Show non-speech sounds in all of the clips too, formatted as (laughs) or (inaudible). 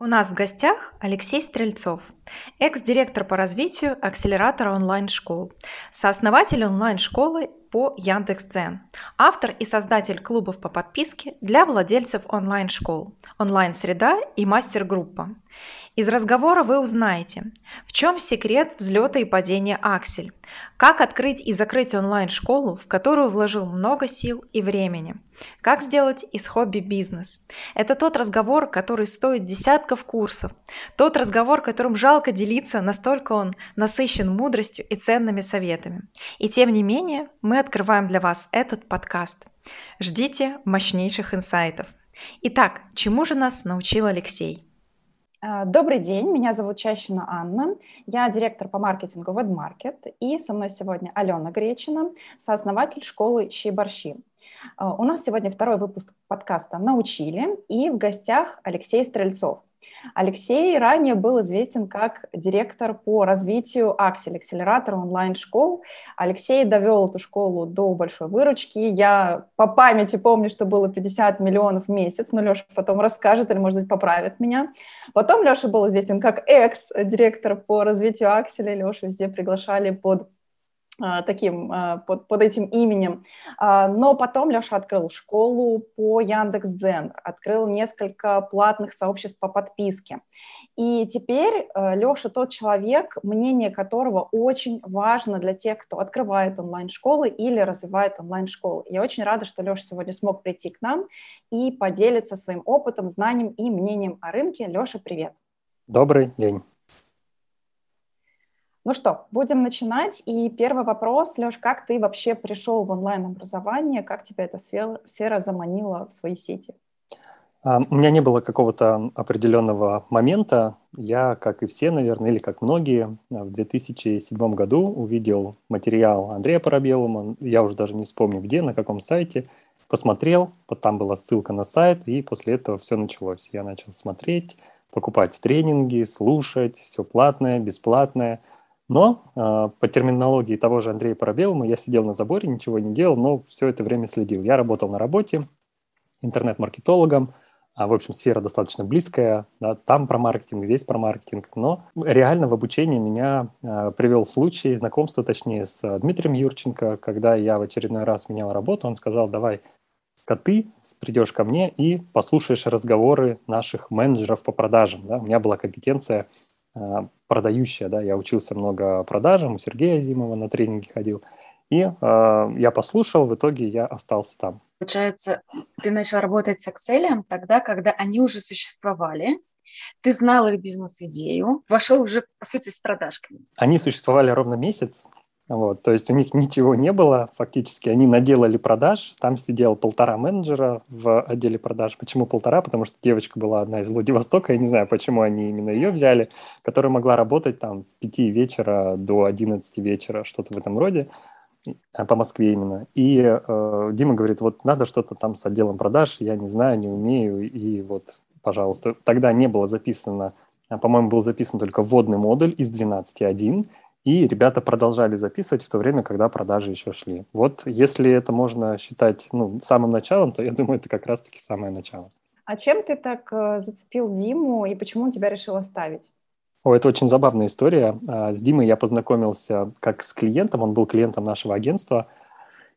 У нас в гостях Алексей Стрельцов, экс-директор по развитию акселератора онлайн-школ, сооснователь онлайн-школы по Яндекс.Дзен, автор и создатель клубов по подписке для владельцев онлайн-школ, онлайн-среда и мастер-группа. Из разговора вы узнаете, в чем секрет взлета и падения Аксель, как открыть и закрыть онлайн-школу, в которую вложил много сил и времени, как сделать из хобби бизнес. Это тот разговор, который стоит десятков курсов, тот разговор, которым жалко делиться, настолько он насыщен мудростью и ценными советами. И тем не менее, мы открываем для вас этот подкаст. Ждите мощнейших инсайтов. Итак, чему же нас научил Алексей? А, добрый день, меня зовут Чащина Анна, я директор по маркетингу WebMarket, и со мной сегодня Алена Гречина, сооснователь школы «Щи-борщи». А, у нас сегодня второй выпуск подкаста «Научили», и в гостях Алексей Стрельцов – Алексей ранее был известен как директор по развитию Аксель, акселератора онлайн-школ. Алексей довел эту школу до большой выручки. Я по памяти помню, что было 50 миллионов в месяц, но Леша потом расскажет или, может быть, поправит меня. Потом Леша был известен как экс-директор по развитию Акселя. Леша везде приглашали под таким, а, под, под этим именем. А, но потом Леша открыл школу по Яндекс.Дзен, открыл несколько платных сообществ по подписке. И теперь Леша тот человек, мнение которого очень важно для тех, кто открывает онлайн-школы или развивает онлайн-школы. Я очень рада, что Леша сегодня смог прийти к нам и поделиться своим опытом, знанием и мнением о рынке. Леша, привет. Добрый день. Ну что, будем начинать. И первый вопрос, Леш, как ты вообще пришел в онлайн-образование? Как тебя эта сфера, заманила в свои сети? А, у меня не было какого-то определенного момента. Я, как и все, наверное, или как многие, в 2007 году увидел материал Андрея Парабелума. Я уже даже не вспомню где, на каком сайте. Посмотрел, там была ссылка на сайт, и после этого все началось. Я начал смотреть, покупать тренинги, слушать, все платное, бесплатное – но э, по терминологии того же Андрея Парабелума я сидел на заборе, ничего не делал, но все это время следил. Я работал на работе интернет-маркетологом, а, в общем, сфера достаточно близкая, да, там про маркетинг, здесь про маркетинг, но реально в обучении меня э, привел случай знакомства, точнее, с Дмитрием Юрченко, когда я в очередной раз менял работу, он сказал, давай, ты придешь ко мне и послушаешь разговоры наших менеджеров по продажам. Да? У меня была компетенция а, продающая, да, я учился много продажам, у Сергея Зимова на тренинги ходил, и э, я послушал, в итоге я остался там. Получается, ты начал работать с Excel тогда, когда они уже существовали, ты знал их бизнес-идею, вошел уже, по сути, с продажками. Они существовали ровно месяц, вот, то есть у них (laughs) ничего не было, фактически они наделали продаж, там сидел полтора менеджера в отделе продаж. Почему полтора? Потому что девочка была одна из Владивостока, я не знаю, почему они именно ее взяли, которая могла работать там с 5 вечера до 11 вечера, что-то в этом роде, а, по Москве именно. И э, Дима говорит, вот надо что-то там с отделом продаж, я не знаю, не умею, и вот, пожалуйста. Тогда не было записано, а, по-моему, был записан только вводный модуль из 12.1, и ребята продолжали записывать в то время, когда продажи еще шли. Вот если это можно считать ну, самым началом, то я думаю, это как раз-таки самое начало. А чем ты так э, зацепил Диму и почему он тебя решил оставить? О, это очень забавная история. А, с Димой я познакомился как с клиентом, он был клиентом нашего агентства,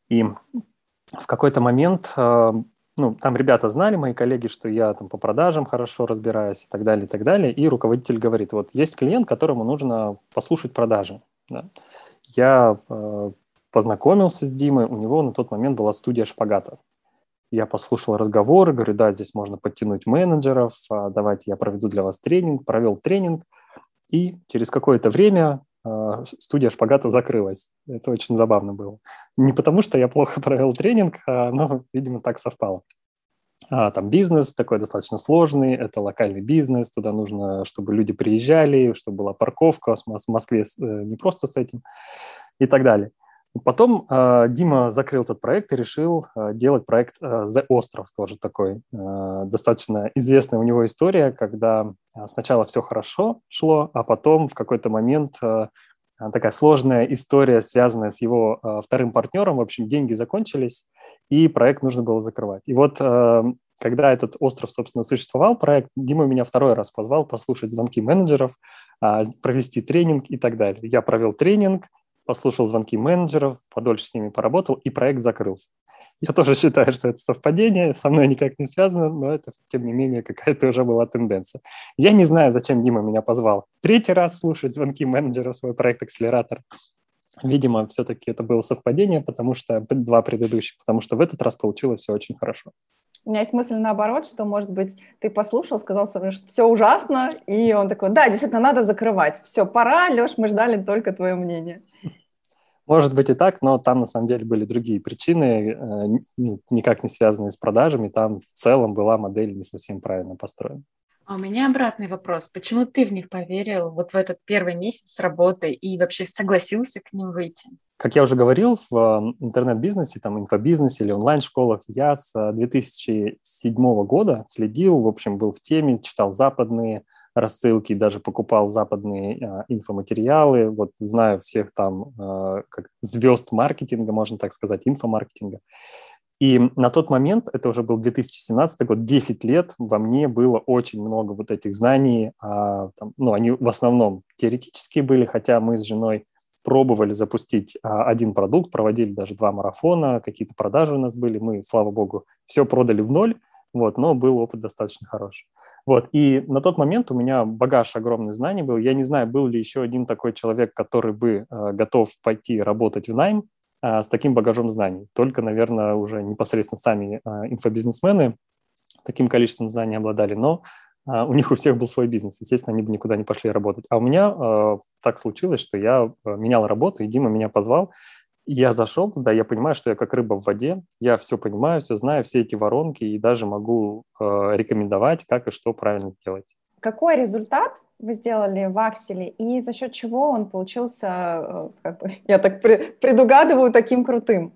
и в какой-то момент э, ну, там ребята знали, мои коллеги, что я там по продажам хорошо разбираюсь и так далее, и так далее. И руководитель говорит, вот есть клиент, которому нужно послушать продажи. Да. Я э, познакомился с Димой, у него на тот момент была студия шпагата. Я послушал разговоры, говорю, да, здесь можно подтянуть менеджеров, а давайте я проведу для вас тренинг, провел тренинг, и через какое-то время студия шпагата закрылась. Это очень забавно было. Не потому, что я плохо (laughs) провел тренинг, а, но, видимо, так совпало. А, там бизнес такой достаточно сложный, это локальный бизнес, туда нужно, чтобы люди приезжали, чтобы была парковка, в Москве э, не просто с этим и так далее. Потом э, Дима закрыл этот проект и решил э, делать проект э, The Остров, тоже такой э, достаточно известная у него история, когда сначала все хорошо шло, а потом в какой-то момент э, такая сложная история, связанная с его э, вторым партнером. В общем, деньги закончились, и проект нужно было закрывать. И вот э, когда этот остров, собственно, существовал, проект, Дима меня второй раз позвал послушать звонки менеджеров, провести тренинг и так далее. Я провел тренинг, послушал звонки менеджеров, подольше с ними поработал, и проект закрылся. Я тоже считаю, что это совпадение, со мной никак не связано, но это, тем не менее, какая-то уже была тенденция. Я не знаю, зачем Дима меня позвал. Третий раз слушать звонки менеджера в свой проект «Акселератор». Видимо, все-таки это было совпадение, потому что два предыдущих, потому что в этот раз получилось все очень хорошо. У меня есть мысль наоборот, что, может быть, ты послушал, сказал что все ужасно, и он такой, да, действительно, надо закрывать. Все, пора, Леш, мы ждали только твое мнение. Может быть и так, но там на самом деле были другие причины, э, ну, никак не связанные с продажами. Там в целом была модель не совсем правильно построена. А у меня обратный вопрос. Почему ты в них поверил вот в этот первый месяц работы и вообще согласился к ним выйти? Как я уже говорил, в интернет-бизнесе, там, инфобизнесе или онлайн-школах я с 2007 э, года следил, в общем, был в теме, читал западные рассылки, даже покупал западные э, инфоматериалы, вот знаю всех там э, как звезд маркетинга, можно так сказать, инфомаркетинга. И на тот момент, это уже был 2017 год, 10 лет, во мне было очень много вот этих знаний. А, там, ну, они в основном теоретические были, хотя мы с женой пробовали запустить а, один продукт, проводили даже два марафона, какие-то продажи у нас были. Мы, слава богу, все продали в ноль, вот, но был опыт достаточно хороший. Вот, и на тот момент у меня багаж огромных знаний был. Я не знаю, был ли еще один такой человек, который бы э, готов пойти работать в найм с таким багажом знаний. Только, наверное, уже непосредственно сами э, инфобизнесмены таким количеством знаний обладали, но э, у них у всех был свой бизнес. Естественно, они бы никуда не пошли работать. А у меня так случилось, что я менял работу, и Дима меня позвал, я зашел туда, я понимаю, что я как рыба в воде, я все понимаю, все знаю, все эти воронки, и даже могу рекомендовать, как и что правильно делать. Какой результат вы сделали в Акселе, и за счет чего он получился, э, как бы, я так предугадываю, таким крутым?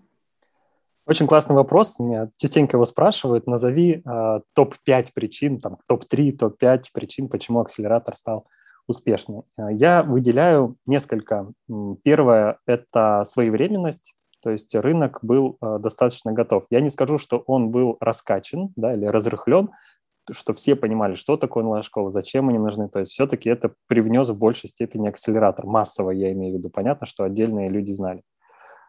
Очень классный вопрос. Меня частенько его спрашивают. Назови э, топ-5 причин, там, топ-3, топ-5 причин, почему акселератор стал успешны. Э, я выделяю несколько. Первое – это своевременность, то есть рынок был э, достаточно готов. Я не скажу, что он был раскачан да, или разрыхлен, что все понимали, что такое онлайн-школа, зачем они нужны. То есть все-таки это привнес в большей степени акселератор. Массово я имею в виду. Понятно, что отдельные люди знали.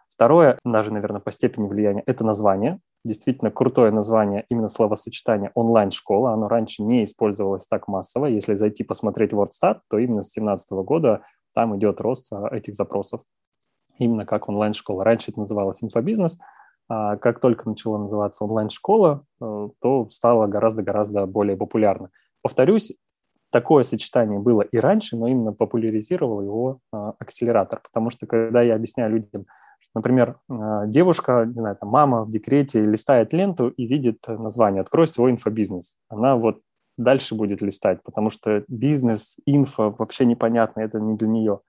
Второе, даже, наверное, по степени влияния, это название. Действительно крутое название, именно словосочетание онлайн-школа. Оно раньше не использовалось так массово. Если зайти посмотреть WordStat, то именно с 2017 года там идет рост а, этих запросов. Именно как онлайн-школа. Раньше это называлось инфобизнес, а как только начала называться онлайн-школа, э, то стало гораздо-гораздо более популярно. Повторюсь, такое сочетание было и раньше, но именно популяризировал его а, акселератор, потому что когда я объясняю людям, Например, а, девушка, не знаю, там, мама в декрете листает ленту и видит название «Открой свой инфобизнес». Она вот дальше будет листать, потому что бизнес, инфо вообще непонятно, это не для нее.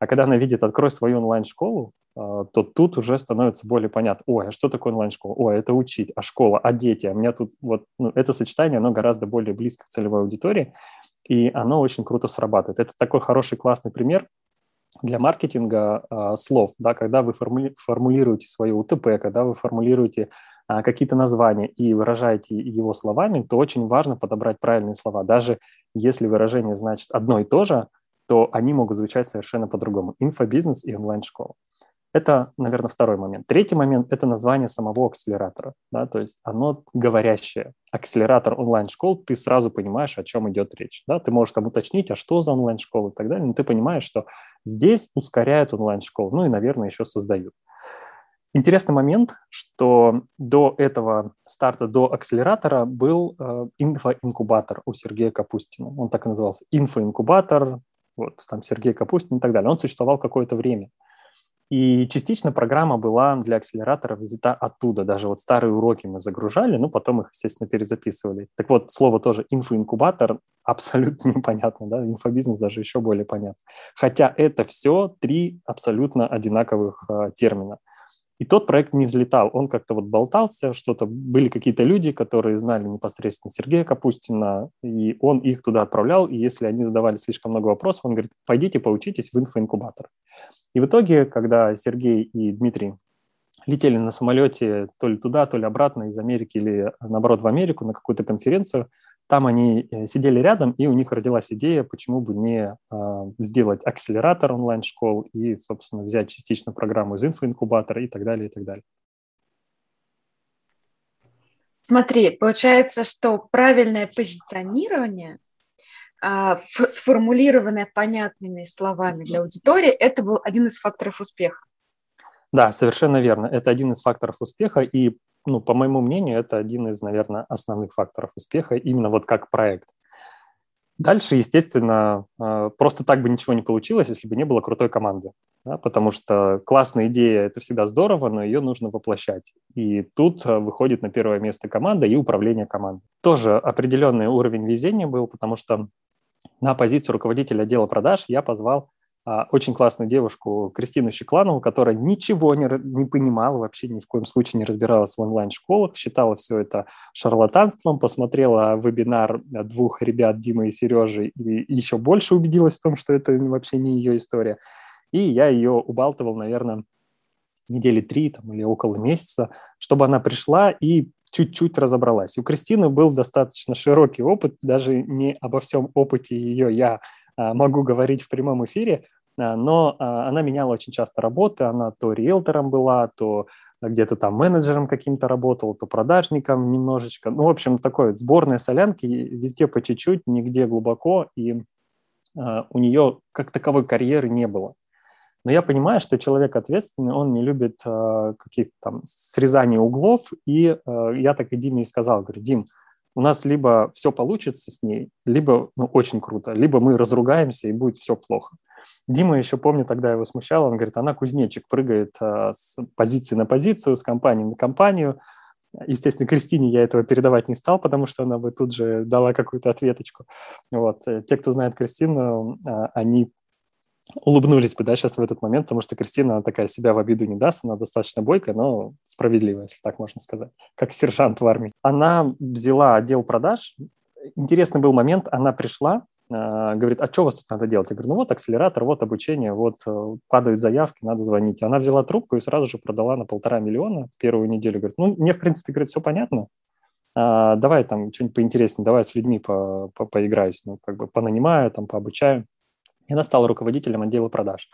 А когда она видит «Открой свою онлайн-школу», а, то тут уже становится более понятно. Ой, а что такое онлайн-школа? Ой, это учить, а школа, а дети? А у меня тут вот ну, это сочетание, оно гораздо более близко к целевой аудитории, и оно очень круто срабатывает. Это такой хороший, классный пример, для маркетинга э, слов, да, когда вы формули, формулируете свое УТП, когда вы формулируете э, какие-то названия и выражаете его словами, то очень важно подобрать правильные слова. Даже если выражение значит одно и то же, то они могут звучать совершенно по-другому. Инфобизнес и онлайн-школа. Это, наверное, второй момент. Третий момент – это название самого акселератора. Да, то есть оно говорящее. Акселератор онлайн-школ, ты сразу понимаешь, о чем идет речь. Да? Ты можешь там уточнить, а что за онлайн-школа и так далее, но ты понимаешь, что здесь ускоряют онлайн-школу, ну и, наверное, еще создают. Интересный момент, что до этого старта, до акселератора был э, инфоинкубатор у Сергея Капустина. Он так и назывался. Инфоинкубатор, вот там Сергей Капустин и так далее. Он существовал какое-то время. И частично программа была для акселератора взята оттуда. Даже вот старые уроки мы загружали, ну, потом их, естественно, перезаписывали. Так вот, слово тоже инфоинкубатор (laughs) абсолютно непонятно, да, инфобизнес даже еще более понятно. Хотя это все три абсолютно одинаковых э, термина. И тот проект не взлетал, он как-то вот болтался, что-то, были какие-то люди, которые знали непосредственно Сергея Капустина, и он их туда отправлял, и если они задавали слишком много вопросов, он говорит, пойдите поучитесь в инфоинкубатор. И в итоге, когда Сергей и Дмитрий летели на самолете то ли туда, то ли обратно из Америки или наоборот в Америку на какую-то конференцию. Там они э, сидели рядом, и у них родилась идея, почему бы не э, сделать акселератор онлайн-школ и, собственно, взять частично программу из инфоинкубатора и так далее, и так далее. Смотри, получается, что правильное позиционирование, э, сформулированное понятными словами для аудитории, это был один из факторов успеха. Да, совершенно верно. Это один из факторов успеха, и, ну, по моему мнению, это один из, наверное, основных факторов успеха, именно вот как проект. Дальше, естественно, э, просто так бы ничего не получилось, если бы не было крутой команды, да, потому что классная идея – это всегда здорово, но ее нужно воплощать. И тут э, выходит на первое место команда и управление командой. Тоже определенный уровень везения был, потому что на позицию руководителя отдела продаж я позвал очень классную девушку Кристину Щекланову, которая ничего не, не понимала, вообще ни в коем случае не разбиралась в онлайн-школах, считала все это шарлатанством, посмотрела вебинар двух ребят, Димы и Сережи, и еще больше убедилась в том, что это вообще не ее история. И я ее убалтывал, наверное, недели три там, или около месяца, чтобы она пришла и чуть-чуть разобралась. У Кристины был достаточно широкий опыт, даже не обо всем опыте ее я а, могу говорить в прямом эфире, а, но а, она меняла очень часто работы, она то риэлтором была, то где-то там менеджером каким-то работала, то продажником немножечко. Ну, в общем, такой сборной солянки, везде по чуть-чуть, нигде глубоко, и у нее как таковой карьеры не было. Но я понимаю, что человек ответственный, он не любит э, каких-то там срезаний углов, и э, я так и Диме и сказал, говорю, Дим, у нас либо все получится с ней, либо ну, очень круто, либо мы разругаемся и будет все плохо. Дима еще помню, тогда его смущало, он говорит, она кузнечик, прыгает а, с позиции на позицию, с компании на компанию. Естественно, Кристине я этого передавать не стал, потому что она бы тут же дала какую-то ответочку. Вот. Э, те, кто знает Кристину, а, они улыбнулись бы, да, сейчас в этот момент, потому что Кристина она такая себя в обиду не даст, она достаточно бойкая, но справедливая, если так можно сказать, как сержант в армии. Она взяла отдел продаж. Интересный был момент, она пришла, э, говорит, а что у вас тут надо делать? Я говорю, ну вот акселератор, вот обучение, вот э, падают заявки, надо звонить. Она взяла трубку и сразу же продала на полтора миллиона в первую неделю. Говорит, ну мне, в принципе, говорит, все понятно, а, давай там что-нибудь поинтереснее, давай с людьми по, по, поиграюсь, ну, как бы понанимаю, там, пообучаю и она стала руководителем отдела продаж.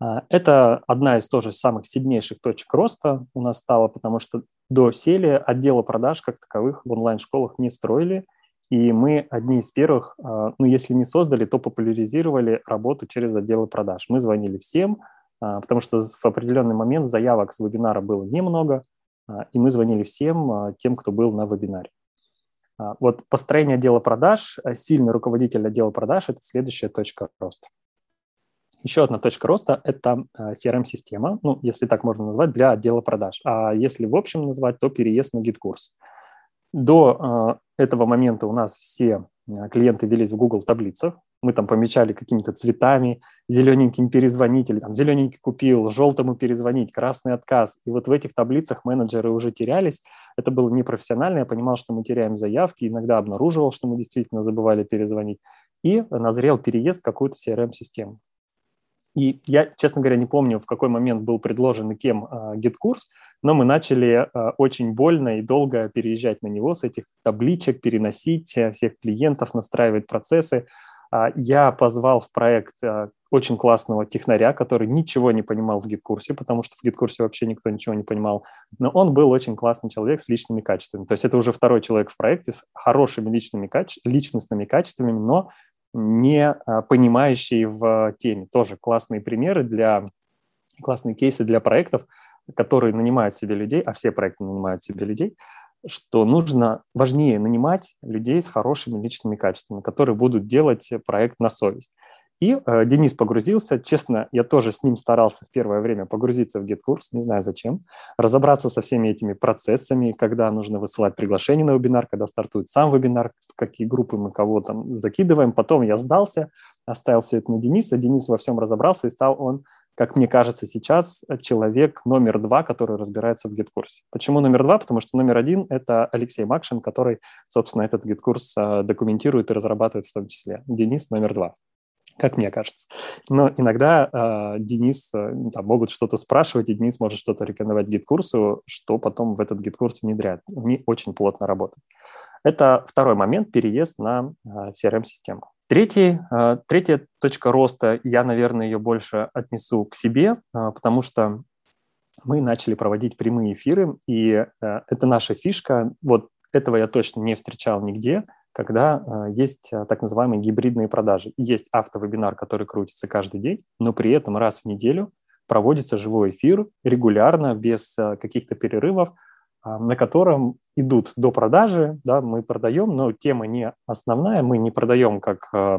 А, это одна из тоже самых сильнейших точек роста у нас стала, потому что доселе отдела продаж как таковых в онлайн-школах не строили, и мы одни из первых, а, ну, если не создали, то популяризировали работу через отделы продаж. Мы звонили всем, а, потому что в определенный момент заявок с вебинара было немного, и мы звонили всем тем, кто был на вебинаре. А, вот построение отдела продаж, э, сильный руководитель отдела продаж – это следующая точка роста. Еще одна точка роста – это э, CRM-система, ну, если так можно назвать, для отдела продаж. А если в общем назвать, то переезд на GetCourse. До э, этого момента у нас все клиенты велись в Google таблицах, мы там помечали какими-то цветами, зелененьким перезвонить, или там зелененький купил, желтому перезвонить, красный отказ. И вот в этих таблицах менеджеры уже терялись. Это было непрофессионально, я понимал, что мы теряем заявки, иногда обнаруживал, что мы действительно забывали перезвонить. И назрел переезд в какую-то CRM-систему. И я, честно говоря, не помню, в какой момент был предложен и кем э, GetCourse, но мы начали э, очень больно и долго переезжать на него с этих табличек, переносить э, всех клиентов, настраивать процессы. А, я позвал в проект а, очень классного технаря, который ничего не понимал в гид-курсе, потому что в гид-курсе вообще никто ничего не понимал. Но он был очень классный человек с личными качествами. То есть это уже второй человек в проекте с хорошими личными каче- личностными качествами, но не а, понимающий в теме. Тоже классные примеры для, классные кейсы для проектов, которые нанимают себе людей, а все проекты нанимают себе людей – что нужно важнее нанимать людей с хорошими личными качествами, которые будут делать проект на совесть. И э, Денис погрузился. Честно, я тоже с ним старался в первое время погрузиться в GitKurs, не знаю зачем, разобраться со всеми этими процессами, когда нужно высылать приглашение на вебинар, когда стартует сам вебинар, в какие группы мы кого там закидываем. Потом я сдался, оставил все это на Дениса. Денис во всем разобрался и стал он как мне кажется сейчас, человек номер два, который разбирается в GetCourse е. Почему номер два? Потому что номер один – это Алексей Макшин, который, собственно, этот GetCourse а, документирует и разрабатывает в том числе. Денис номер два. как мне кажется. Но иногда э, Денис, э, там, могут что-то спрашивать, и Денис может что-то рекомендовать GetCourse у, что потом в этот GetCourse внедряют. Они очень плотно работают. Это второй момент, переезд на э, CRM-систему. Третий, э, третья точка роста, я, наверное, ее больше отнесу к себе, э, потому что мы начали проводить прямые эфиры, и э, это наша фишка. Вот этого я точно не встречал нигде – когда есть так называемые гибридные продажи. Есть автовебинар, который крутится каждый день, но при этом раз в неделю проводится живой эфир регулярно, без каких-то перерывов, на котором идут до продажи, да, мы продаем, но тема не основная, мы не продаем как э,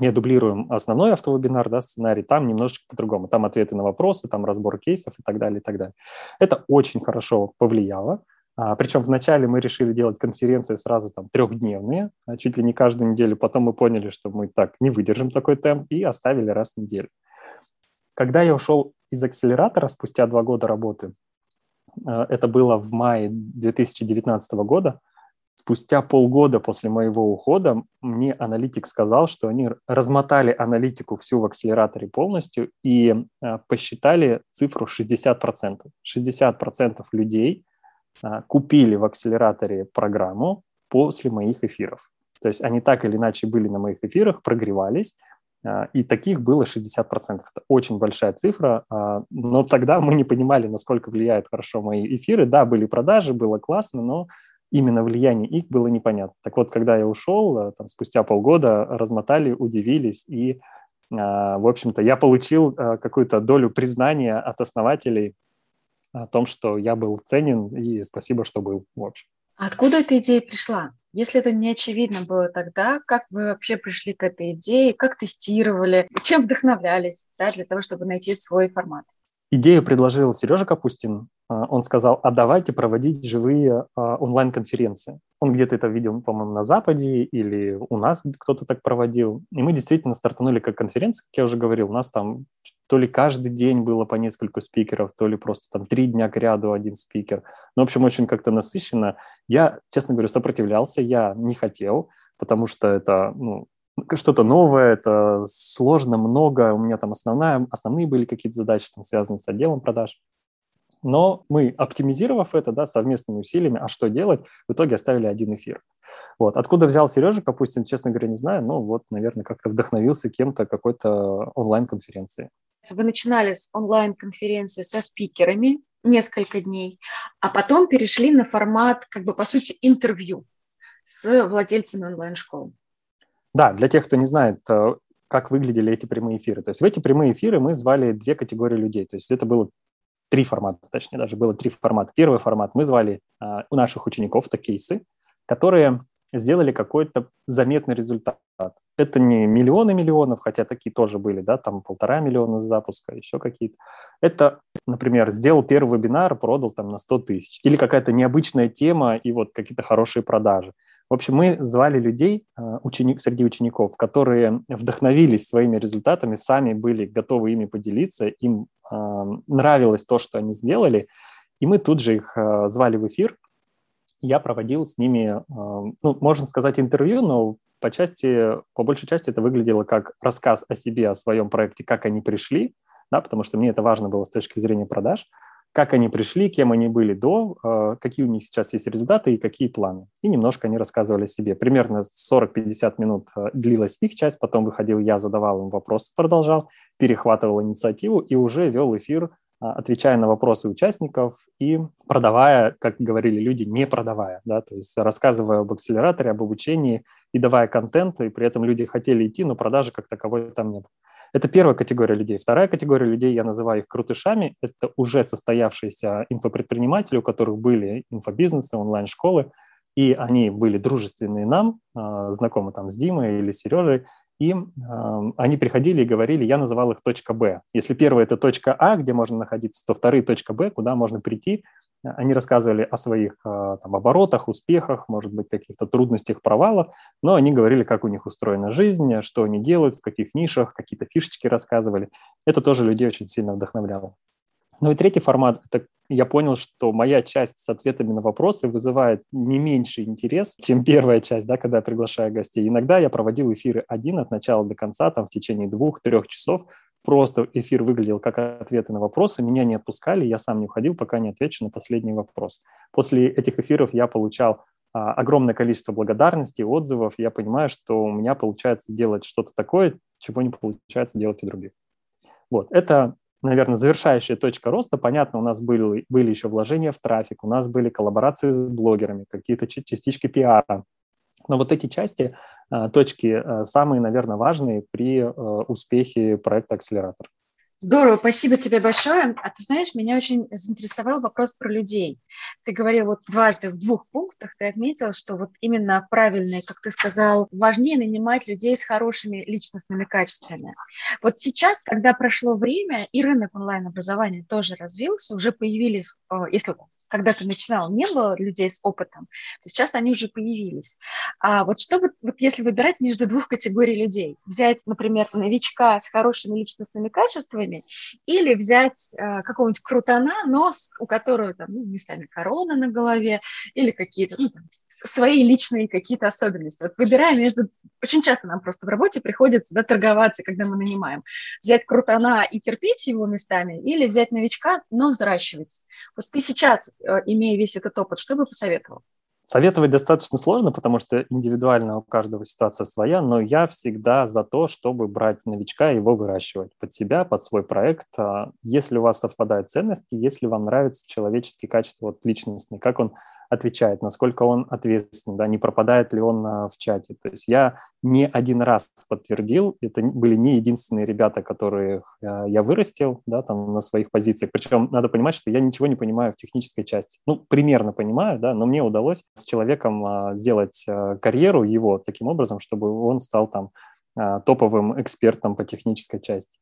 не дублируем основной автовебинар, да, сценарий, там немножечко по-другому. Там ответы на вопросы, там разбор кейсов и так далее, и так далее. Это очень хорошо повлияло. А, причем вначале мы решили делать конференции сразу там трехдневные, а чуть ли не каждую неделю. Потом мы поняли, что мы так не выдержим такой темп и оставили раз в неделю. Когда я ушел из акселератора спустя два года работы, а, это было в мае 2019 года, спустя полгода после моего ухода мне аналитик сказал, что они размотали аналитику всю в акселераторе полностью и а, посчитали цифру 60%. 60% людей – а, купили в акселераторе программу после моих эфиров. То есть они так или иначе были на моих эфирах, прогревались, и таких было 60%. Это очень большая цифра, а, но тогда мы не понимали, насколько влияют хорошо мои эфиры. Да, были продажи, было классно, но именно влияние их было непонятно. Так вот, когда я ушел, там, спустя полгода размотали, удивились, и, в общем-то, я получил какую-то долю признания от основателей о том, что я был ценен, и спасибо, что был, в общем. Откуда эта идея пришла? Если это не очевидно было тогда, как вы вообще пришли к этой идее, как тестировали, чем вдохновлялись да, для того, чтобы найти свой формат? Идею предложил Сережа Капустин. А, он сказал, а давайте проводить живые а, онлайн-конференции. Он где-то это видел, по-моему, на Западе или у нас кто-то так проводил. И мы действительно стартанули как конференция, как я уже говорил. У нас там то ли каждый день было по несколько спикеров, то ли просто там три дня к ряду один спикер. Ну, в общем, очень как-то насыщенно. Я, честно говоря, сопротивлялся, я не хотел, потому что это, ну, что-то новое, это сложно, много. У меня там основная, основные были какие-то задачи, там, связанные с отделом продаж. Но мы, оптимизировав это да, совместными усилиями, а что делать, в итоге оставили один эфир. Вот. Откуда взял Сережа Капустин, честно говоря, не знаю, но вот, наверное, как-то вдохновился кем-то какой-то онлайн-конференции. Вы начинали с онлайн-конференции со спикерами несколько дней, а потом перешли на формат, как бы, по сути, интервью с владельцами онлайн-школ. Да, для тех, кто не знает, э, как выглядели эти прямые эфиры. То есть в эти прямые эфиры мы звали две категории людей. То есть это было три формата, точнее, даже было три формата. Первый формат мы звали а, у наших учеников, это кейсы, которые сделали какой-то заметный результат. Это не миллионы миллионов, хотя такие тоже были, да, там полтора миллиона запуска, еще какие-то. Это, например, сделал первый вебинар, продал там на 100 тысяч. Или какая-то необычная тема и вот какие-то хорошие продажи. В общем, мы звали людей а, ученик, среди учеников, которые вдохновились своими результатами, сами были готовы ими поделиться, им э, нравилось то, что они сделали, и мы тут же их э, звали в эфир. Я проводил с ними, э, ну, можно сказать, интервью, но по части, по большей части это выглядело как рассказ о себе, о своем проекте, как они пришли, да, потому что мне это важно было с точки зрения продаж как они пришли, кем они были до, э, какие у них сейчас есть результаты и какие планы. И немножко они рассказывали о себе. Примерно 40-50 минут э, длилась их часть, потом выходил я, задавал им вопросы, продолжал, перехватывал инициативу и уже вел эфир, отвечая на вопросы участников и продавая, как говорили люди, не продавая, да, то есть рассказывая об акселераторе, об обучении и давая контент, и при этом люди хотели идти, но продажи как таковой там не было. Это первая категория людей. Вторая категория людей, я называю их крутышами, это уже состоявшиеся инфопредприниматели, у которых были инфобизнесы, онлайн-школы, и они были дружественные нам, а, знакомы там с Димой или Сережей, и э, они приходили и говорили, я называл их точка Б. Если первая это точка А, где можно находиться, то вторые точка Б, куда можно прийти. Они рассказывали о своих э, там, оборотах, успехах, может быть, каких-то трудностях, провалах, но они говорили, как у них устроена жизнь, что они делают, в каких нишах, какие-то фишечки рассказывали. Это тоже людей очень сильно вдохновляло. Ну и третий формат – это я понял, что моя часть с ответами на вопросы вызывает не меньший интерес, чем первая часть, да, когда я приглашаю гостей. Иногда я проводил эфиры один от начала до конца, там в течение двух-трех часов. Просто эфир выглядел как ответы на вопросы, меня не отпускали, я сам не уходил, пока не отвечу на последний вопрос. После этих эфиров я получал а, огромное количество благодарностей, отзывов. Я понимаю, что у меня получается делать что-то такое, чего не получается делать у других. Вот, это наверное, завершающая точка роста. Понятно, у нас были, были еще вложения в трафик, у нас были коллаборации с блогерами, какие-то частички пиара. Но вот эти части, а, точки, а, самые, наверное, важные при а, успехе проекта «Акселератор». Здорово, спасибо тебе большое. А ты знаешь, меня очень заинтересовал вопрос про людей. Ты говорил вот дважды в двух пунктах, ты отметил, что вот именно правильные, как ты сказал, важнее нанимать людей с хорошими личностными качествами. Вот сейчас, когда прошло время, и рынок онлайн-образования тоже развился, уже появились, э, если когда ты начинал, не было людей с опытом, то сейчас они уже появились. А вот что вот, вот если выбирать между двух категорий людей, взять, например, новичка с хорошими личностными качествами или взять э, какого-нибудь крутана, но с, у которого там ну, местами корона на голове или какие-то ну, там, свои личные какие-то особенности. Вот выбирая между... Очень часто нам просто в работе приходится да, торговаться, когда мы нанимаем. Взять крутана и терпеть его местами или взять новичка, но взращивать. Вот ты сейчас Э, имея весь этот опыт, что бы посоветовал? Советовать достаточно сложно, потому что индивидуально у каждого ситуация своя, но я всегда за то, чтобы брать новичка и его выращивать под себя, под свой проект. А если у вас совпадают ценности, если вам нравятся человеческие качества, вот личностные, как он отвечает, насколько он ответственен, да, не пропадает ли он а, в чате. То есть я не один раз подтвердил, это были не единственные ребята, которых а, я вырастил, да, там на своих позициях. Причем надо понимать, что я ничего не понимаю в технической части. Ну, примерно понимаю, да, но мне удалось с человеком а, сделать карьеру его таким образом, чтобы он стал там топовым экспертом по технической части.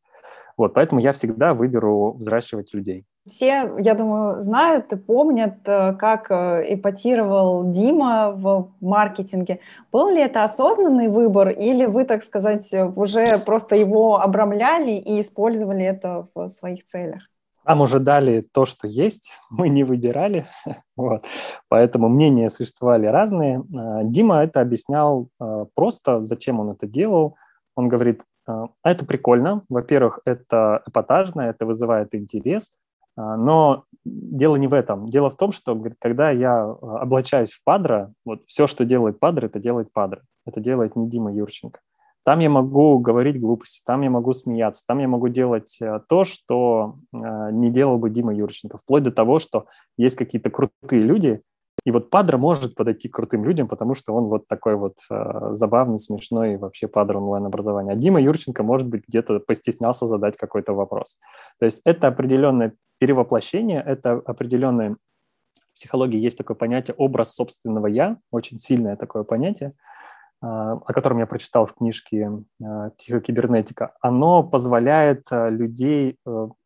Вот, поэтому я всегда выберу взращивать людей. Все, я думаю, знают и помнят, э, как э, эпатировал Дима в маркетинге. Был ли это осознанный выбор или вы, так сказать, уже просто его обрамляли и использовали это в своих целях? Нам уже дали то, что есть, (laughs) мы не выбирали, (laughs) вот. поэтому мнения существовали разные. Э, Дима это объяснял просто, зачем он это делал. Он говорит, а это прикольно. Во-первых, это эпатажно, это вызывает интерес. А, но дело не в этом. Дело в том, что когда я а, облачаюсь в падра, вот все, что делает падра, это делает падра. Это делает не Дима Юрченко. Там я могу говорить глупости, там я могу смеяться, там я могу делать то, что не делал бы Дима Юрченко. Вплоть до того, что есть какие-то крутые люди, и вот Падра может подойти к крутым людям, потому что он вот такой вот э, забавный, смешной вообще Падра онлайн-образования. А Дима Юрченко, может быть, где-то постеснялся задать какой-то вопрос. То есть это определенное перевоплощение, это определенное... В психологии есть такое понятие «образ собственного я», очень сильное такое понятие, э, о котором я прочитал в книжке э, «Психокибернетика». Оно позволяет э, людей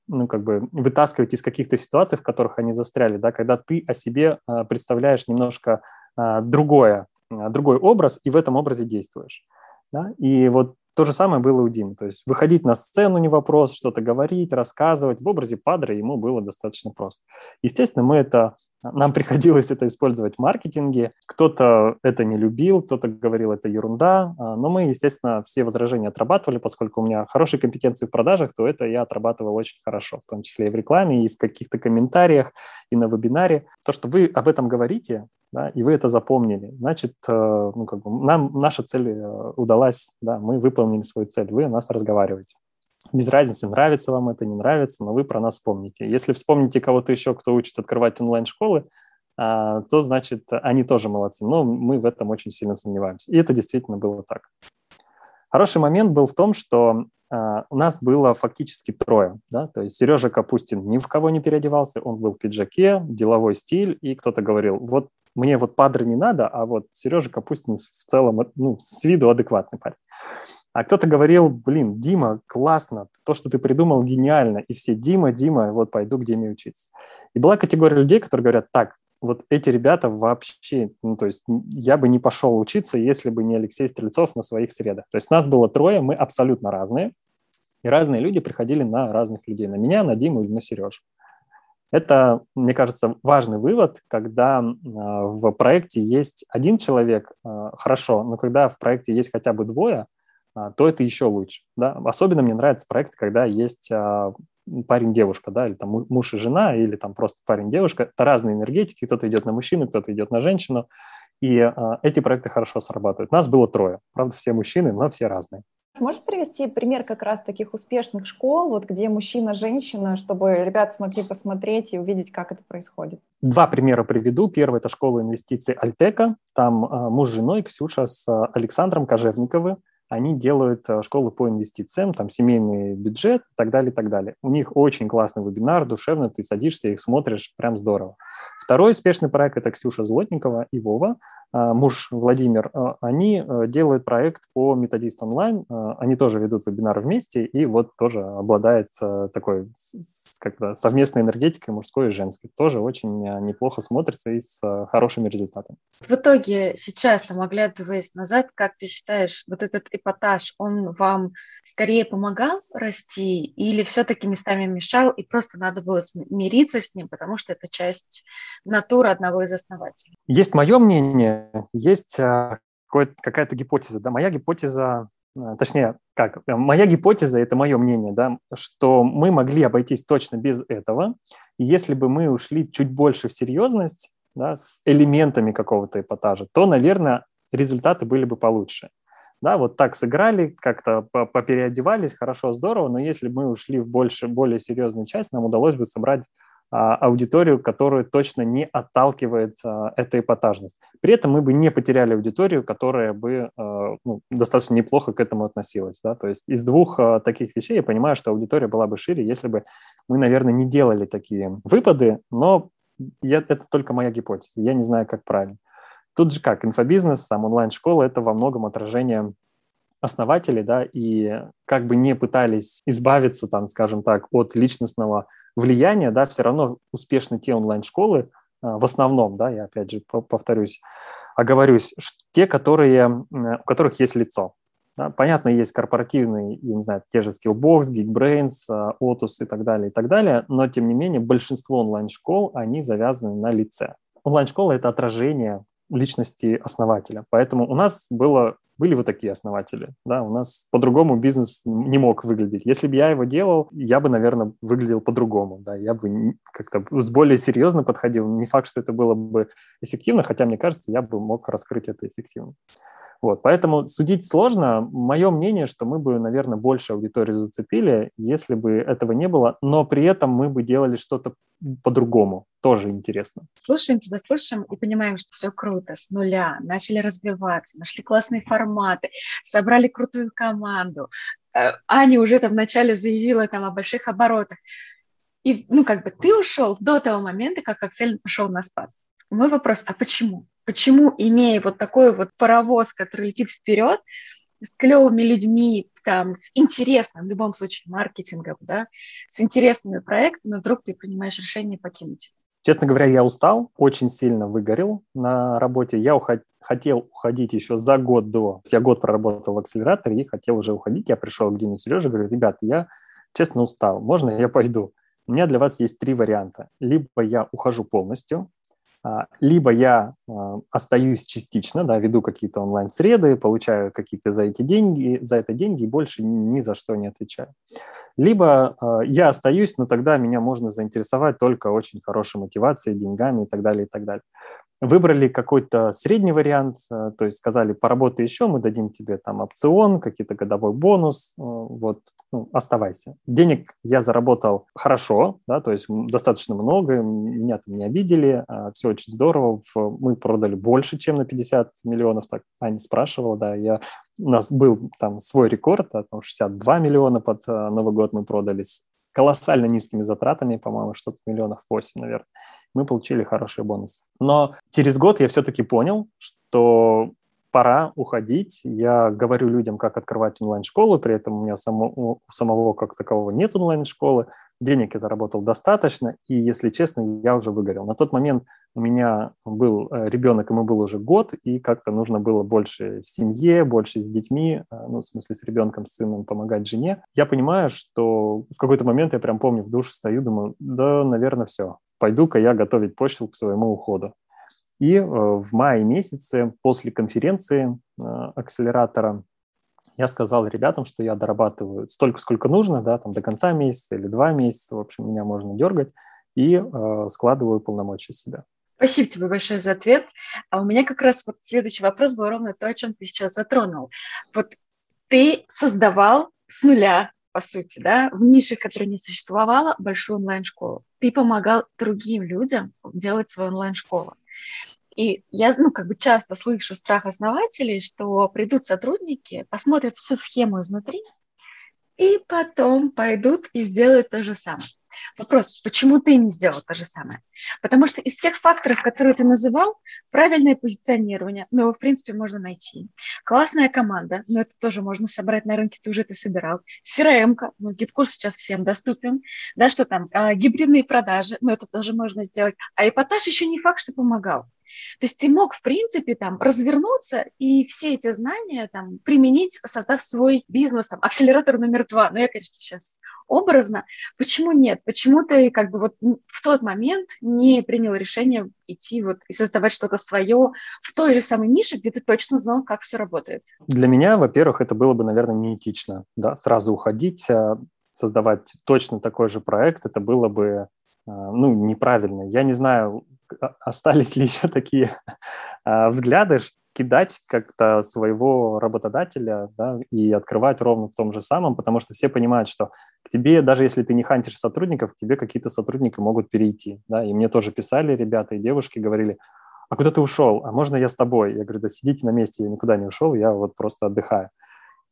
ну, как бы вытаскивать из каких-то ситуаций, в которых они застряли, да, когда ты о себе а, представляешь немножко а, другое, а, другой образ и в этом образе действуешь. Да? И вот то же самое было у Димы. То есть выходить на сцену не вопрос, что-то говорить, рассказывать. В образе падра ему было достаточно просто. Естественно, мы это, нам приходилось это использовать в маркетинге. Кто-то это не любил, кто-то говорил, это ерунда. А, но мы, естественно, все возражения отрабатывали, поскольку у меня хорошие компетенции в продажах, то это я отрабатывал очень хорошо, в том числе и в рекламе, и в каких-то комментариях, и на вебинаре. То, что вы об этом говорите, да, и вы это запомнили, значит, э, ну, как бы нам наша цель э, удалась, да, мы выполнили свою цель, вы о нас разговариваете. Без разницы, нравится вам это, не нравится, но вы про нас помните. Если вспомните кого-то еще, кто учит открывать онлайн-школы, а, то, значит, они тоже молодцы. Но мы в этом очень сильно сомневаемся. И это действительно было так. Хороший момент был в том, что Uh, у нас было фактически трое, да, то есть Сережа Капустин ни в кого не переодевался, он был в пиджаке, деловой стиль, и кто-то говорил, вот мне вот падры не надо, а вот Сережа Капустин в целом, ну, с виду адекватный парень. А кто-то говорил, блин, Дима, классно, то, что ты придумал, гениально. И все, Дима, Дима, вот пойду к Диме учиться. И была категория людей, которые говорят, так, вот эти ребята вообще, ну, то есть я бы не пошел учиться, если бы не Алексей Стрельцов на своих средах. То есть нас было трое, мы абсолютно разные, и разные люди приходили на разных людей, на меня, на Диму и на Сережу. Это, мне кажется, важный вывод, когда в проекте есть один человек, хорошо, но когда в проекте есть хотя бы двое, то это еще лучше. Да? Особенно мне нравятся проекты, когда есть парень-девушка, да, или там муж и жена, или там просто парень-девушка. Это разные энергетики, кто-то идет на мужчину, кто-то идет на женщину, и а, эти проекты хорошо срабатывают. Нас было трое, правда, все мужчины, но все разные. Можешь привести пример как раз таких успешных школ, вот где мужчина, женщина, чтобы ребят смогли посмотреть и увидеть, как это происходит? Два примера приведу. Первый – это школа инвестиций Альтека. Там а, муж с женой, Ксюша с а, Александром Кожевниковы они делают э, школы по инвестициям, там семейный бюджет и так далее, и так далее. У них очень классный вебинар, душевно, ты садишься, их смотришь, прям здорово. Второй успешный проект – это Ксюша Злотникова и Вова, а, муж Владимир. А, они э, делают проект по методист онлайн, а, они тоже ведут вебинар вместе, и вот тоже обладает э, такой как-то совместной энергетикой мужской и женской. Тоже очень неплохо смотрится и с хорошими результатами. В итоге сейчас, там, оглядываясь назад, как ты считаешь, вот этот эпатаж, он вам скорее помогал расти или все-таки местами мешал, и просто надо было смириться с ним, потому что это часть натуры одного из основателей? Есть мое мнение, есть а, какая-то гипотеза. Да? Моя гипотеза а, точнее, как, моя гипотеза, это мое мнение, да, что мы могли обойтись точно без этого, если бы мы ушли чуть больше в серьезность, да, с элементами какого-то эпатажа, то, наверное, результаты были бы получше. Да, вот так сыграли, как-то попереодевались, хорошо, здорово, но если бы мы ушли в больше, более серьезную часть, нам удалось бы собрать аудиторию, которую точно не отталкивает а, эта эпатажность. При этом мы бы не потеряли аудиторию, которая бы а, ну, достаточно неплохо к этому относилась. Да? То есть из двух таких вещей я понимаю, что аудитория была бы шире, если бы мы, наверное, не делали такие выпады, но я, это только моя гипотеза, я не знаю, как правильно. Тут же как, инфобизнес, сам онлайн-школа – это во многом отражение основателей, да, и как бы не пытались избавиться, там, скажем так, от личностного влияния, да, все равно успешны те онлайн-школы, а, в основном, да, я опять же повторюсь, оговорюсь, те, которые, у которых есть лицо. Да, понятно, есть корпоративные, я не знаю, те же Skillbox, Geekbrains, а, Otus и так далее, и так далее, но, тем не менее, большинство онлайн-школ, они завязаны на лице. Онлайн-школа – это отражение личности основателя. Поэтому у нас было, были вот такие основатели. Да? У нас по-другому бизнес не мог выглядеть. Если бы я его делал, я бы, наверное, выглядел по-другому. Да? Я бы как-то с более серьезно подходил. Не факт, что это было бы эффективно, хотя, мне кажется, я бы мог раскрыть это эффективно. Вот, поэтому судить сложно. Мое мнение, что мы бы, наверное, больше аудитории зацепили, если бы этого не было, но при этом мы бы делали что-то по-другому. Тоже интересно. Слушаем тебя, слушаем и понимаем, что все круто, с нуля. Начали развиваться, нашли классные форматы, собрали крутую команду. Э, Аня уже там вначале заявила там о больших оборотах. И, ну, как бы ты ушел до того момента, как Аксель пошел на спад. Мой вопрос, а почему? Почему, имея вот такой вот паровоз, который летит вперед, с клевыми людьми, там, с интересным, в любом случае, маркетингом, да, с интересными проектами, вдруг ты принимаешь решение покинуть? Честно говоря, я устал, очень сильно выгорел на работе. Я уход... хотел уходить еще за год до. Я год проработал в акселераторе и хотел уже уходить. Я пришел к Диме Сереже, говорю, ребята, я честно устал, можно я пойду? У меня для вас есть три варианта. Либо я ухожу полностью, либо я а, остаюсь частично, да, веду какие-то онлайн-среды, получаю какие-то за эти деньги, за это деньги и больше ни за что не отвечаю. Либо а, я остаюсь, но тогда меня можно заинтересовать только очень хорошей мотивацией, деньгами и так далее, и так далее. Выбрали какой-то средний вариант, то есть сказали, поработай еще, мы дадим тебе там опцион, какие-то годовой бонус, вот ну, оставайся. Денег я заработал хорошо, да, то есть достаточно много, меня там не обидели, а, все очень здорово. Мы продали больше, чем на 50 миллионов, так Аня спрашивала, да, я, у нас был там свой рекорд, а, там 62 миллиона под а, Новый год мы продали с колоссально низкими затратами, по-моему, что-то миллионов 8, наверное. Мы получили хороший бонус. Но через год я все-таки понял, что пора уходить. Я говорю людям, как открывать онлайн-школу, при этом у меня само, у самого как такового нет онлайн-школы. денег я заработал достаточно, и, если честно, я уже выгорел. На тот момент у меня был э, ребенок, ему был уже год, и как-то нужно было больше в семье, больше с детьми, э, ну, в смысле, с ребенком, с сыном помогать жене. Я понимаю, что в какой-то момент я прям помню, в душе стою, думаю, да, наверное, все, пойду-ка я готовить почву к своему уходу. И э, в мае месяце после конференции акселератора я сказал ребятам, что я дорабатываю столько, сколько нужно, да, там до конца месяца или два месяца, в общем, меня можно дергать, и э, складываю полномочия себя. Спасибо тебе большое за ответ. А у меня как раз вот следующий вопрос был ровно то, о чем ты сейчас затронул. Вот ты создавал с нуля, по сути, да, в нише, которой не существовало, большую онлайн-школу. Ты помогал другим людям делать свою онлайн-школу. И я, ну, как бы часто слышу страх основателей, что придут сотрудники, посмотрят всю схему изнутри, и потом пойдут и сделают то же самое. Вопрос, почему ты не сделал то же самое? Потому что из тех факторов, которые ты называл, правильное позиционирование, ну, его, в принципе, можно найти. Классная команда, но это тоже можно собрать на рынке, ты уже это собирал. CRM -ка, ну, GetCourse сейчас всем доступен. Да, что там, а, гибридные продажи, ну, это тоже можно сделать. А эпатаж еще не факт, что помогал. То есть ты мог, в принципе, там развернуться и все эти знания там применить, создав свой бизнес, там, акселератор номер два. Ну, я, конечно, сейчас образно. Почему нет? Почему ты как бы вот в тот момент не принял решение идти вот и создавать что-то свое в той же самой нише, где ты точно знал, как все работает? Для меня, во-первых, это было бы, наверное, неэтично, да, сразу уходить, а создавать точно такой же проект, это было бы а, ну, неправильно. Я не знаю, остались ли еще такие (laughs) а, взгляды, кидать как-то своего работодателя да, и открывать ровно в том же самом, потому что все понимают, что к тебе, даже если ты не хантишь сотрудников, к тебе какие-то сотрудники могут перейти. Да? И мне тоже писали ребята и девушки, говорили, а куда ты ушел? А можно я с тобой? Я говорю, да сидите на месте, я никуда не ушел, я вот просто отдыхаю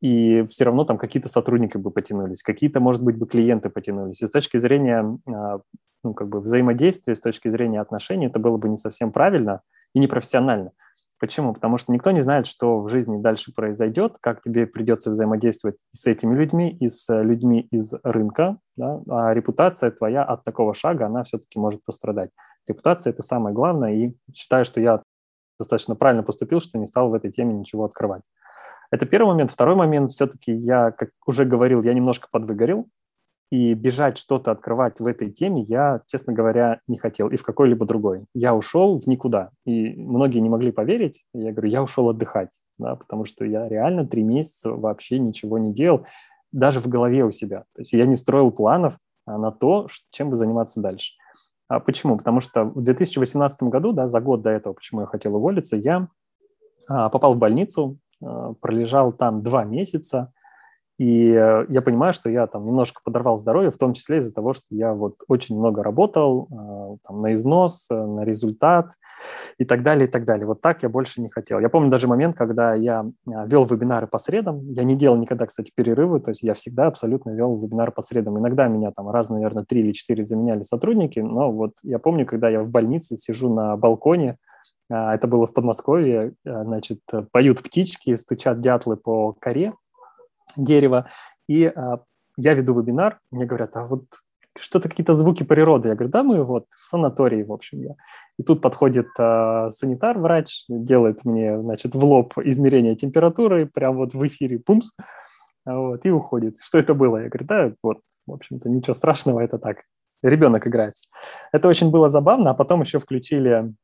и все равно там какие-то сотрудники бы потянулись, какие-то, может быть, бы клиенты потянулись. И с точки зрения а, ну, как бы взаимодействия, с точки зрения отношений, это было бы не совсем правильно и непрофессионально. Почему? Потому что никто не знает, что в жизни дальше произойдет, как тебе придется взаимодействовать с этими людьми, и с людьми из рынка, да? а репутация твоя от такого шага, она все-таки может пострадать. Репутация – это самое главное, и считаю, что я достаточно правильно поступил, что не стал в этой теме ничего открывать. Это первый момент. Второй момент, все-таки я, как уже говорил, я немножко подвыгорел, и бежать что-то открывать в этой теме я, честно говоря, не хотел. И в какой-либо другой. Я ушел в никуда. И многие не могли поверить. Я говорю, я ушел отдыхать, да, потому что я реально три месяца вообще ничего не делал, даже в голове у себя. То есть я не строил планов а, на то, чем бы заниматься дальше. А почему? Потому что в 2018 году, да, за год до этого, почему я хотел уволиться, я а, попал в больницу пролежал там два месяца, и э, я понимаю, что я там немножко подорвал здоровье, в том числе из-за того, что я вот очень много работал э, там, на износ, на результат и так далее, и так далее. Вот так я больше не хотел. Я помню даже момент, когда я вел вебинары по средам. Я не делал никогда, кстати, перерывы, то есть я всегда абсолютно вел вебинары по средам. Иногда меня там раз, наверное, три или четыре заменяли сотрудники, но вот я помню, когда я в больнице сижу на балконе, это было в Подмосковье. А, значит, поют птички, стучат дятлы по коре дерева. И а, я веду вебинар, мне говорят, а вот что-то какие-то звуки природы. Я говорю, да, мы вот в санатории, в общем, я. И тут подходит э, санитар, врач, делает мне, значит, в лоб измерение температуры, прям вот в эфире, пумс, вот, и уходит. Что это было? Я говорю, да, вот, в общем-то, ничего страшного, это так, ребенок играется. Это очень было забавно, а потом еще включили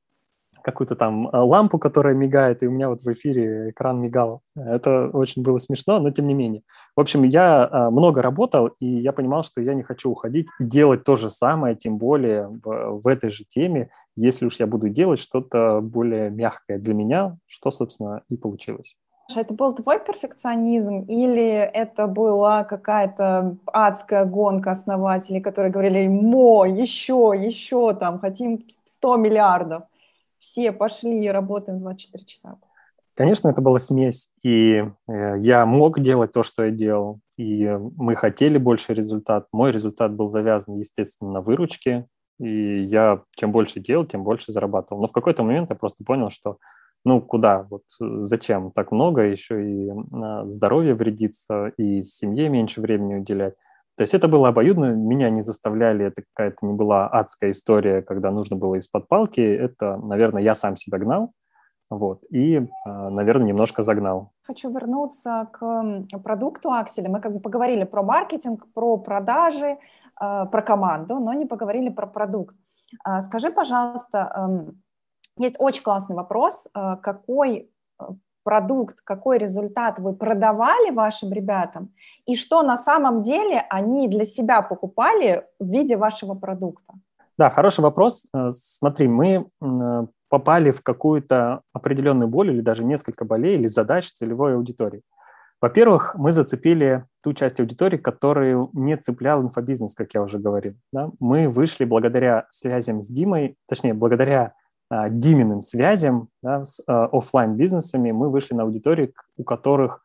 какую-то там э, лампу, которая мигает, и у меня вот в эфире экран мигал. Это очень было смешно, но тем не менее. В общем, я э, много работал, и я понимал, что я не хочу уходить и делать то же самое, тем более в, в этой же теме, если уж я буду делать что-то более мягкое для меня, что, собственно, и получилось. Это был твой перфекционизм или это была какая-то адская гонка основателей, которые говорили, мо, еще, еще, там, хотим 100 миллиардов? Все пошли и работаем 24 часа? Конечно, это была смесь, и э, я мог делать то, что я делал, и мы хотели больше результат. Мой результат был завязан, естественно, на выручке, и я чем больше делал, тем больше зарабатывал. Но в какой-то момент я просто понял, что ну куда, вот зачем так много, еще и здоровье вредится, и семье меньше времени уделять. То есть это было обоюдно, меня не заставляли, это какая-то не была адская история, когда нужно было из-под палки. Это, наверное, я сам себя гнал, вот, и, а, наверное, немножко загнал. Хочу вернуться к продукту Акселя. Мы как бы поговорили про маркетинг, про продажи, а, про команду, но не поговорили про продукт. А, скажи, пожалуйста, есть очень классный вопрос, какой продукт, какой результат вы продавали вашим ребятам, и что на самом деле они для себя покупали в виде вашего продукта? Да, хороший вопрос. Э, смотри, мы попали в какую-то определенную боль или даже несколько болей или задач целевой аудитории. Во-первых, мы зацепили ту часть аудитории, которую не цеплял инфобизнес, как я уже говорил. Да? Мы вышли благодаря связям с Димой, точнее, благодаря Диминым связям да, с а, офлайн бизнесами мы вышли на аудитории, у которых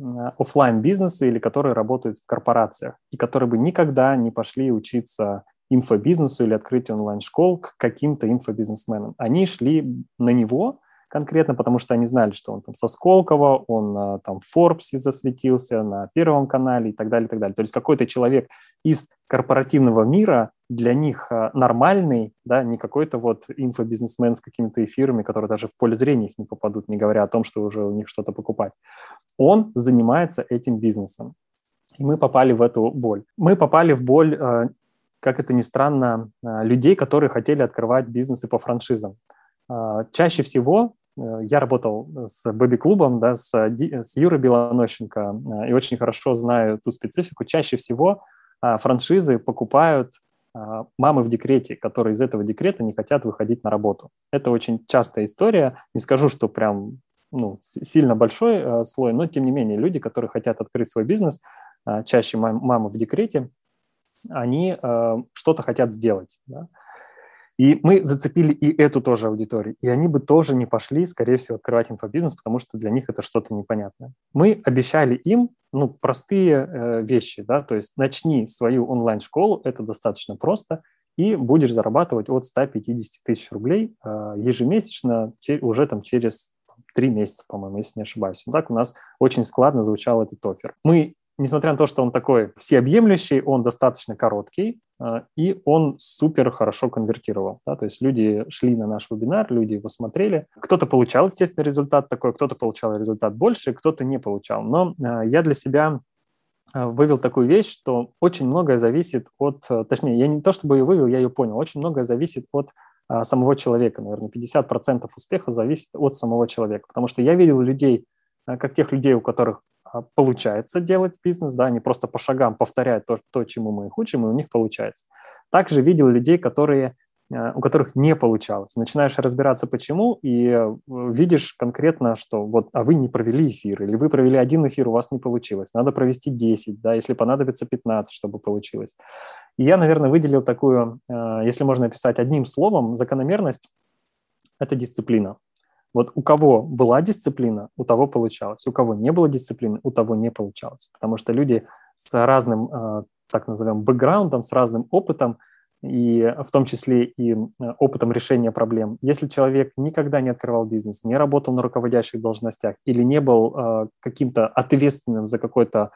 а, офлайн бизнесы или которые работают в корпорациях и которые бы никогда не пошли учиться инфобизнесу или открытию онлайн-школ к каким-то инфобизнесменам. Они шли на него конкретно, потому что они знали, что он там со Сколково, он там в Форбсе засветился, на Первом канале и так далее, и так далее. То есть какой-то человек из корпоративного мира для них а, нормальный, да, не какой-то вот инфобизнесмен с какими-то эфирами, которые даже в поле зрения их не попадут, не говоря о том, что уже у них что-то покупать. Он занимается этим бизнесом. И мы попали в эту боль. Мы попали в боль, а, как это ни странно, а, людей, которые хотели открывать бизнесы по франшизам. Чаще всего Э, я работал с Бэби-клубом, да, с, с Юрой Белонощенко, э, и очень хорошо знаю ту специфику. Чаще всего франшизы покупают а, мамы в декрете, которые из этого декрета не хотят выходить на работу. Это очень частая история. Не скажу, что прям ну, сильно большой э, слой, но тем не менее люди, которые хотят открыть свой бизнес, чаще мамы в декрете, они что-то хотят сделать. И мы зацепили и эту тоже аудиторию. И они бы тоже не пошли, скорее всего, открывать инфобизнес, потому что для них это что-то непонятное. Мы обещали им ну, простые э, вещи, да, то есть начни свою онлайн-школу, это достаточно просто, и будешь зарабатывать от 150 тысяч рублей э, ежемесячно уже там через три месяца, по-моему, если не ошибаюсь. Вот так у нас очень складно звучал этот офер. Мы несмотря на то, что он такой всеобъемлющий, он достаточно короткий, а, и он супер хорошо конвертировал. Да? То есть люди шли на наш вебинар, люди его смотрели. Кто-то получал, естественно, результат такой, кто-то получал результат больше, кто-то не получал. Но а, я для себя а, вывел такую вещь, что очень многое зависит от, точнее, я не то чтобы ее вывел, я ее понял, очень многое зависит от самого человека, наверное, 50% успеха зависит от самого человека, потому что я видел людей, как тех людей, у которых получается делать бизнес, да, они просто по шагам повторяют то, то, чему мы их учим, и у них получается. Также видел людей, которые, а, у которых не получалось. Начинаешь разбираться, почему, и э, видишь конкретно, что вот, а вы не провели эфир, или вы провели один эфир, у вас не получилось, надо провести 10, да, если понадобится 15, чтобы получилось. И я, наверное, выделил такую, а, если можно описать одним словом, закономерность – это дисциплина. Вот у кого была дисциплина, у того получалось. У кого не было дисциплины, у того не получалось. Потому что люди с разным, э, так назовем, бэкграундом, с разным опытом, и в том числе и э, опытом решения проблем. Если человек никогда не открывал бизнес, не работал на руководящих должностях или не был э, каким-то ответственным за какой-то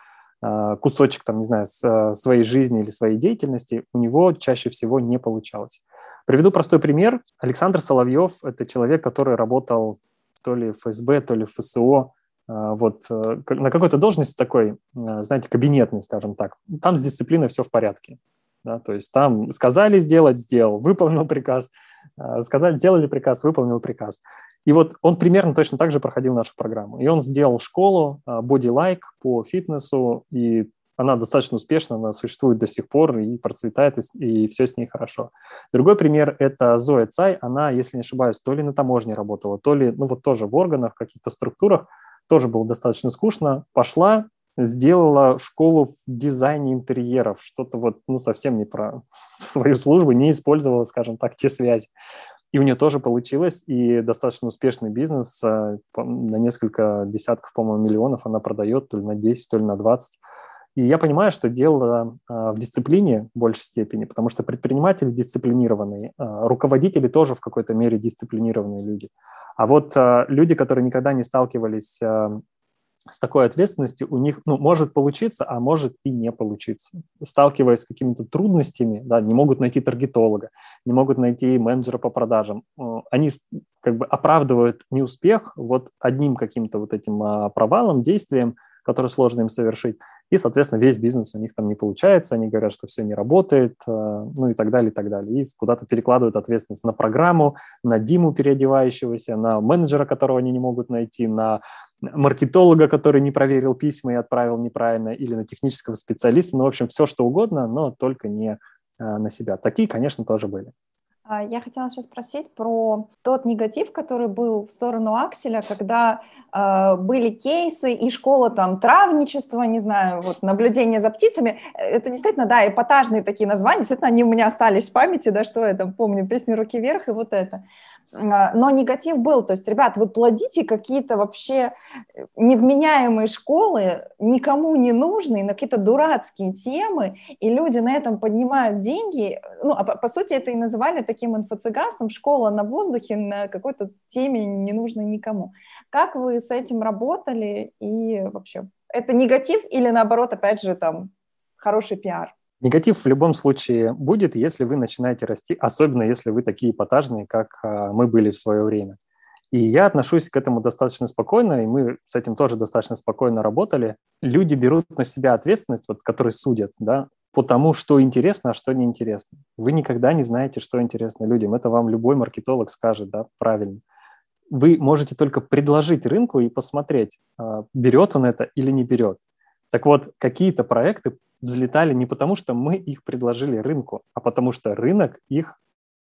кусочек, там, не знаю, своей жизни или своей деятельности, у него чаще всего не получалось. Приведу простой пример. Александр Соловьев – это человек, который работал то ли в ФСБ, то ли в ФСО, а, вот э, на какой-то должности такой, э, знаете, кабинетный, скажем так. Там с дисциплиной все в порядке. Да, то есть там сказали сделать, сделал, выполнил приказ, сказали, сделали приказ, выполнил приказ. И вот он примерно точно так же проходил нашу программу. И он сделал школу Body Like по фитнесу, и она достаточно успешна, она существует до сих пор и процветает, и, и все с ней хорошо. Другой пример – это Зоя Цай. Она, если не ошибаюсь, то ли на таможне работала, то ли, ну вот тоже в органах, в каких-то структурах, тоже было достаточно скучно. Пошла, сделала школу в дизайне интерьеров, что-то вот, ну, совсем не про (laughs) свою службу, не использовала, скажем так, те связи. И у нее тоже получилось, и достаточно успешный бизнес, э, на несколько десятков, по-моему, миллионов она продает, то ли на 10, то ли на 20. И я понимаю, что дело а, в дисциплине в большей степени, потому что предприниматели дисциплинированные, а, руководители тоже в какой-то мере дисциплинированные люди. А вот а, люди, которые никогда не сталкивались с такой ответственностью у них ну, может получиться, а может и не получиться. Сталкиваясь с какими-то трудностями, да, не могут найти таргетолога, не могут найти менеджера по продажам, они как бы оправдывают неуспех вот одним каким-то вот этим провалом, действием, которое сложно им совершить. И, соответственно, весь бизнес у них там не получается, они говорят, что все не работает, э, ну и так далее, и так далее. И куда-то перекладывают ответственность на программу, на Диму переодевающегося, на менеджера, которого они не могут найти, на маркетолога, который не проверил письма и отправил неправильно, или на технического специалиста, ну, в общем, все что угодно, но только не э, на себя. Такие, конечно, тоже были. А, я хотела сейчас спросить про тот негатив, который был в сторону Акселя, когда э, были кейсы и школа там травничества, не знаю, вот наблюдение за птицами. Это действительно, да, эпатажные такие названия, действительно, они у меня остались в памяти, да, что я там помню, песни «Руки вверх» и вот это. А, но негатив был, то есть, ребят, вы плодите какие-то вообще невменяемые школы, никому не нужные, на какие-то дурацкие темы, и люди на этом поднимают деньги, ну, а по, по сути это и называли таким инфо-цыганством, школа на воздухе на какой-то теме не нужной никому. Как вы с этим работали и вообще, это негатив или наоборот, опять же, там, хороший пиар? Негатив в любом случае будет, если вы начинаете расти, особенно если вы такие эпатажные, как а, мы были в свое время. И я отношусь к этому достаточно спокойно, и мы с этим тоже достаточно спокойно работали. Люди берут на себя ответственность, вот, которые судят, да, по тому, что интересно, а что неинтересно. Вы никогда не знаете, что интересно людям. Это вам любой маркетолог скажет, да, правильно. Вы можете только предложить рынку и посмотреть, а, берет он это или не берет. Так вот, какие-то проекты взлетали не потому, что мы их предложили рынку, а потому что рынок их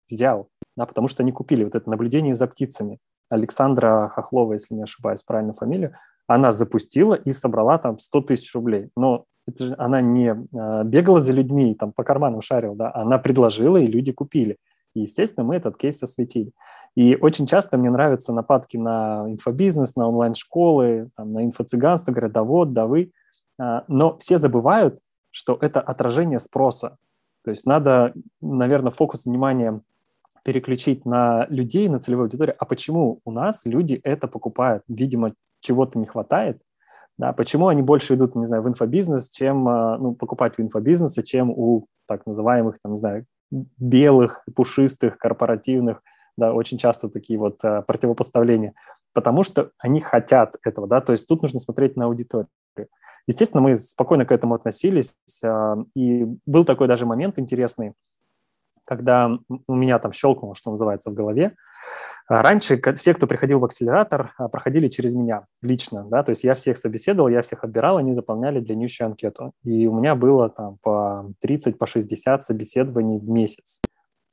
взял, да, потому что они купили вот это наблюдение за птицами. Александра Хохлова, если не ошибаюсь, правильно фамилию, она запустила и собрала там 100 тысяч рублей. Но это же она не э, бегала за людьми, там по карманам шарила, да, она предложила, и люди купили. И, естественно, мы этот кейс осветили. И очень часто мне нравятся нападки на инфобизнес, на онлайн-школы, там, на инфо-цыганство, говорят, да вот, да вы. А, но все забывают, что это отражение спроса. То есть надо, наверное, фокус внимания переключить на людей, на целевую аудиторию. А почему у нас люди это покупают? Видимо, чего-то не хватает. Да, почему они больше идут, не знаю, в инфобизнес, чем а, ну, покупать в инфобизнесе, чем у так называемых, там, не знаю, белых, пушистых, корпоративных, да, очень часто такие вот а, противопоставления, потому что они хотят этого, да, то есть тут нужно смотреть на аудиторию. Естественно, мы спокойно к этому относились, а, и был такой даже момент интересный, когда у меня там щелкнуло, что называется, в голове. А, раньше все, кто приходил в акселератор, а, проходили через меня лично, да, то есть я всех собеседовал, я всех отбирал, они заполняли длиннющую анкету. И у меня было там по 30, по 60 собеседований в месяц.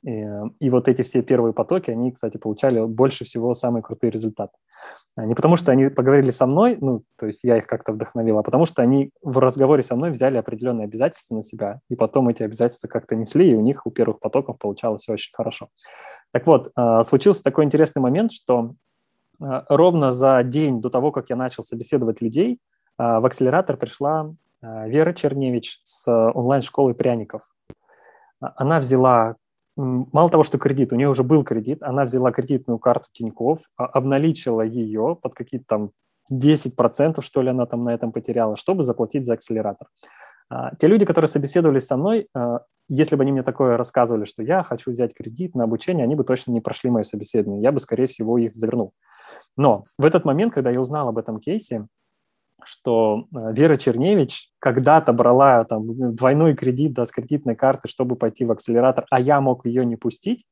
И, и вот эти все первые потоки, они, кстати, получали больше всего самые крутые результаты. А, не потому, что они поговорили со мной, ну, то есть я их как-то вдохновил, а потому что они в разговоре со мной взяли определенные обязательства на себя, и потом эти обязательства как-то несли, и у них у первых потоков получалось очень хорошо. Так вот, а, случился такой интересный момент, что а, ровно за день до того, как я начал собеседовать людей, в акселератор пришла Вера Черневич с онлайн-школы пряников. Она взяла мало того, что кредит, у нее уже был кредит, она взяла кредитную карту Тиньков, а, обналичила ее под какие-то там 10%, что ли, она там на этом потеряла, чтобы заплатить за акселератор. А, те люди, которые собеседовались со мной, а, если бы они мне такое рассказывали, что я хочу взять кредит на обучение, они бы точно не прошли мое собеседование, я бы, скорее всего, их завернул. Но в этот момент, когда я узнал об этом кейсе, что э, Вера Черневич когда-то брала там, двойной кредит да, с кредитной карты, чтобы пойти в акселератор, а я мог ее не пустить.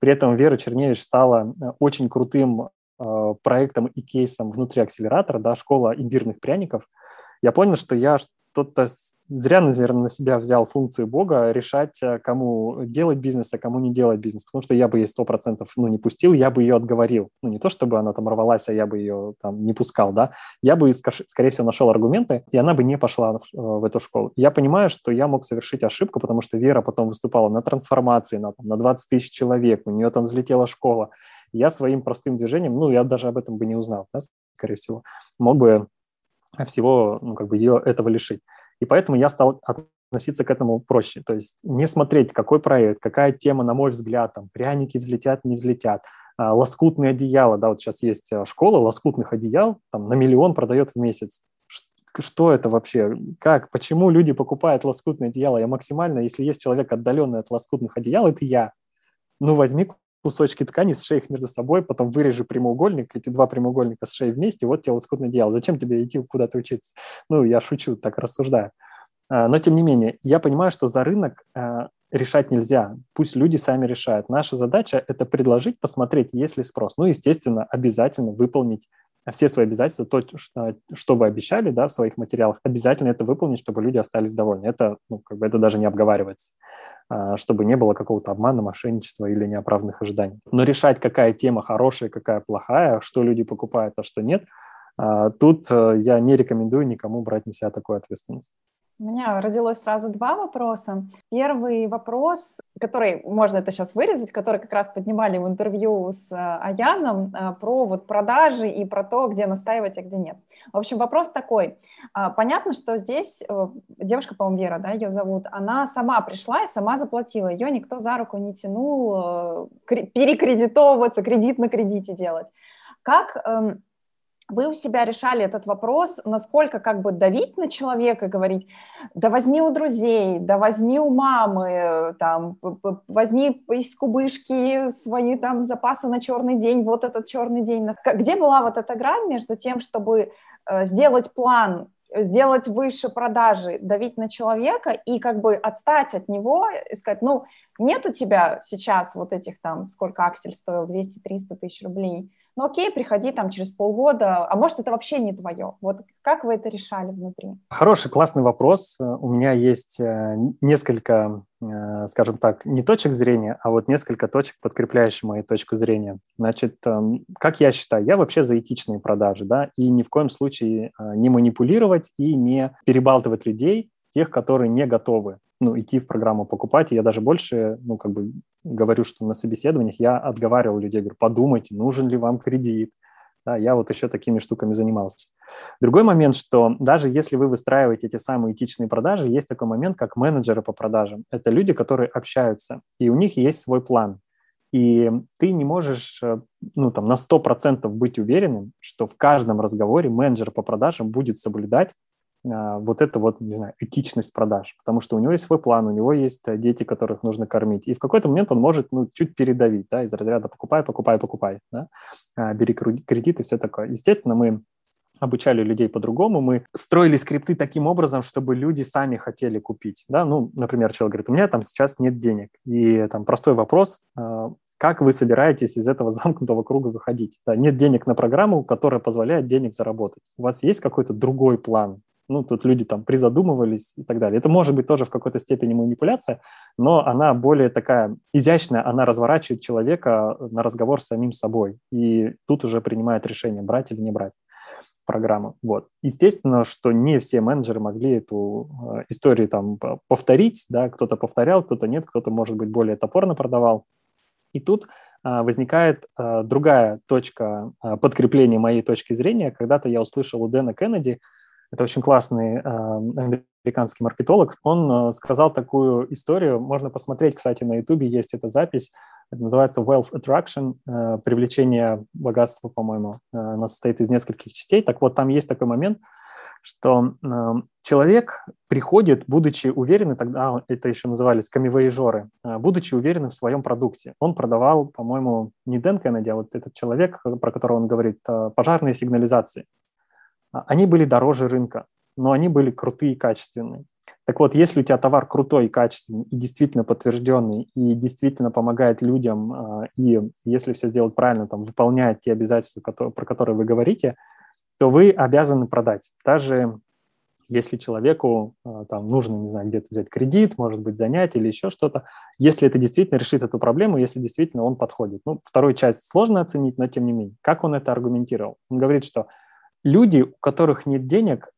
При этом Вера Черневич стала э, очень крутым э, проектом и кейсом внутри акселератора, да, школа имбирных пряников. Я понял, что я кто-то зря, наверное, на себя взял функцию Бога решать, э, кому делать бизнес, а кому не делать бизнес, потому что я бы ей сто процентов ну, не пустил, я бы ее отговорил. Ну, не то, чтобы она там рвалась, а я бы ее там не пускал, да. Я бы, скорее всего, нашел аргументы, и она бы не пошла э, в эту школу. Я понимаю, что я мог совершить ошибку, потому что Вера потом выступала на трансформации, на, на 20 тысяч человек, у нее там взлетела школа. Я своим простым движением, ну, я даже об этом бы не узнал, да, скорее всего, мог бы всего, ну, как бы ее этого лишить. И поэтому я стал относиться к этому проще. То есть не смотреть, какой проект, какая тема, на мой взгляд, там, пряники взлетят, не взлетят, а, лоскутные одеяла, да, вот сейчас есть а, школа лоскутных одеял, там, на миллион продает в месяц. что это вообще, как, почему люди покупают лоскутное одеяло? Я максимально, если есть человек отдаленный от лоскутных одеял, это я. Ну, возьми кусочки ткани, сшей их между собой, потом вырежи прямоугольник, эти два прямоугольника сшей вместе, вот тебе лоскутное одеяло. Зачем тебе идти куда-то учиться? Ну, я шучу, так рассуждаю. А, но, тем не менее, я понимаю, что за рынок а, решать нельзя. Пусть люди сами решают. Наша задача – это предложить, посмотреть, есть ли спрос. Ну, естественно, обязательно выполнить все свои обязательства, то, что вы обещали да, в своих материалах, обязательно это выполнить, чтобы люди остались довольны. Это, ну, как бы это даже не обговаривается, а, чтобы не было какого-то обмана, мошенничества или неоправданных ожиданий. Но решать, какая тема хорошая, какая плохая, что люди покупают, а что нет, а, тут э, я не рекомендую никому брать на себя такую ответственность. У меня родилось сразу два вопроса. Первый вопрос, который, можно это сейчас вырезать, который как раз поднимали в интервью с э, Аязом, э, про вот продажи и про то, где настаивать, а где нет. В общем, вопрос такой. А, понятно, что здесь э, девушка, по-моему, Вера, да, ее зовут, она сама пришла и сама заплатила. Ее никто за руку не тянул перекредитовываться, кредит на кредите делать. Как эм, вы у себя решали этот вопрос, насколько как бы давить на человека, говорить, да возьми у друзей, да возьми у мамы, там, возьми из кубышки свои там запасы на черный день, вот этот черный день. Где была вот эта грань между тем, чтобы э, сделать план, сделать выше продажи, давить на человека и как бы отстать от него и сказать, ну, нет у тебя сейчас вот этих там, сколько аксель стоил, 200-300 тысяч рублей, ну окей, приходи там через полгода, а может это вообще не твое. Вот как вы это решали внутри? Хороший, классный вопрос. У меня есть э, несколько, э, скажем так, не точек зрения, а вот несколько точек, подкрепляющих мою точку зрения. Значит, эм, как я считаю, я вообще за этичные продажи, да, и ни в коем случае э, не манипулировать и не перебалтывать людей, тех, которые не готовы ну, идти в программу покупать. И я даже больше, ну, как бы говорю, что на собеседованиях я отговаривал людей, говорю, подумайте, нужен ли вам кредит. Да, я вот еще такими штуками занимался. Другой момент, что даже если вы выстраиваете эти самые этичные продажи, есть такой момент, как менеджеры по продажам. Это люди, которые общаются, и у них есть свой план. И ты не можешь э, ну, там, на 100% быть уверенным, что в каждом разговоре менеджер по продажам будет соблюдать вот это вот, не знаю, этичность продаж, потому что у него есть свой план, у него есть э, дети, которых нужно кормить, и в какой-то момент он может, ну, чуть передавить, да, из разряда покупай, покупай, покупай, да, а, бери кредит и все такое. Естественно, мы обучали людей по-другому, мы строили скрипты таким образом, чтобы люди сами хотели купить, да, ну, например, человек говорит, у меня там сейчас нет денег, и там простой вопрос, а, как вы собираетесь из этого (laughs) замкнутого круга выходить? Да, нет денег на программу, которая позволяет денег заработать. У вас есть какой-то другой план, ну, тут люди там призадумывались и так далее. Это может быть тоже в какой-то степени манипуляция, но она более такая изящная, она разворачивает человека на разговор с самим собой. И тут уже принимает решение, брать или не брать программу. Вот. Естественно, что не все менеджеры могли эту э, историю там повторить, да, кто-то повторял, кто-то нет, кто-то, может быть, более топорно продавал. И тут э, возникает э, другая точка э, подкрепления моей точки зрения. Когда-то я услышал у Дэна Кеннеди, это очень классный э, американский маркетолог, он э, сказал такую историю, можно посмотреть, кстати, на YouTube есть эта запись, это называется Wealth Attraction, э, привлечение богатства, по-моему, она состоит из нескольких частей. Так вот, там есть такой момент, что человек приходит, будучи уверенным, тогда это еще назывались камевоежоры, будучи уверенным в своем продукте. Он продавал, по-моему, не Дэн Кеннеди, а вот этот человек, про которого он говорит, пожарные сигнализации. А, они были дороже рынка, но они были крутые и качественные. Так вот, если у тебя товар крутой и качественный, и действительно подтвержденный, и действительно помогает людям, а, и если все сделать правильно, там, выполняет те обязательства, про которые вы говорите, то вы обязаны продать. Даже если человеку а, там нужно, не знаю, где-то взять кредит, может быть, занять или еще что-то, если это действительно решит эту проблему, если действительно он подходит. Ну, вторую часть сложно оценить, но тем не менее. Как он это аргументировал? Он говорит, что люди, у которых нет денег,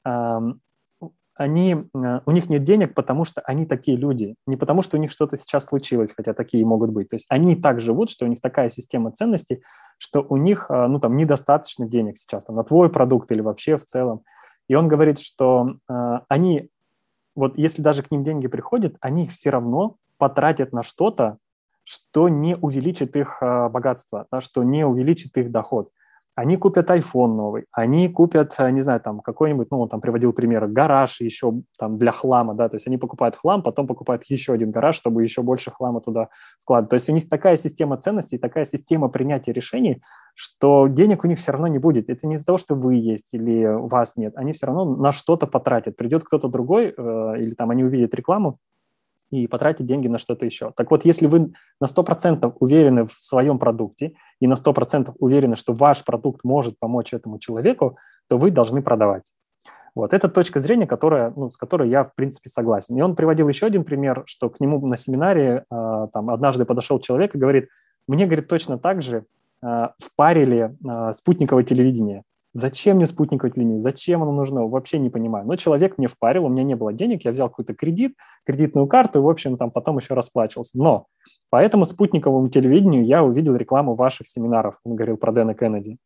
они, э, у них нет денег, потому что они такие люди, не потому что у них что-то сейчас случилось, хотя такие могут быть. То есть они так живут, что у них такая система ценностей, что у них э, ну, там, недостаточно денег сейчас там, на твой продукт или вообще в целом. И он говорит, что э, они, вот если даже к ним деньги приходят, они их все равно потратят на что-то, что не увеличит их богатство, да, что не увеличит их доход. Они купят iPhone новый, они купят, э, не знаю, там какой-нибудь, ну, он там приводил пример, гараж еще там для хлама, да, то есть они покупают хлам, потом покупают еще один гараж, чтобы еще больше хлама туда вкладывать. То есть у них такая система ценностей, такая система принятия решений, что денег у них все равно не будет. Это не из-за того, что вы есть или вас нет, они все равно на что-то потратят. Придет кто-то другой, э, или там они увидят рекламу, и потратить деньги на что-то еще. Так вот, если вы на 100% уверены в своем продукте и на 100% уверены, что ваш продукт может помочь этому человеку, то вы должны продавать. Вот. Это точка зрения, которая, ну, с которой я, в принципе, согласен. И он приводил еще один пример, что к нему на семинаре э, там, однажды подошел человек и говорит, мне, говорит, точно так же э, впарили э, спутниковое телевидение. Зачем мне спутниковая линия? Зачем оно нужно? Вообще не понимаю. Но человек мне впарил, у меня не было денег, я взял какой-то кредит, кредитную карту, и, в общем, там потом еще расплачивался. Но по этому спутниковому телевидению я увидел рекламу ваших семинаров, он говорил про Дэна Кеннеди.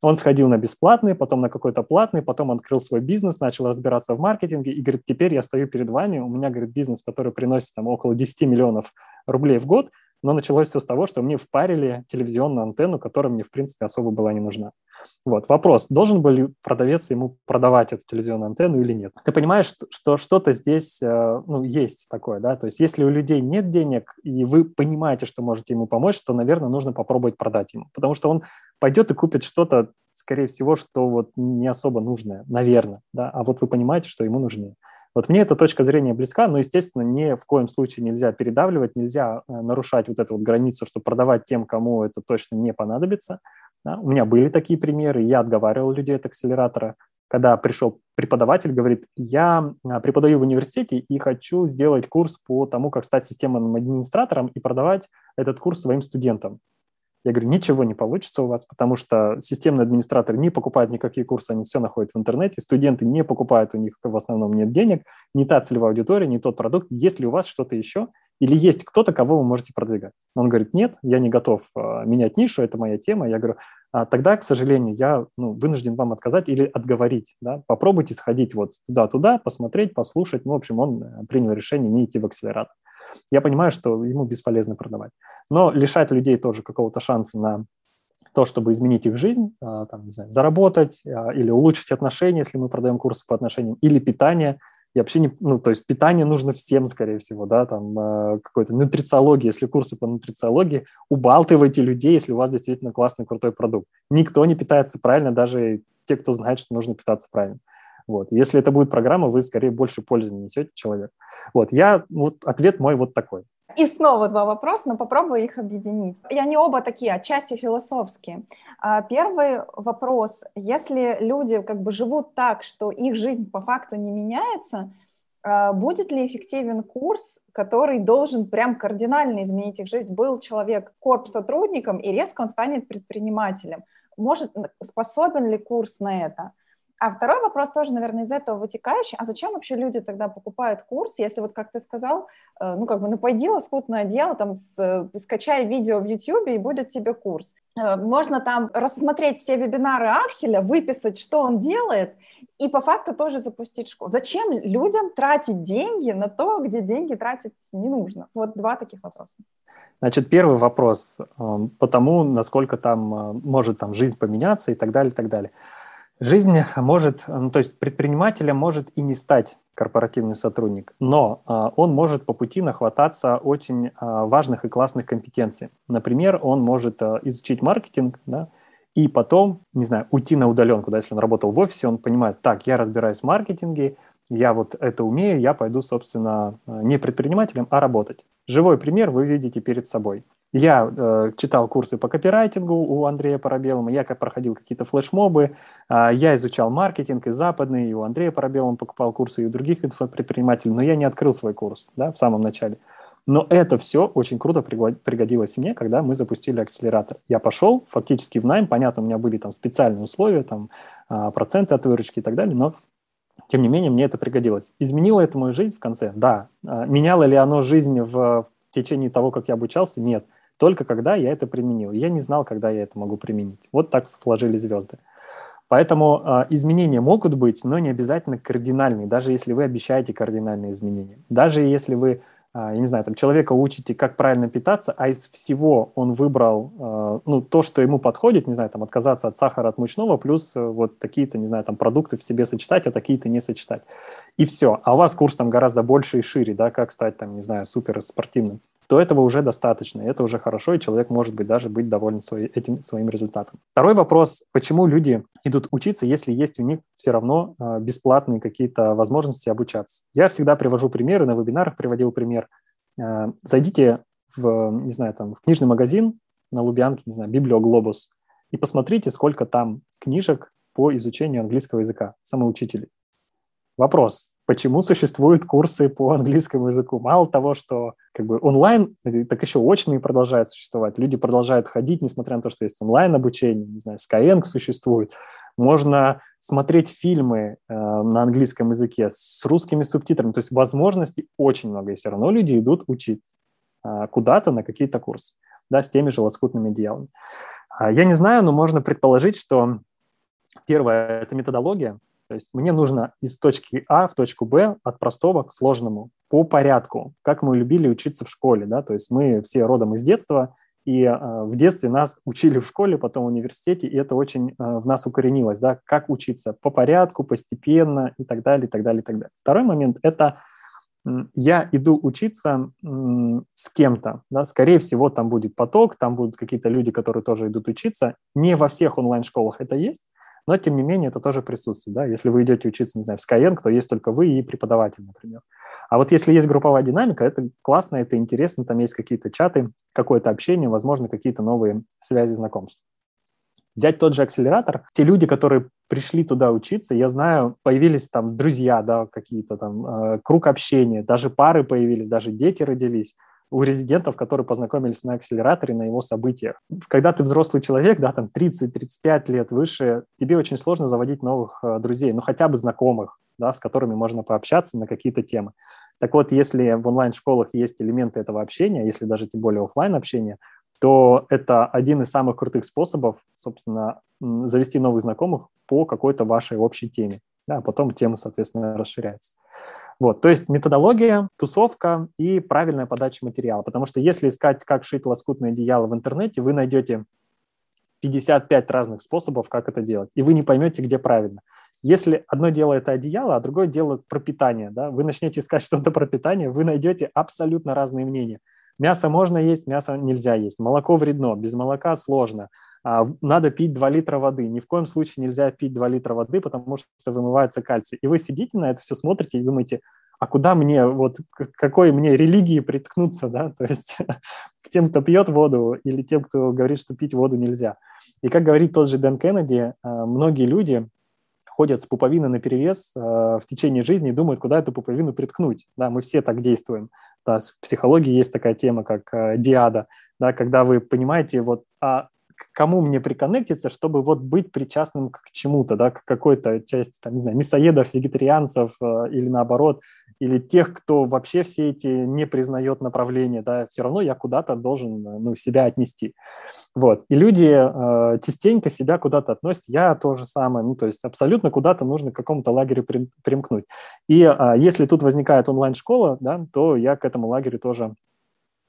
Он сходил на бесплатный, потом на какой-то платный, потом открыл свой бизнес, начал разбираться в маркетинге и говорит, теперь я стою перед вами, у меня, говорит, бизнес, который приносит там около 10 миллионов рублей в год, но началось все с того, что мне впарили телевизионную антенну, которая мне, в принципе, особо была не нужна. Вот, вопрос, должен был продавец ему продавать эту телевизионную антенну или нет? Ты понимаешь, что что-то здесь э, ну, есть такое, да? То есть если у людей нет денег, и вы понимаете, что можете ему помочь, то, наверное, нужно попробовать продать ему, потому что он пойдет и купит что-то, скорее всего, что вот не особо нужное, наверное, да, а вот вы понимаете, что ему нужнее. Вот мне эта точка зрения близка, но, естественно, ни в коем случае нельзя передавливать, нельзя э, нарушать вот эту вот границу, что продавать тем, кому это точно не понадобится. Да? У меня были такие примеры, я отговаривал людей от акселератора, когда пришел преподаватель, говорит, я э, преподаю в университете и хочу сделать курс по тому, как стать системным администратором и продавать этот курс своим студентам. Я говорю, ничего не получится у вас, потому что системный администратор не покупает никакие курсы, они все находят в интернете, студенты не покупают, у них в основном нет денег, не та целевая аудитория, не тот продукт. Есть ли у вас что-то еще? Или есть кто-то, кого вы можете продвигать? Он говорит, нет, я не готов а, менять нишу, это моя тема. Я говорю, а, тогда, к сожалению, я ну, вынужден вам отказать или отговорить. Да? Попробуйте сходить вот туда-туда, посмотреть, послушать. Ну, в общем, он э, принял решение не идти в акселератор я понимаю, что ему бесполезно продавать. Но лишать людей тоже какого-то шанса на то, чтобы изменить их жизнь, а, там, не знаю, заработать а, или улучшить отношения, если мы продаем курсы по отношениям, или питание. И вообще не, ну, то есть питание нужно всем, скорее всего, да, там а, какой-то нутрициология, если курсы по нутрициологии, убалтывайте людей, если у вас действительно классный, крутой продукт. Никто не питается правильно, даже те, кто знает, что нужно питаться правильно. Вот. Если это будет программа, вы скорее больше пользы несете человек. Вот. Я, вот ответ мой вот такой. И снова два вопроса, но попробую их объединить. И они оба такие, отчасти философские. А, первый вопрос. Если люди как бы живут так, что их жизнь по факту не меняется, а, будет ли эффективен курс, который должен прям кардинально изменить их жизнь? Был человек корп-сотрудником, и резко он станет предпринимателем. Может, способен ли курс на это? А второй вопрос тоже, наверное, из этого вытекающий. А зачем вообще люди тогда покупают курс, если вот, как ты сказал, э, ну, как бы, ну, пойди лоскутное дело, там, с, э, скачай видео в YouTube, и будет тебе курс. Э, можно там рассмотреть все вебинары Акселя, выписать, что он делает, и по факту тоже запустить школу. Зачем людям тратить деньги на то, где деньги тратить не нужно? Вот два таких вопроса. Значит, первый вопрос по тому, насколько там может там жизнь поменяться и так далее, и так далее. Жизнь может, ну, то есть предпринимателем может и не стать корпоративный сотрудник, но а, он может по пути нахвататься очень а, важных и классных компетенций. Например, он может а, изучить маркетинг, да, и потом, не знаю, уйти на удаленку, да, если он работал в офисе, он понимает, так, я разбираюсь в маркетинге, я вот это умею, я пойду, собственно, не предпринимателем, а работать. Живой пример вы видите перед собой. Я э, читал курсы по копирайтингу у Андрея Парабелума, я проходил какие-то флешмобы, э, я изучал маркетинг и западный, и у Андрея Парабелума покупал курсы, и у других инфопредпринимателей, но я не открыл свой курс да, в самом начале. Но это все очень круто пригодилось мне, когда мы запустили акселератор. Я пошел фактически в найм, понятно, у меня были там специальные условия, там э, проценты от выручки и так далее, но тем не менее мне это пригодилось. Изменило это мою жизнь в конце? Да. Э, меняло ли оно жизнь в, течение того, как я обучался? Нет только когда я это применил. Я не знал, когда я это могу применить. Вот так сложились звезды. Поэтому э, изменения могут быть, но не обязательно кардинальные, даже если вы обещаете кардинальные изменения. Даже если вы а, я не знаю, там человека учите, как правильно питаться, а из всего он выбрал, а, ну, то, что ему подходит, не знаю, там, отказаться от сахара, от мучного, плюс э, вот такие-то, не знаю, там, продукты в себе сочетать, а такие-то не сочетать. И все. А у вас курс там гораздо больше и шире, да, как стать, там, не знаю, супер спортивным то этого уже достаточно, это уже хорошо, и человек может быть даже быть доволен свой, этим своим результатом. Второй вопрос, почему люди идут учиться, если есть у них все равно э, бесплатные какие-то возможности обучаться. Я всегда привожу примеры, на вебинарах приводил пример. Э, зайдите в, не знаю, там, в книжный магазин на Лубянке, не знаю, Библиоглобус, и посмотрите, сколько там книжек по изучению английского языка, самоучителей. Вопрос, почему существуют курсы по английскому языку. Мало того, что как бы онлайн, так еще очные продолжают существовать. Люди продолжают ходить, несмотря на то, что есть онлайн обучение, не знаю, Skyeng существует. Можно смотреть фильмы э, на английском языке с русскими субтитрами. То есть возможностей очень много, и все равно люди идут учить э, куда-то на какие-то курсы, да, с теми же лоскутными идеалами. Э, я не знаю, но можно предположить, что первое – это методология, то есть мне нужно из точки А в точку Б от простого к сложному по порядку, как мы любили учиться в школе. Да? То есть мы все родом из детства, и э, в детстве нас (laughs) учили в школе, потом в университете, и это очень э, в нас укоренилось, да, как учиться по порядку, постепенно и так далее, и так далее, и так далее. Второй момент – это я иду учиться с кем-то, да, скорее всего, там будет поток, там будут какие-то люди, которые тоже идут учиться. Не во всех онлайн-школах это есть, но, тем не менее, это тоже присутствует. Да? Если вы идете учиться, не знаю, в Skyeng, то есть только вы и преподаватель, например. А вот если есть групповая динамика, это классно, это интересно, там есть какие-то чаты, какое-то общение, возможно, какие-то новые связи, знакомств. Взять тот же акселератор, те люди, которые пришли туда учиться, я знаю, появились там друзья, да, какие-то там, э, круг общения, даже пары появились, даже дети родились у резидентов, которые познакомились на акселераторе, на его событиях. Когда ты взрослый человек, да, там 30-35 лет выше, тебе очень сложно заводить новых э, друзей, ну хотя бы знакомых, да, с которыми можно пообщаться на какие-то темы. Так вот, если в онлайн-школах есть элементы этого общения, если даже тем более офлайн общения, то это один из самых крутых способов, собственно, завести новых знакомых по какой-то вашей общей теме. Да, а потом тема, соответственно, расширяется. Вот, то есть методология, тусовка и правильная подача материала. Потому что если искать, как шить лоскутное одеяло в интернете, вы найдете 55 разных способов, как это делать, и вы не поймете, где правильно. Если одно дело это одеяло, а другое дело пропитание, да, вы начнете искать (laughs) что-то про питание, вы найдете абсолютно разные мнения. Мясо можно есть, мясо нельзя есть, молоко вредно, без молока сложно, надо пить 2 литра воды. Ни в коем случае нельзя пить 2 литра воды, потому что вымывается кальций. И вы сидите на это все, смотрите и думаете, а куда мне, вот какой мне религии приткнуться, да, (laughs) то есть к тем, кто пьет воду или тем, кто говорит, что пить воду нельзя. И как говорит тот же Дэн Кеннеди, а, многие люди ходят с пуповиной на перевес а, в течение жизни и думают, куда эту пуповину приткнуть. Да, мы все так действуем. Да, в психологии есть такая тема, как диада, да, когда вы понимаете, вот, а к кому мне приконнектиться, чтобы вот быть причастным к чему-то, да, к какой-то части, там, не знаю, мясоедов, вегетарианцев э, или наоборот, или тех, кто вообще все эти не признает направления, да, все равно я куда-то должен, э, ну, себя отнести. Вот. И люди э, частенько себя куда-то относят, я то же самое, ну, то есть абсолютно куда-то нужно к какому-то лагерю примкнуть. И э, если тут возникает онлайн-школа, да, то я к этому лагерю тоже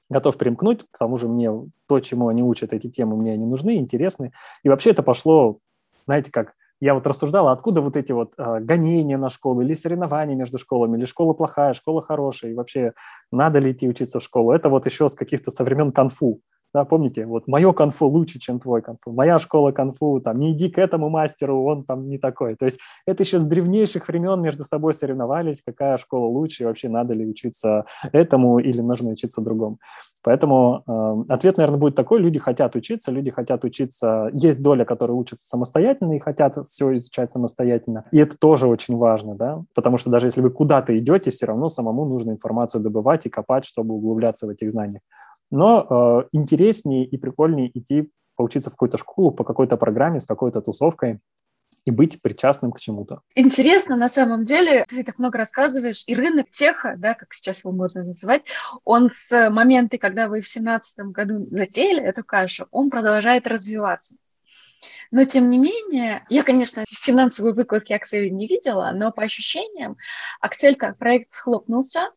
готов примкнуть, к тому же мне то, чему они учат, эти темы мне не нужны, интересны. И вообще это пошло, знаете, как я вот рассуждал, откуда вот эти вот э, гонения на школу, или соревнования между школами, или школа плохая, школа хорошая, и вообще надо ли идти учиться в школу. Это вот еще с каких-то со времен конфу. Да, помните, вот мое конфу лучше, чем твой конфу, моя школа конфу, там, не иди к этому мастеру, он там не такой. То есть это еще с древнейших времен между собой соревновались, какая школа лучше, и вообще надо ли учиться этому или нужно учиться другому. Поэтому э, ответ, наверное, будет такой, люди хотят учиться, люди хотят учиться, есть доля, которые учатся самостоятельно и хотят все изучать самостоятельно. И это тоже очень важно, да, потому что даже если вы куда-то идете, все равно самому нужно информацию добывать и копать, чтобы углубляться в этих знаниях но э, интереснее и прикольнее идти поучиться в какую-то школу по какой-то программе с какой-то тусовкой и быть причастным к чему-то. Интересно, на самом деле, ты так много рассказываешь, и рынок теха, да, как сейчас его можно называть, он с момента, когда вы в семнадцатом году затеяли эту кашу, он продолжает развиваться. Но, тем не менее, я, конечно, финансовые выкладки Axel не видела, но по ощущениям, Axel как проект схлопнулся,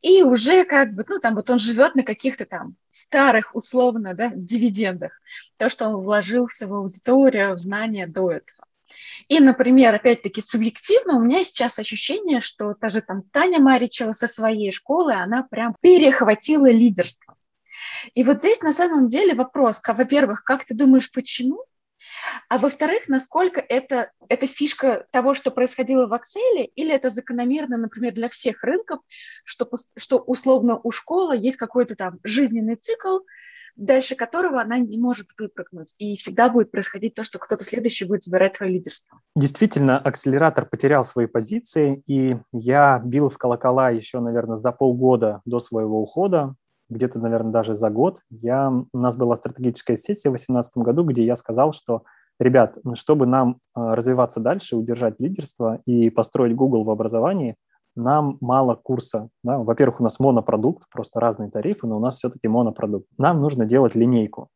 и уже как бы, ну, там вот он живет на каких-то там старых, условно, да, дивидендах. То, что он вложился в аудиторию, в знания до этого. И, например, опять-таки субъективно у меня сейчас ощущение, что та же там Таня Маричева со своей школы, она прям перехватила лидерство. И вот здесь на самом деле вопрос, во-первых, как ты думаешь, почему? А во-вторых, насколько это, это фишка того, что происходило в Excel, или это закономерно, например, для всех рынков, что, что условно у школы есть какой-то там жизненный цикл, дальше которого она не может выпрыгнуть. И всегда будет происходить то, что кто-то следующий будет забирать твое лидерство. Действительно, акселератор потерял свои позиции, и я бил в колокола еще, наверное, за полгода до своего ухода, где-то, наверное, даже за год. Я, у нас была стратегическая сессия в 2018 году, где я сказал, что ребят, чтобы нам э, развиваться дальше, удержать лидерство и построить Google в образовании, нам мало курса. Да? Во-первых, у нас монопродукт, просто разные тарифы, но у нас все-таки монопродукт. Нам нужно делать линейку.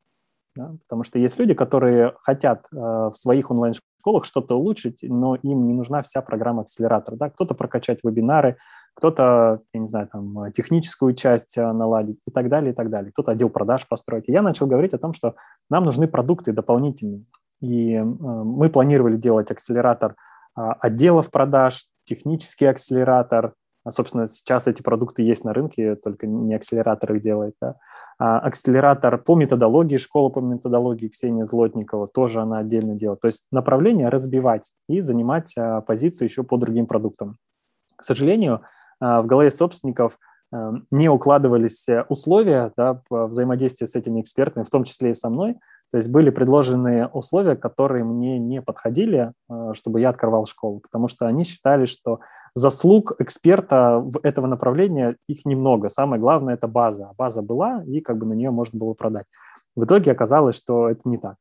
Да? Потому что есть люди, которые хотят э, в своих онлайн-школах что-то улучшить, но им не нужна вся программа акселератора. Да? Кто-то прокачать вебинары, кто-то, я не знаю, там, техническую часть э, наладить и так далее, и так далее. Кто-то отдел продаж построить. И я начал говорить о том, что нам нужны продукты дополнительные. И э, мы планировали делать акселератор э, отделов продаж, технический акселератор. А, собственно, сейчас эти продукты есть на рынке, только не акселератор их делает. Да? А акселератор по методологии, школа по методологии Ксения Злотникова, тоже она отдельно делает. То есть направление разбивать и занимать а, позицию еще по другим продуктам. К сожалению, а, в голове собственников а, не укладывались условия да, взаимодействия с этими экспертами, в том числе и со мной, то есть были предложены условия, которые мне не подходили, э, чтобы я открывал школу, потому что они считали, что заслуг эксперта в этого направления их немного. Самое главное – это база. База была, и как бы на нее можно было продать. В итоге оказалось, что это не так.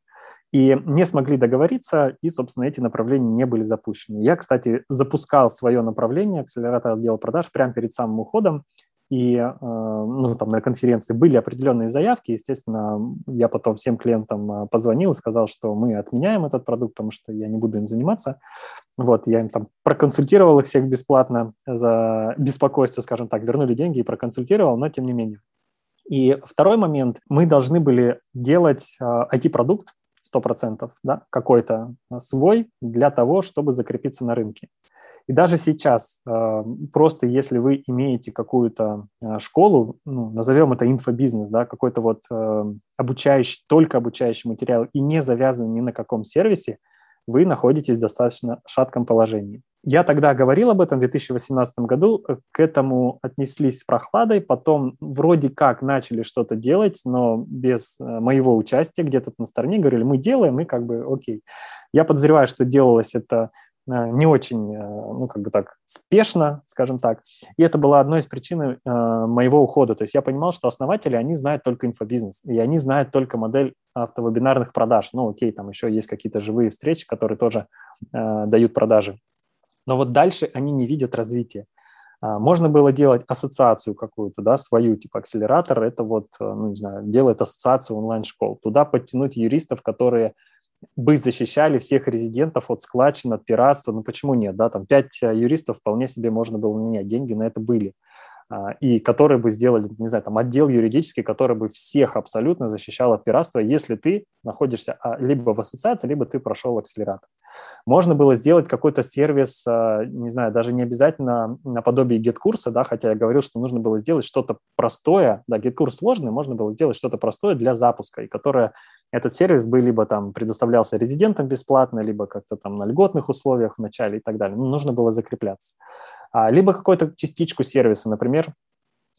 И не смогли договориться, и, собственно, эти направления не были запущены. Я, кстати, запускал свое направление, акселератор отдела продаж, прямо перед самым уходом, и э, ну, там на конференции были определенные заявки. Естественно, я потом всем клиентам э, позвонил и сказал, что мы отменяем этот продукт, потому что я не буду им заниматься. Вот, я им там проконсультировал их всех бесплатно за беспокойство, скажем так, вернули деньги и проконсультировал, но тем не менее. И второй момент, мы должны были делать IT-продукт, э, 100%, да, какой-то свой для того, чтобы закрепиться на рынке. И даже сейчас, э, просто если вы имеете какую-то э, школу, ну, назовем это инфобизнес, да, какой-то вот э, обучающий, только обучающий материал и не завязан ни на каком сервисе, вы находитесь в достаточно шатком положении. Я тогда говорил об этом в 2018 году, к этому отнеслись с прохладой, потом вроде как начали что-то делать, но без моего участия, где-то на стороне говорили, мы делаем, и как бы окей. Я подозреваю, что делалось это не очень, э, ну, как бы так, спешно, скажем так. И это была одной из причин э, моего ухода. То есть я понимал, что основатели, они знают только инфобизнес, и они знают только модель автовебинарных продаж. Ну, окей, там еще есть какие-то живые встречи, которые тоже дают продажи. Но вот дальше они не видят развития. Можно было делать ассоциацию какую-то, да, свою, типа акселератор, это вот, ну, не знаю, делает ассоциацию онлайн-школ. Туда подтянуть юристов, которые бы защищали всех резидентов от складчин, от пиратства. Ну почему нет? Да? Там пять э, юристов вполне себе можно было нанять, деньги на это были. А, и которые бы сделали, не знаю, там отдел юридический, который бы всех абсолютно защищал от пиратства, если ты находишься а, либо в ассоциации, либо ты прошел акселератор. Можно было сделать какой-то сервис, а, не знаю, даже не обязательно наподобие GetCourse, да, хотя я говорил, что нужно было сделать что-то простое, да, GetCourse сложный, можно было сделать что-то простое для запуска, и которое этот сервис бы либо там предоставлялся резидентам бесплатно, либо как-то там на льготных условиях в начале и так далее. Ну, нужно было закрепляться. А, либо какую-то частичку сервиса. Например,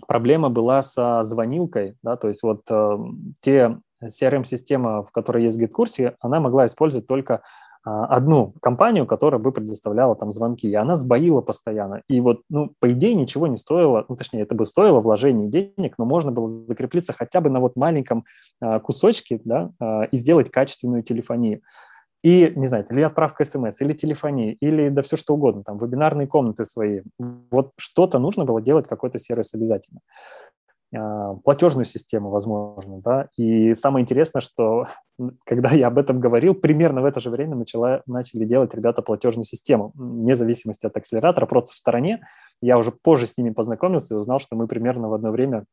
проблема была со звонилкой, да, то есть вот э, те CRM-система, в которой есть GitKurse, она могла использовать только а, одну компанию, которая бы предоставляла там звонки, и она сбоила постоянно. И вот, ну, по идее, ничего не стоило, ну, точнее, это бы стоило вложений денег, но можно было закрепиться хотя бы на вот маленьком а, кусочке, да, и сделать качественную телефонию. И, не знаю, или отправка смс, или телефонии, или да все что угодно, там, вебинарные комнаты свои. Вот что-то нужно было делать, какой-то сервис обязательно. а, платежную систему, возможно, да, и самое интересное, что когда я об этом говорил, примерно в это же время начала, начали делать ребята платежную систему, вне зависимости от акселератора, просто в стороне, я уже позже с ними познакомился и узнал, что мы примерно в одно время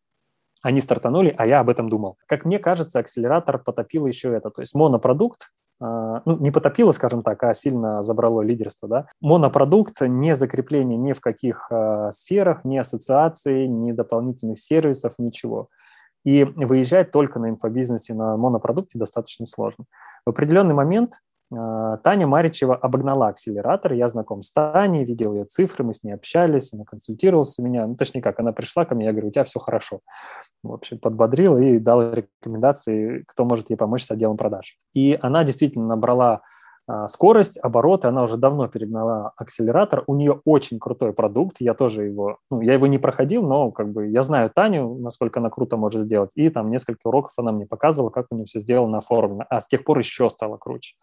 они стартанули, а я об этом думал. Как мне кажется, акселератор потопил еще это, то есть монопродукт, ну, не потопило, скажем так, а сильно забрало лидерство, да. Монопродукт, не закрепление ни в каких э, сферах, ни ассоциаций, ни дополнительных сервисов, ничего. И выезжать только на инфобизнесе, на монопродукте достаточно сложно. В определенный момент а, Таня Маричева обогнала акселератор. Я знаком с Таней, видел ее цифры, мы с ней общались, она консультировалась у меня. Ну, точнее как, она пришла ко мне, я говорю, у тебя все хорошо. В общем, подбодрил и дал рекомендации, кто может ей помочь с отделом продаж. И она действительно набрала а, скорость, обороты, она уже давно перегнала акселератор, у нее очень крутой продукт, я тоже его, ну, я его не проходил, но как бы я знаю Таню, насколько она круто может сделать, и там несколько уроков она мне показывала, как у нее все сделано оформлено, а с тех пор еще стало круче.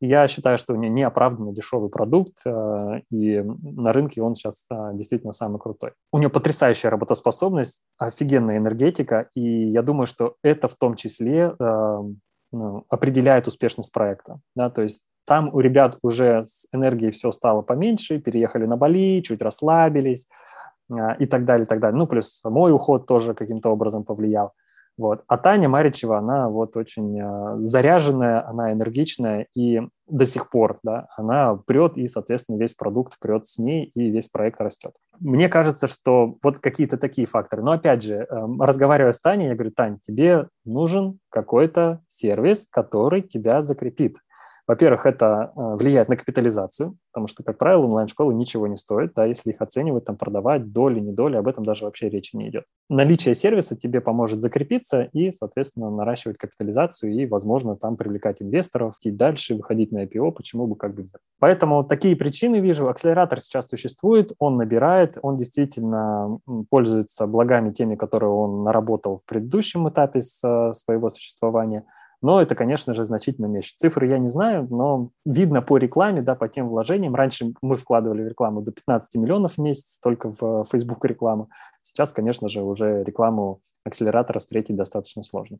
Я считаю, что у нее неоправданно дешевый продукт, а, и на рынке он сейчас а, действительно самый крутой. У нее потрясающая работоспособность, офигенная энергетика, и я думаю, что это в том числе ну, определяет успешность проекта. Да? То есть там у ребят уже с энергией все стало поменьше, переехали на Бали, чуть расслабились а, и так далее, и так далее. Ну, плюс мой уход тоже каким-то образом повлиял. Вот. А Таня Маричева, она вот очень э, заряженная, она энергичная, и до сих пор, да, она прет, и, соответственно, весь продукт прет с ней, и весь проект растет. Мне кажется, что вот какие-то такие факторы. Но, опять же, э, разговаривая с Таней, я говорю, Тань, тебе нужен какой-то сервис, который тебя закрепит. Во-первых, это э, влияет на капитализацию, потому что, как правило, онлайн-школы ничего не стоят, да, если их оценивать, там, продавать, доли, не доли, об этом даже вообще речи не идет. Наличие сервиса тебе поможет закрепиться и, соответственно, наращивать капитализацию и, возможно, там привлекать инвесторов, идти дальше, выходить на IPO, почему бы как бы нет. Поэтому такие причины вижу. Акселератор сейчас существует, он набирает, он действительно пользуется благами теми, которые он наработал в предыдущем этапе э, своего существования – но это, конечно же, значительно меньше. Цифры я не знаю, но видно по рекламе, да, по тем вложениям. Раньше мы вкладывали в рекламу до 15 миллионов в месяц только в Facebook рекламу. Сейчас, конечно же, уже рекламу акселератора встретить достаточно сложно.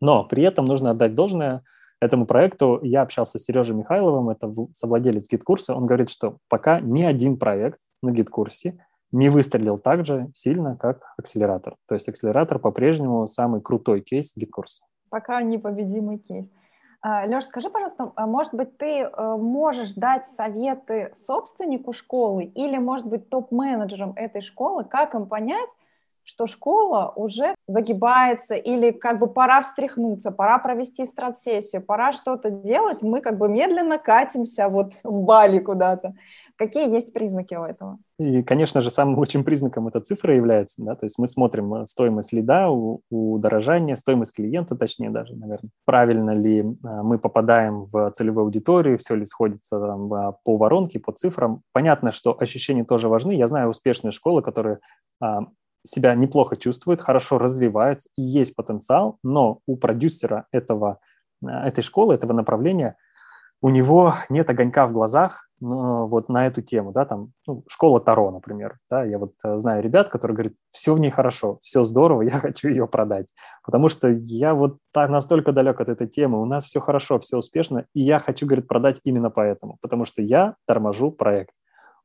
Но при этом нужно отдать должное этому проекту. Я общался с Сережей Михайловым, это совладелец GetCourse а. Он говорит, что пока ни один проект на GetCourse е не выстрелил так же сильно, как акселератор. То есть акселератор по-прежнему самый крутой кейс GetCourse а пока непобедимый кейс. А, Леш, скажи, пожалуйста, а может быть, ты э, можешь дать советы собственнику школы или, может быть, топ-менеджерам этой школы, как им понять, что школа уже загибается или как бы пора встряхнуться, пора провести стратсессию, пора что-то делать, мы как бы медленно катимся вот в Бали куда-то. Какие есть признаки у этого? И, конечно же, самым лучшим признаком эта цифра является, да, то есть мы смотрим э, стоимость лида, удорожание, стоимость клиента, точнее даже, наверное, правильно ли а, мы попадаем в целевую аудиторию, все ли сходится там, а, по воронке, по цифрам. Понятно, что ощущения тоже важны. Я знаю успешные школы, которые себя неплохо чувствуют, хорошо развиваются, и есть потенциал, но у продюсера этого, этой школы, этого направления – у него нет огонька в глазах ну, вот на эту тему, да, там, ну, школа Таро, например, да, я вот э, знаю ребят, которые говорят, все в ней хорошо, все здорово, (laughs) я хочу ее продать, потому что я вот так настолько далек от этой темы, у нас все хорошо, все успешно, и я хочу, говорит, продать именно поэтому, потому что я торможу проект.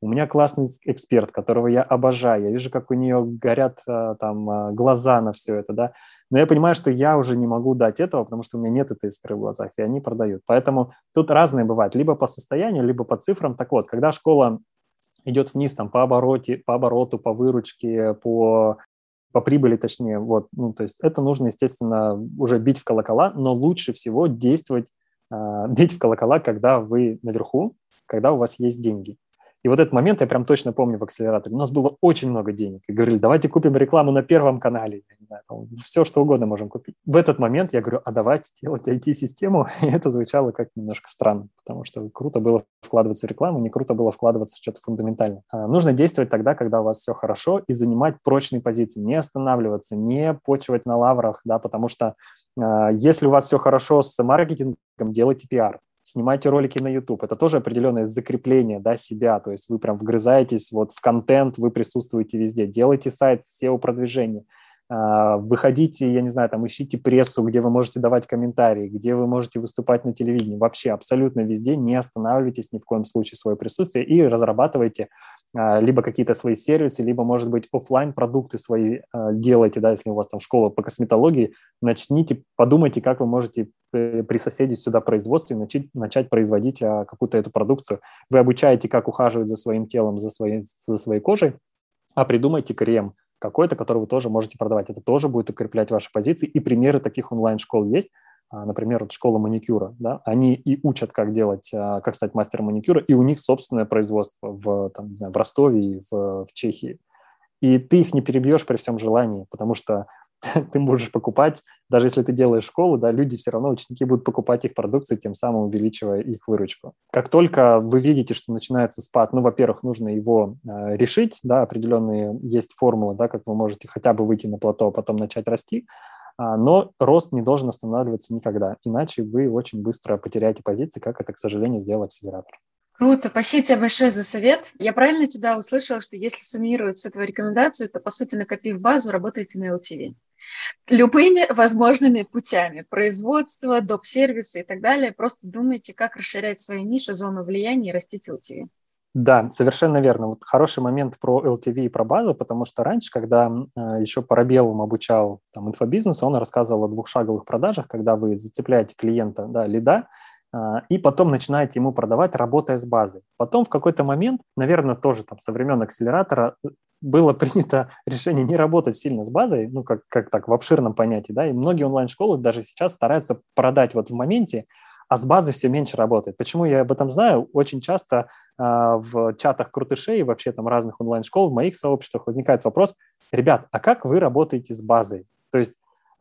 У меня классный эксперт, которого я обожаю. Я вижу, как у нее горят э, там э, глаза на все это, да. Но я понимаю, что я уже не могу дать этого, потому что у меня нет этой искры в глазах, и они продают. Поэтому тут разные бывают, либо по состоянию, либо по цифрам. Так вот, когда школа идет вниз там по обороте, по обороту, по выручке, по по прибыли, точнее, вот, ну, то есть это нужно, естественно, уже бить в колокола, но лучше всего действовать, э, бить в колокола, когда вы наверху, когда у вас есть деньги. И вот этот момент я прям точно помню в акселераторе. У нас было очень много денег. И говорили, давайте купим рекламу на первом канале. Я не знаю, там, все, что угодно можем купить. В этот момент я говорю, а давайте делать IT-систему. (laughs) И это звучало как немножко странно, потому что круто было вкладываться в рекламу, не круто было вкладываться в что-то фундаментальное. А, нужно действовать тогда, когда у вас все хорошо, и занимать прочные позиции, не останавливаться, не почивать на лаврах, да, потому что а, если у вас все хорошо с маркетингом, делайте пиар снимайте ролики на YouTube. Это тоже определенное закрепление да, себя, то есть вы прям вгрызаетесь вот в контент, вы присутствуете везде. Делайте сайт, SEO-продвижение. А, выходите, я не знаю, там ищите прессу, где вы можете давать комментарии, где вы можете выступать на телевидении. Вообще абсолютно везде не останавливайтесь ни в коем случае свое присутствие и разрабатывайте а, либо какие-то свои сервисы, либо, может быть, офлайн продукты свои а, делайте, да, если у вас там школа по косметологии, начните, подумайте, как вы можете присоседить сюда производство и начать, начать производить какую-то эту продукцию. Вы обучаете, как ухаживать за своим телом, за своей, за своей кожей, а придумайте крем, какой-то, который вы тоже можете продавать. Это тоже будет укреплять ваши позиции. И примеры таких онлайн-школ есть. А, например, вот школа маникюра. Да? Они и учат, как делать, а, как стать мастером маникюра, и у них собственное производство в, там, не знаю, в Ростове и в, в Чехии. И ты их не перебьешь при всем желании, потому что (laughs) ты можешь покупать, даже если ты делаешь школу, да, люди все равно, ученики будут покупать их продукцию, тем самым увеличивая их выручку. Как только вы видите, что начинается спад, ну, во-первых, нужно его э, решить, да, определенные есть формулы, да, как вы можете хотя бы выйти на плато, а потом начать расти, а, но рост не должен останавливаться никогда, иначе вы очень быстро потеряете позиции, как это, к сожалению, сделал акселератор. Круто, спасибо тебе большое за совет. Я правильно тебя услышала, что если суммировать всю твою рекомендацию, то, по сути, накопив базу, работаете на LTV. Любыми возможными путями, производство, доп-сервисы и так далее, просто думайте, как расширять свои ниши, зону влияния и растить LTV. Да, совершенно верно. Вот хороший момент про LTV и про базу, потому что раньше, когда э, еще по Рабелум обучал там, инфобизнес, он рассказывал о двухшаговых продажах, когда вы зацепляете клиента, да, лида, и потом начинаете ему продавать, работая с базой. Потом в какой-то момент, наверное, тоже там со времен акселератора э, было принято (laughs) решение не работать сильно с базой, ну, как, как так, в обширном понятии, да, и многие онлайн-школы даже сейчас стараются продать вот в моменте, а с базой все меньше работает. Почему я об этом знаю? Очень часто э, в чатах крутышей и вообще там разных онлайн-школ, в моих сообществах возникает вопрос, ребят, а как вы работаете с базой? То есть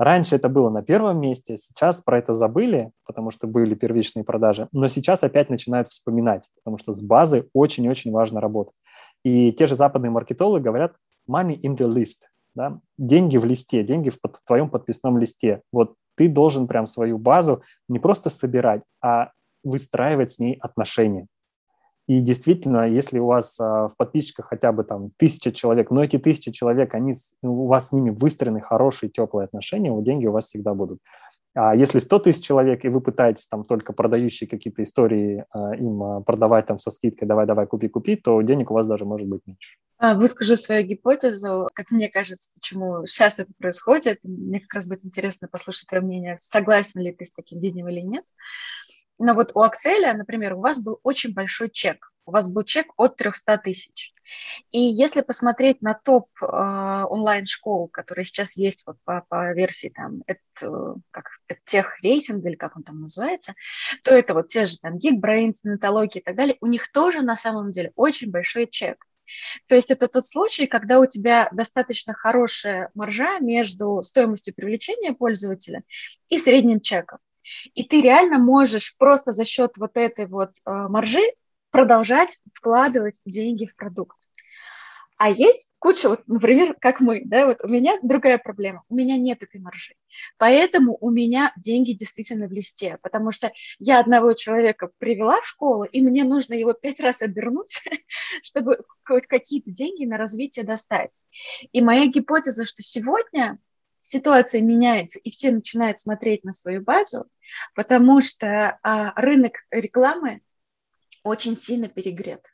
Раньше это было на первом месте, сейчас про это забыли, потому что были первичные продажи, но сейчас опять начинают вспоминать, потому что с базой очень-очень важно работать. И те же западные маркетологи говорят money in the list, да? деньги в листе, деньги в под, твоем подписном листе. Вот ты должен прям свою базу не просто собирать, а выстраивать с ней отношения. И действительно, если у вас а, в подписчиках хотя бы там тысяча человек, но эти тысячи человек, они, у вас с ними выстроены хорошие, теплые отношения, деньги у вас всегда будут. А если 100 тысяч человек, и вы пытаетесь там только продающие какие-то истории а, им а, продавать там со скидкой «давай-давай, купи-купи», то денег у вас даже может быть меньше. Выскажу свою гипотезу, как мне кажется, почему сейчас это происходит. Мне как раз будет интересно послушать твое мнение, согласен ли ты с таким видением или нет. Но вот у Акселя, например, у вас был очень большой чек. У вас был чек от 300 тысяч. И если посмотреть на топ э, онлайн-школ, которые сейчас есть вот по, по версии там, это, как, это тех рейтинга или как он там называется, то это вот те же там Geekbrains, нетологии и так далее, у них тоже на самом деле очень большой чек. То есть это тот случай, когда у тебя достаточно хорошая маржа между стоимостью привлечения пользователя и средним чеком. И ты реально можешь просто за счет вот этой вот э, маржи продолжать вкладывать деньги в продукт. А есть куча, вот, например, как мы, да, вот у меня другая проблема, у меня нет этой маржи. Поэтому у меня деньги действительно в листе, потому что я одного человека привела в школу, и мне нужно его пять раз обернуть, (laughs) чтобы хоть какие-то деньги на развитие достать. И моя гипотеза, что сегодня ситуация меняется, и все начинают смотреть на свою базу, потому что а, рынок рекламы очень сильно перегрет.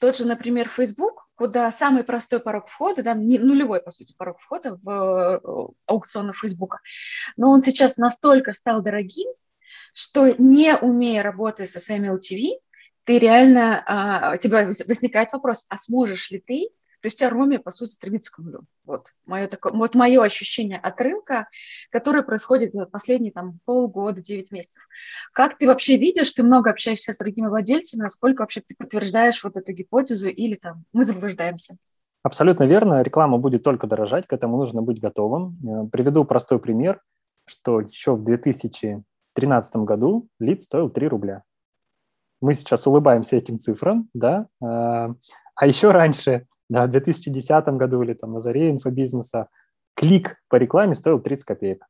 Тот же, например, Facebook, куда самый простой порог входа, да, не, нулевой, по сути, порог входа в э, аукционы Facebook, но он сейчас настолько стал дорогим, что не умея работать со своими LTV, ты реально, а, у тебя возникает вопрос, а сможешь ли ты то есть Ароми, по сути, стремится к нулю. Вот мое, такое, вот мое ощущение от рынка, которое происходит за последние там, полгода, 9 месяцев. Как ты вообще видишь, ты много общаешься с другими владельцами, насколько вообще ты подтверждаешь вот эту гипотезу или там мы заблуждаемся? Абсолютно верно. Реклама будет только дорожать, к этому нужно быть готовым. Э, приведу простой пример, что еще в 2013 году лид стоил 3 рубля. Мы сейчас улыбаемся этим цифрам, да, э, а еще раньше да, в 2010 году или там на заре инфобизнеса клик по рекламе стоил 30 копеек.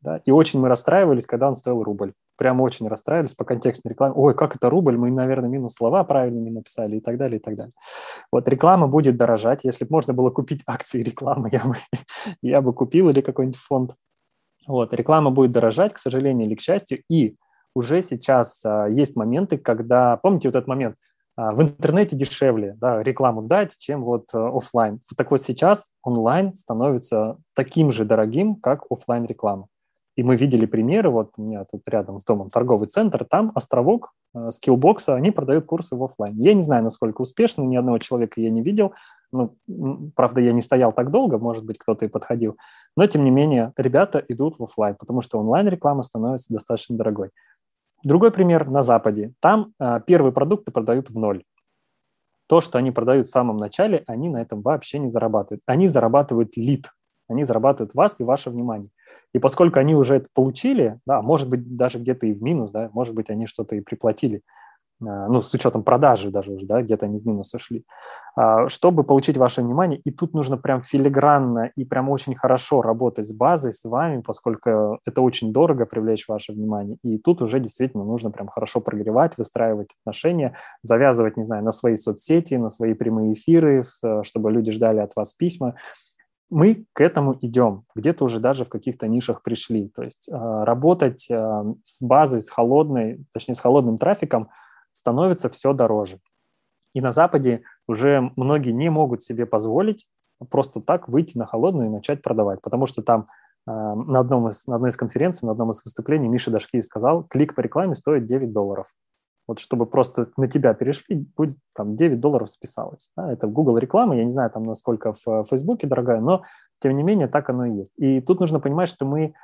Да? И очень мы расстраивались, когда он стоил рубль. Прямо очень расстраивались по контекстной рекламе. Ой, как это рубль? Мы, наверное, минус слова правильно не написали и так далее, и так далее. Вот реклама будет дорожать. Если бы можно было купить акции рекламы, я бы, (laughs) я бы купил или какой-нибудь фонд. Вот, реклама будет дорожать, к сожалению или к счастью. И уже сейчас а, есть моменты, когда, помните вот этот момент, в интернете дешевле да, рекламу дать, чем вот а, офлайн. Так вот сейчас онлайн становится таким же дорогим, как офлайн реклама. И мы видели примеры, вот у меня тут рядом с домом торговый центр, там островок скиллбокса, они продают курсы в офлайн. Я не знаю, насколько успешно, ни одного человека я не видел. Ну, правда, я не стоял так долго, может быть, кто-то и подходил. Но, тем не менее, ребята идут в офлайн, потому что онлайн-реклама становится достаточно дорогой. Другой пример на Западе. Там э, первые продукты продают в ноль. То, что они продают в самом начале, они на этом вообще не зарабатывают. Они зарабатывают лид, они зарабатывают вас и ваше внимание. И поскольку они уже это получили, да, может быть, даже где-то и в минус, да, может быть, они что-то и приплатили, ну, с учетом продажи даже уже, да, где-то они в минус ушли, а, чтобы получить ваше внимание. И тут нужно прям филигранно и прям очень хорошо работать с базой, с вами, поскольку это очень дорого привлечь ваше внимание. И тут уже действительно нужно прям хорошо прогревать, выстраивать отношения, завязывать, не знаю, на свои соцсети, на свои прямые эфиры, чтобы люди ждали от вас письма. Мы к этому идем, где-то уже даже в каких-то нишах пришли. То есть а, работать с базой, с холодной, точнее, с холодным трафиком – становится все дороже. И на Западе уже многие не могут себе позволить просто так выйти на холодную и начать продавать, потому что там э, на, одном из, на одной из конференций, на одном из выступлений Миша Дашкиев сказал, клик по рекламе стоит 9 долларов. Вот чтобы просто на тебя перешли, будет там 9 долларов списалось. Да? Это Google реклама, я не знаю там насколько в Фейсбуке дорогая, но тем не менее так оно и есть. И тут нужно понимать, что мы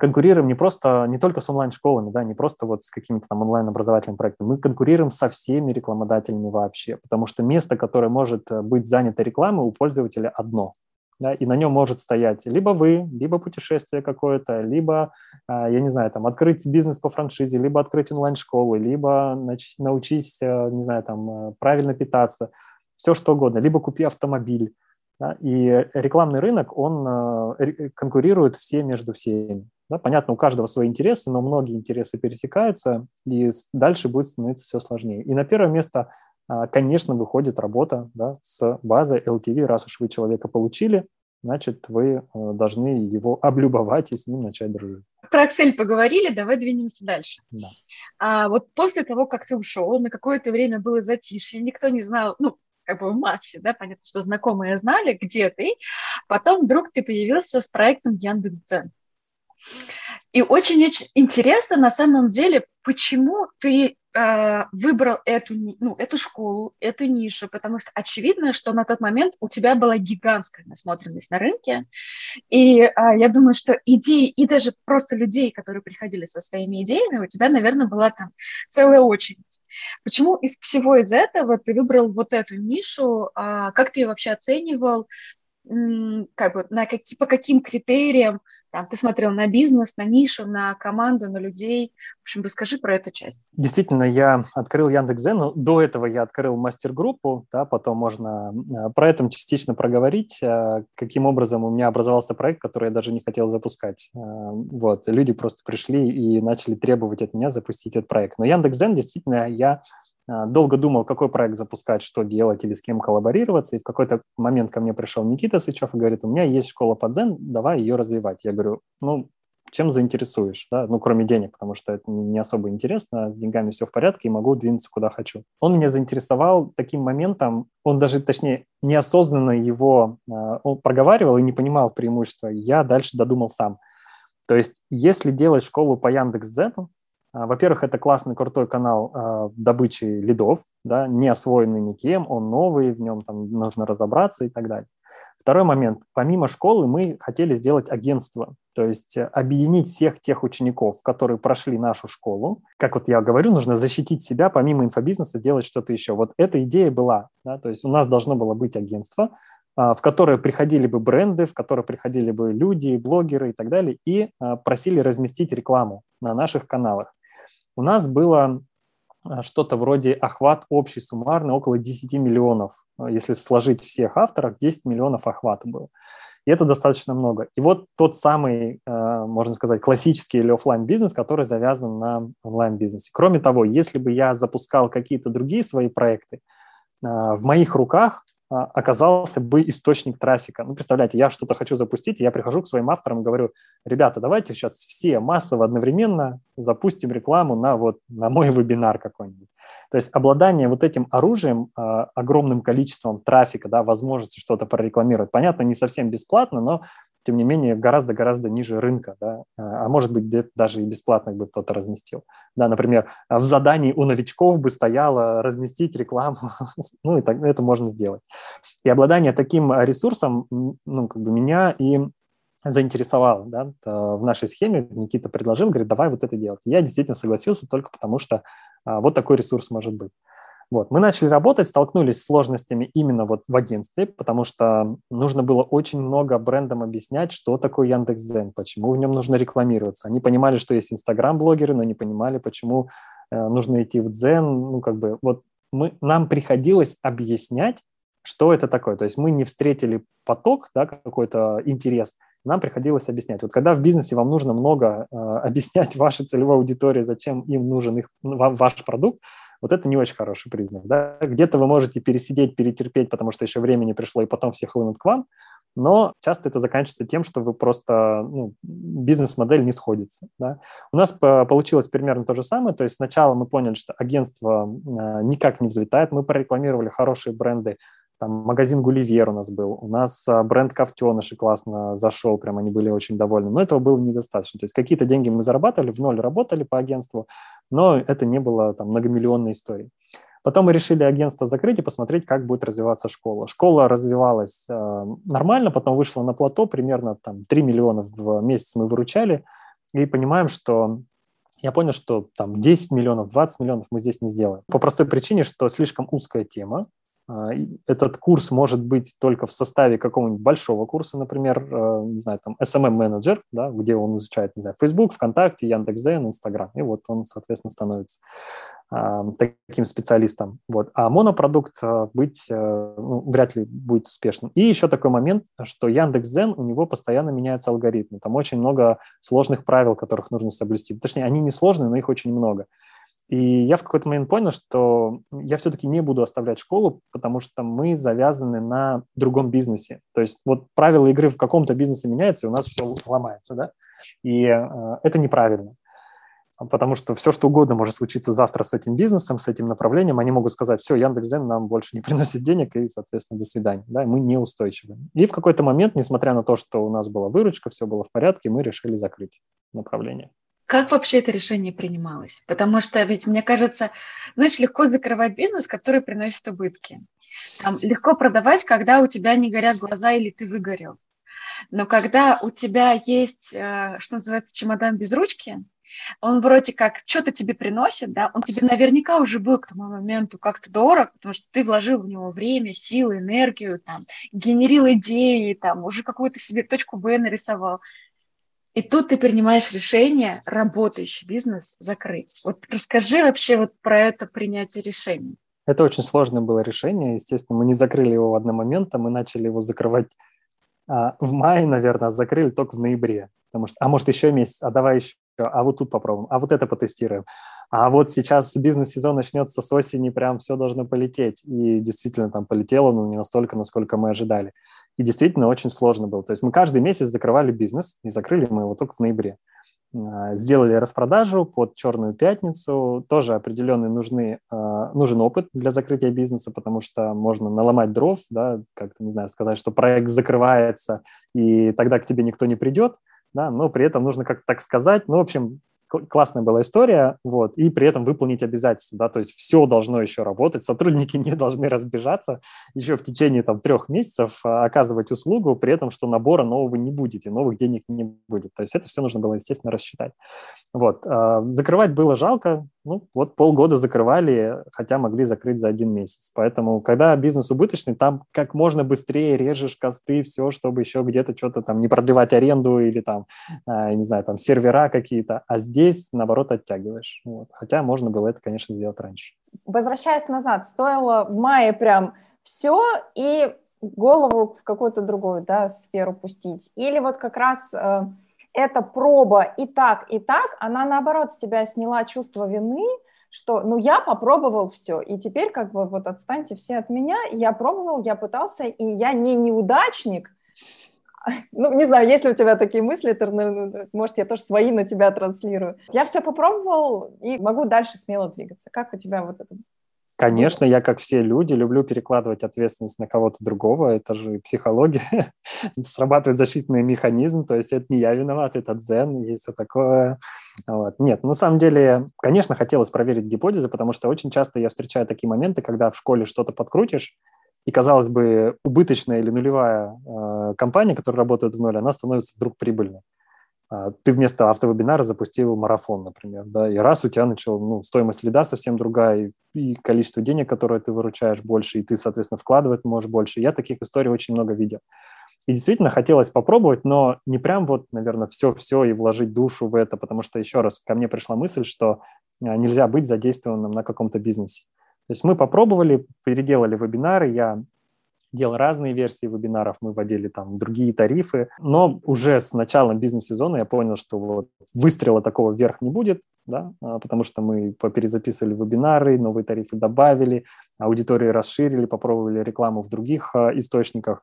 конкурируем не просто, не только с онлайн-школами, да, не просто вот с какими-то там онлайн-образовательными проектами, мы конкурируем со всеми рекламодателями вообще, потому что место, которое может э, быть занято рекламой, у пользователя одно, да, и на нем может стоять либо вы, либо путешествие какое-то, либо, а, я не знаю, там, открыть бизнес по франшизе, либо открыть онлайн-школу, либо научись, э, не знаю, там, э, правильно питаться, все что угодно, либо купи автомобиль, да, и рекламный рынок, он э, конкурирует все между всеми. Да, понятно, у каждого свои интересы, но многие интересы пересекаются, и дальше будет становиться все сложнее. И на первое место, а, конечно, выходит работа да, с базой LTV. Раз уж вы человека получили, значит, вы э, должны его облюбовать и с ним начать дружить. Про Excel поговорили, давай двинемся дальше. Да. А вот после того, как ты ушел, на какое-то время было затишье, никто не знал, ну, как бы в массе, да, понятно, что знакомые знали, где ты. Потом вдруг ты появился с проектом Яндекс.Дзен. И очень-очень интересно на самом деле, почему ты э, выбрал эту, ну, эту школу, эту нишу, потому что очевидно, что на тот момент у тебя была гигантская насмотренность на рынке, и э, я думаю, что идеи и даже просто людей, которые приходили со своими идеями, у тебя, наверное, была там целая очередь. Почему из всего из этого ты выбрал вот эту нишу, э, как ты ее вообще оценивал, как бы на какие, по каким критериям там, ты смотрел на бизнес, на нишу, на команду, на людей. В общем, расскажи про эту часть. Действительно, я открыл Яндекс.Зен, но до этого я открыл мастер-группу, да, потом можно э, про это частично проговорить, э, каким образом у меня образовался проект, который я даже не хотел запускать. Э, вот, люди просто пришли и начали требовать от меня запустить этот проект. Но Яндекс.Зен действительно я долго думал, какой проект запускать, что делать или с кем коллаборироваться, и в какой-то момент ко мне пришел Никита Сычев и говорит, у меня есть школа по дзен, давай ее развивать. Я говорю, ну, чем заинтересуешь, да, ну, кроме денег, потому что это не особо интересно, с деньгами все в порядке и могу двинуться куда хочу. Он меня заинтересовал таким моментом, он даже, точнее, неосознанно его а, он проговаривал и не понимал преимущества, я дальше додумал сам. То есть, если делать школу по Яндекс.Дзену, а, во-первых, это классный, крутой канал э, добычи лидов, да, не освоенный никем, он новый, в нем там нужно разобраться и так далее. Второй момент. Помимо школы мы хотели сделать агентство, то есть э, объединить всех тех учеников, которые прошли нашу школу. Как вот я говорю, нужно защитить себя, помимо инфобизнеса делать что-то еще. Вот эта идея была. Да, то есть у нас должно было быть агентство, а, в которое приходили бы бренды, в которое приходили бы люди, блогеры и так далее, и а, просили разместить рекламу на наших каналах у нас было а, что-то вроде охват общий суммарный около 10 миллионов. А, если сложить всех авторов, 10 миллионов охвата было. И это достаточно много. И вот тот самый, можно сказать, классический или офлайн бизнес, который завязан на онлайн-бизнесе. Кроме того, если бы я запускал какие-то другие свои проекты, в моих руках оказался бы источник трафика. Ну, представляете, я что-то хочу запустить, я прихожу к своим авторам и говорю, ребята, давайте сейчас все массово одновременно запустим рекламу на, вот, на мой вебинар какой-нибудь. То есть обладание вот этим оружием, а, огромным количеством трафика, да, возможности что-то прорекламировать, понятно, не совсем бесплатно, но тем не менее, гораздо-гораздо ниже рынка, да, а, а может быть, где-то даже и бесплатно бы кто-то разместил. Да, например, в задании у новичков бы стояло разместить рекламу, (laughs) ну, и так, это можно сделать. И обладание таким ресурсом, ну, как бы меня и заинтересовало, да, в нашей схеме Никита предложил, говорит, давай вот это делать. Я действительно согласился только потому, что а, вот такой ресурс может быть. Вот. Мы начали работать, столкнулись с сложностями именно вот в агентстве, потому что нужно было очень много брендам объяснять, что такое Яндекс.Дзен, почему в нем нужно рекламироваться. Они понимали, что есть Инстаграм-блогеры, но не понимали, почему э, нужно идти в Дзен. Ну, как бы, вот мы, нам приходилось объяснять, что это такое. То есть мы не встретили поток, да, какой-то интерес, нам приходилось объяснять. Вот когда в бизнесе вам нужно много э, объяснять вашей целевой аудитории, зачем им нужен их, ваш продукт, вот это не очень хороший признак. Да? Где-то вы можете пересидеть, перетерпеть, потому что еще времени пришло, и потом все хлынут к вам, но часто это заканчивается тем, что вы просто, ну, бизнес-модель не сходится. Да? У нас получилось примерно то же самое, то есть сначала мы поняли, что агентство а, никак не взлетает, мы прорекламировали хорошие бренды, там магазин Гулливер у нас был, у нас а, бренд Ковтеныши классно зашел, прям они были очень довольны, но этого было недостаточно. То есть какие-то деньги мы зарабатывали, в ноль работали по агентству, но это не было там многомиллионной историей. Потом мы решили агентство закрыть и посмотреть, как будет развиваться школа. Школа развивалась э, нормально, потом вышла на плато, примерно там 3 миллиона в месяц мы выручали, и понимаем, что я понял, что там 10 миллионов, 20 миллионов мы здесь не сделаем. По простой причине, что слишком узкая тема, этот курс может быть только в составе какого-нибудь большого курса, например, э, не знаю, там SMM-менеджер, да, где он изучает, не знаю, Facebook, ВКонтакте, Яндекс.Зен, Инстаграм, и вот он, соответственно, становится а, таким специалистом. Вот. А монопродукт э, быть э, ну, вряд ли будет успешным. И еще такой момент, что Яндекс.Зен, у него постоянно меняются алгоритмы. Там очень много сложных правил, которых нужно соблюсти. Точнее, они не сложные, но их очень много. И я в какой-то момент понял, что я все-таки не буду оставлять школу, потому что мы завязаны на другом бизнесе. То есть вот правила игры в каком-то бизнесе меняются, и у нас все ломается, да? И э, это неправильно. Потому что все, что угодно может случиться завтра с этим бизнесом, с этим направлением. Они могут сказать, все, Яндекс.Зен нам больше не (laughs) приносит денег, и, соответственно, до свидания. Да, мы неустойчивы. И в какой-то момент, несмотря на то, что у нас была выручка, все было в порядке, мы решили закрыть направление. Как вообще это решение принималось? Потому что ведь, мне кажется, знаешь, легко закрывать бизнес, который приносит убытки. Там, легко продавать, когда у тебя не горят глаза или ты выгорел. Но когда у тебя есть, э, что называется, чемодан без ручки, он вроде как что-то тебе приносит, да, он тебе наверняка уже был к тому моменту как-то дорог, потому что ты вложил в него время, силы, энергию, там, генерил идеи, там, уже какую-то себе точку Б нарисовал. И тут ты принимаешь решение работающий бизнес закрыть. Вот расскажи вообще вот про это принятие решений. Это очень сложное было решение. Естественно, мы не закрыли его в один момент, а мы начали его закрывать а, в мае, наверное, а закрыли только в ноябре. Потому что, а может, еще месяц, а давай еще, а вот тут попробуем, а вот это потестируем. А вот сейчас бизнес-сезон начнется с осени, прям все должно полететь. И действительно там полетело, но не настолько, насколько мы ожидали. И действительно очень сложно было. То есть мы каждый месяц закрывали бизнес, и закрыли мы его только в ноябре. А, сделали распродажу под Черную пятницу. Тоже определенный нужны, а, нужен опыт для закрытия бизнеса, потому что можно наломать дров, да, как-то, не знаю, сказать, что проект закрывается, и тогда к тебе никто не придет, да, но при этом нужно как-то так сказать. Ну, в общем, классная была история, вот, и при этом выполнить обязательства, да, то есть все должно еще работать, сотрудники (laughs) не должны разбежаться еще в течение там трех месяцев а, оказывать услугу, при этом, что набора нового не будет, и новых денег не будет, то есть это все нужно было, естественно, рассчитать. Вот, а, закрывать было жалко, ну, вот полгода закрывали, хотя могли закрыть за один месяц, поэтому, когда бизнес убыточный, там как можно быстрее режешь косты, все, чтобы еще где-то что-то там не продлевать аренду или там, а, не знаю, там сервера какие-то, а здесь наоборот, оттягиваешь. Вот. Хотя можно было это, конечно, сделать раньше. Возвращаясь назад, стоило в мае прям все, и голову в какую-то другую да, сферу пустить. Или вот как раз э, эта проба и так, и так, она наоборот с тебя сняла чувство вины, что ну я попробовал все, и теперь как бы вот отстаньте все от меня, я пробовал, я пытался, и я не неудачник, ну, не знаю, есть ли у тебя такие мысли, ты, может, я тоже свои на тебя транслирую. Я все попробовал и могу дальше смело двигаться. Как у тебя вот это Конечно, я, как все люди, люблю перекладывать ответственность на кого-то другого. Это же психология. (laughs) Срабатывает защитный механизм, то есть это не я виноват, это дзен, и все такое. Вот. Нет, на самом деле, конечно, хотелось проверить гипотезы, потому что очень часто я встречаю такие моменты, когда в школе что-то подкрутишь, и, казалось бы, убыточная или нулевая э, компания, которая работает в ноль, она становится вдруг прибыльной. А, ты вместо автовебинара запустил марафон, например, да, и раз у тебя начал, ну, стоимость лида совсем другая, и, и количество денег, которое ты выручаешь больше, и ты, соответственно, вкладывать можешь больше. Я таких историй очень много видел. И действительно хотелось попробовать, но не прям вот, наверное, все-все и вложить душу в это, потому что, еще раз, ко мне пришла мысль, что а, нельзя быть задействованным на каком-то бизнесе. То есть мы попробовали, переделали вебинары, я делал разные версии вебинаров, мы вводили там другие тарифы, но уже с началом бизнес-сезона я понял, что вот выстрела такого вверх не будет, да, а, потому что мы перезаписывали вебинары, новые тарифы добавили, аудитории расширили, попробовали рекламу в других а, источниках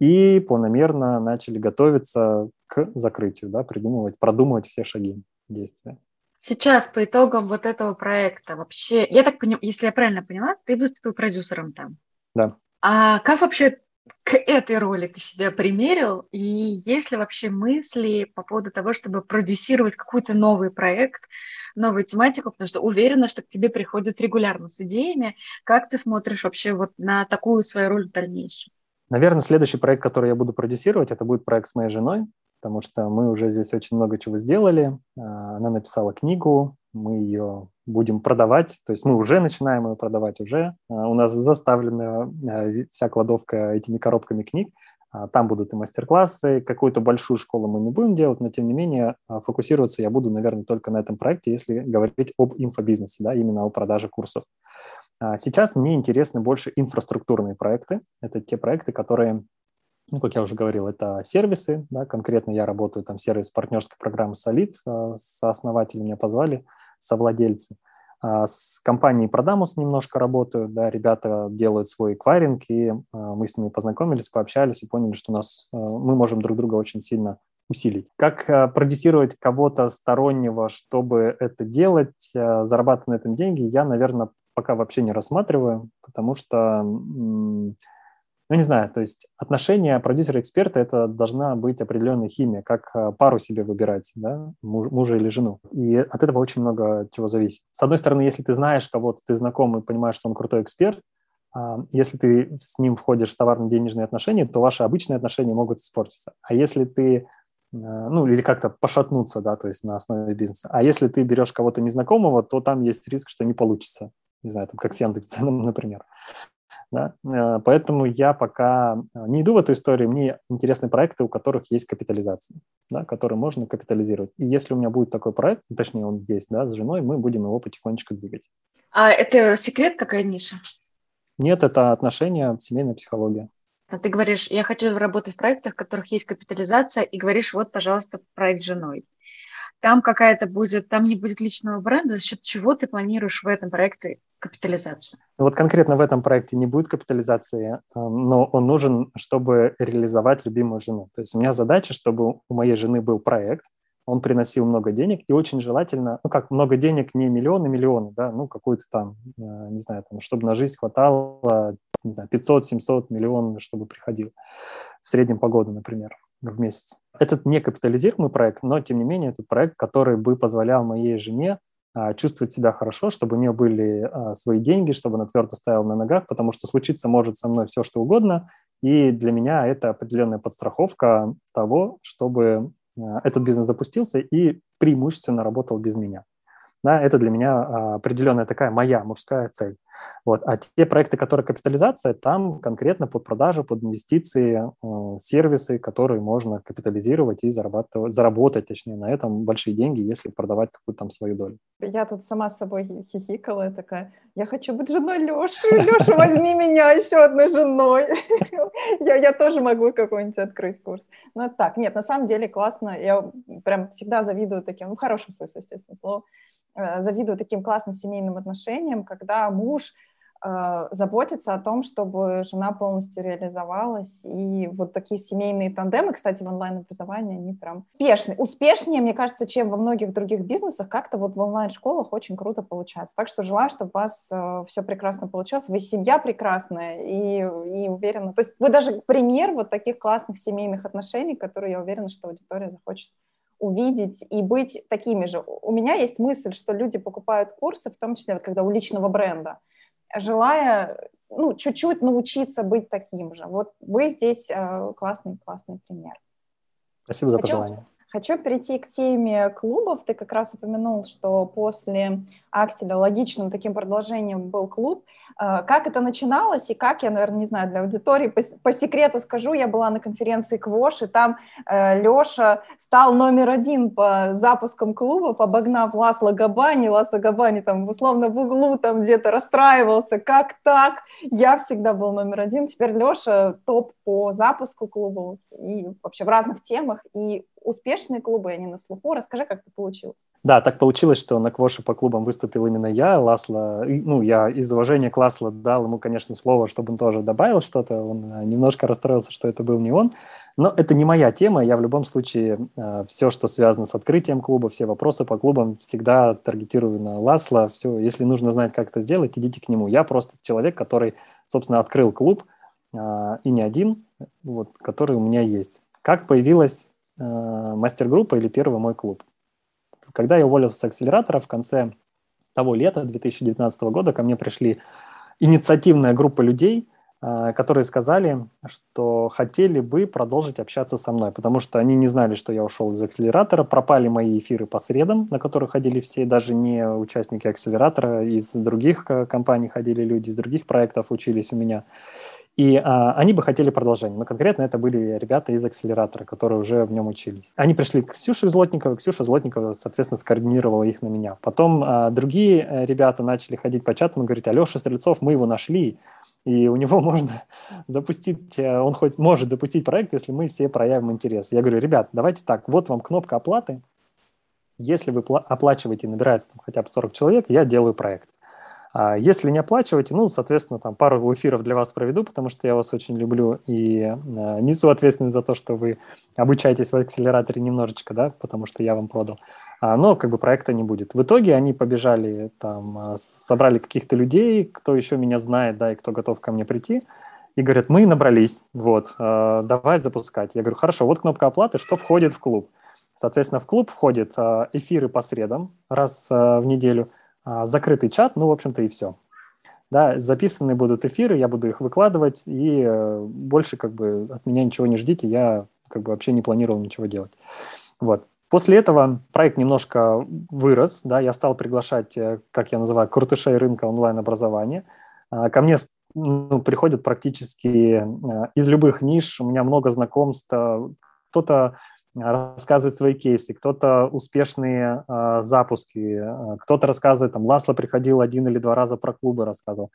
и планомерно начали готовиться к закрытию, да, придумывать, продумывать все шаги действия. Сейчас по итогам вот этого проекта вообще, я так понимаю, если я правильно поняла, ты выступил продюсером там. Да. А как вообще к этой роли ты себя примерил? И есть ли вообще мысли по поводу того, чтобы продюсировать какой-то новый проект, новую тематику? Потому что уверена, что к тебе приходят регулярно с идеями. Как ты смотришь вообще вот на такую свою роль в дальнейшем? Наверное, следующий проект, который я буду продюсировать, это будет проект с моей женой, потому что мы уже здесь очень много чего сделали. А, она написала книгу, мы ее будем продавать, то есть мы уже начинаем ее продавать уже. А, у нас заставлена а, вся кладовка этими коробками книг. Там будут и мастер-классы, какую-то большую школу мы не будем делать, но тем не менее фокусироваться я буду, наверное, только на этом проекте, если говорить об инфобизнесе, да, именно о продаже курсов. Сейчас мне интересны больше инфраструктурные проекты. Это те проекты, которые ну, как я уже говорил, это сервисы, да, конкретно я работаю там сервис партнерской программы Solid, э, сооснователи меня позвали, совладельцы. А, с компанией Продамус немножко работаю, да, ребята делают свой эквайринг, и э, мы с ними познакомились, пообщались и поняли, что у нас, э, мы можем друг друга очень сильно усилить. Как продюсировать кого-то стороннего, чтобы это делать, зарабатывать на этом деньги, я, наверное, пока вообще не рассматриваю, потому что ну, не знаю, то есть отношения продюсера-эксперта – это должна быть определенная химия, как э, пару себе выбирать, да, муж, мужа или жену. И от этого очень много чего зависит. С одной стороны, если ты знаешь кого-то, ты знаком и понимаешь, что он крутой эксперт, а, если ты с ним входишь в товарно-денежные отношения, то ваши обычные отношения могут испортиться. А если ты э, ну, или как-то пошатнуться, да, то есть на основе бизнеса. А если ты берешь кого-то незнакомого, то там есть риск, что не получится. Не знаю, там как с Яндекс.Ценом, (laughs) например. Да? Э, поэтому я пока э, не иду в эту историю, мне интересны проекты, у которых есть капитализация, да, которые можно капитализировать. И если у меня будет такой проект, ну, точнее он есть да, с женой, мы будем его потихонечку двигать. А это секрет, какая ниша? Нет, это отношения, семейная психология. А ты говоришь, я хочу работать в проектах, в которых есть капитализация, и говоришь, вот, пожалуйста, проект с женой там какая-то будет, там не будет личного бренда, за счет чего ты планируешь в этом проекте капитализацию? Ну вот конкретно в этом проекте не будет капитализации, э, но он нужен, чтобы реализовать любимую жену. То есть у меня задача, чтобы у моей жены был проект, он приносил много денег, и очень желательно, ну как, много денег, не миллионы, миллионы, да, ну какую-то там, э, не знаю, там, чтобы на жизнь хватало, не знаю, 500-700 миллионов, чтобы приходил в среднем по году, например в месяц. Этот не капитализируемый проект, но тем не менее это проект, который бы позволял моей жене чувствовать себя хорошо, чтобы у нее были а, свои деньги, чтобы она твердо стояла на ногах, потому что случиться может со мной все, что угодно, и для меня это определенная подстраховка того, чтобы а, этот бизнес запустился и преимущественно работал без меня. Да, это для меня определенная такая моя мужская цель. Вот. А те проекты, которые капитализация, там конкретно под продажу, под инвестиции, э, сервисы, которые можно капитализировать и зарабатывать, заработать, точнее, на этом большие деньги, если продавать какую-то там свою долю. Я тут сама с собой хихикала, такая, я хочу быть женой Леши, Леша, возьми меня еще одной женой. (laughs) я, тоже могу какой-нибудь открыть курс. Ну, так, нет, на самом деле классно, я прям всегда завидую таким, ну, в хорошем смысле, естественно, слово, завидую таким классным семейным отношениям, когда муж Э, заботиться о том, чтобы жена полностью реализовалась. И вот такие семейные тандемы, кстати, в онлайн-образовании, они прям успешны. Успешнее, мне кажется, чем во многих других бизнесах, как-то вот в онлайн-школах очень круто получается. Так что желаю, чтобы у вас э, все прекрасно получилось, вы семья прекрасная и, и уверена. То есть вы даже пример вот таких классных семейных отношений, которые, я уверена, что аудитория захочет увидеть и быть такими же. У меня есть мысль, что люди покупают курсы, в том числе, когда у личного бренда – желая ну, чуть-чуть научиться быть таким же. Вот вы здесь э, классный, классный пример. Спасибо за пожелание. Хочу перейти к теме клубов. Ты как раз упомянул, что после Акселя логичным таким продолжением был клуб. Э, как это начиналось и как, я, наверное, не знаю, для аудитории, по, по секрету скажу, я была на конференции КВОШ, и там э, Леша стал номер один по запускам клубов, обогнав Ласло Габани. Ласло Габани там условно в углу там где-то расстраивался. Как так? Я всегда был номер один. Теперь Леша топ по запуску клубов и вообще в разных темах. И успешные клубы, они на слуху. Расскажи, как это получилось. Да, так получилось, что на Квоше по клубам выступил именно я, Ласло. Ну, я из уважения к Ласло дал ему, конечно, слово, чтобы он тоже добавил что-то. Он э, немножко расстроился, что это был не он. Но это не моя тема. Я в любом случае э, все, что связано с открытием клуба, все вопросы по клубам всегда таргетирую на Ласло. Все, если нужно знать, как это сделать, идите к нему. Я просто человек, который, собственно, открыл клуб, э, и не один, вот, который у меня есть. Как появилась Э, мастер-группа или первый мой клуб. Когда я уволился с акселератора в конце того лета 2019 года, ко мне пришли инициативная группа людей, э, которые сказали, что хотели бы продолжить общаться со мной, потому что они не знали, что я ушел из акселератора, пропали мои эфиры по средам, на которых ходили все, даже не участники акселератора, из других э, компаний ходили люди, из других проектов учились у меня. И а, они бы хотели продолжения. Но конкретно это были ребята из акселератора, которые уже в нем учились. Они пришли к Ксюше Злотниковой, Ксюша Злотникова, соответственно, скоординировала их на меня. Потом а, другие э, ребята начали ходить по чатам и говорить, Алеша Стрельцов, мы его нашли, и у него (laughs) можно запустить, э, он хоть может запустить проект, если мы все проявим интерес. Я говорю, ребят, давайте так, вот вам кнопка оплаты, если вы оплачиваете, набирается там хотя бы 40 человек, я делаю проект. А если не оплачиваете, ну, соответственно, там пару эфиров для вас проведу, потому что я вас очень люблю и э, несу ответственность за то, что вы обучаетесь в акселераторе немножечко, да, потому что я вам продал. А, но как бы проекта не будет. В итоге они побежали, там, а, собрали каких-то людей, кто еще меня знает, да, и кто готов ко мне прийти, и говорят, мы набрались, вот, э, давай запускать. Я говорю, хорошо, вот кнопка оплаты, что входит в клуб? Соответственно, в клуб входят э, эфиры по средам раз э, в неделю – закрытый чат, ну, в общем-то, и все. Да, записаны будут эфиры, я буду их выкладывать, и э, больше как бы от меня ничего не ждите, я как бы вообще не планировал ничего делать. Вот. После этого проект немножко вырос, да, я стал приглашать, э, как я называю, крутышей рынка онлайн-образования. А, ко мне ну, приходят практически э, из любых ниш, у меня много знакомств, кто-то рассказывает свои кейсы, кто-то успешные э, запуски, э, кто-то рассказывает, там, Ласло приходил один или два раза про клубы рассказывал,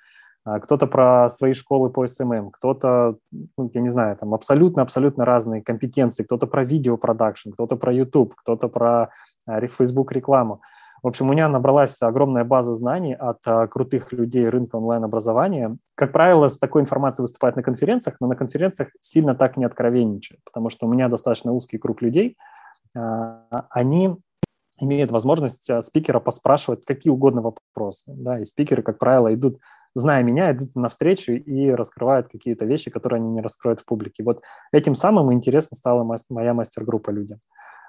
э, кто-то про свои школы по SMM, кто-то, ну, я не знаю, там абсолютно-абсолютно разные компетенции, кто-то про видеопродакшн, кто-то про YouTube, кто-то про э, Facebook рекламу. В общем, у меня набралась огромная база знаний от а, крутых людей рынка онлайн-образования. Как правило, с такой информацией выступают на конференциях, но на конференциях сильно так не откровенничают, потому что у меня достаточно узкий круг людей. А, они имеют возможность а, спикера поспрашивать какие угодно вопросы. Да, и спикеры, как правило, идут зная меня, идут навстречу и раскрывают какие-то вещи, которые они не раскроют в публике. Вот этим самым интересно стала моя мастер-группа людям.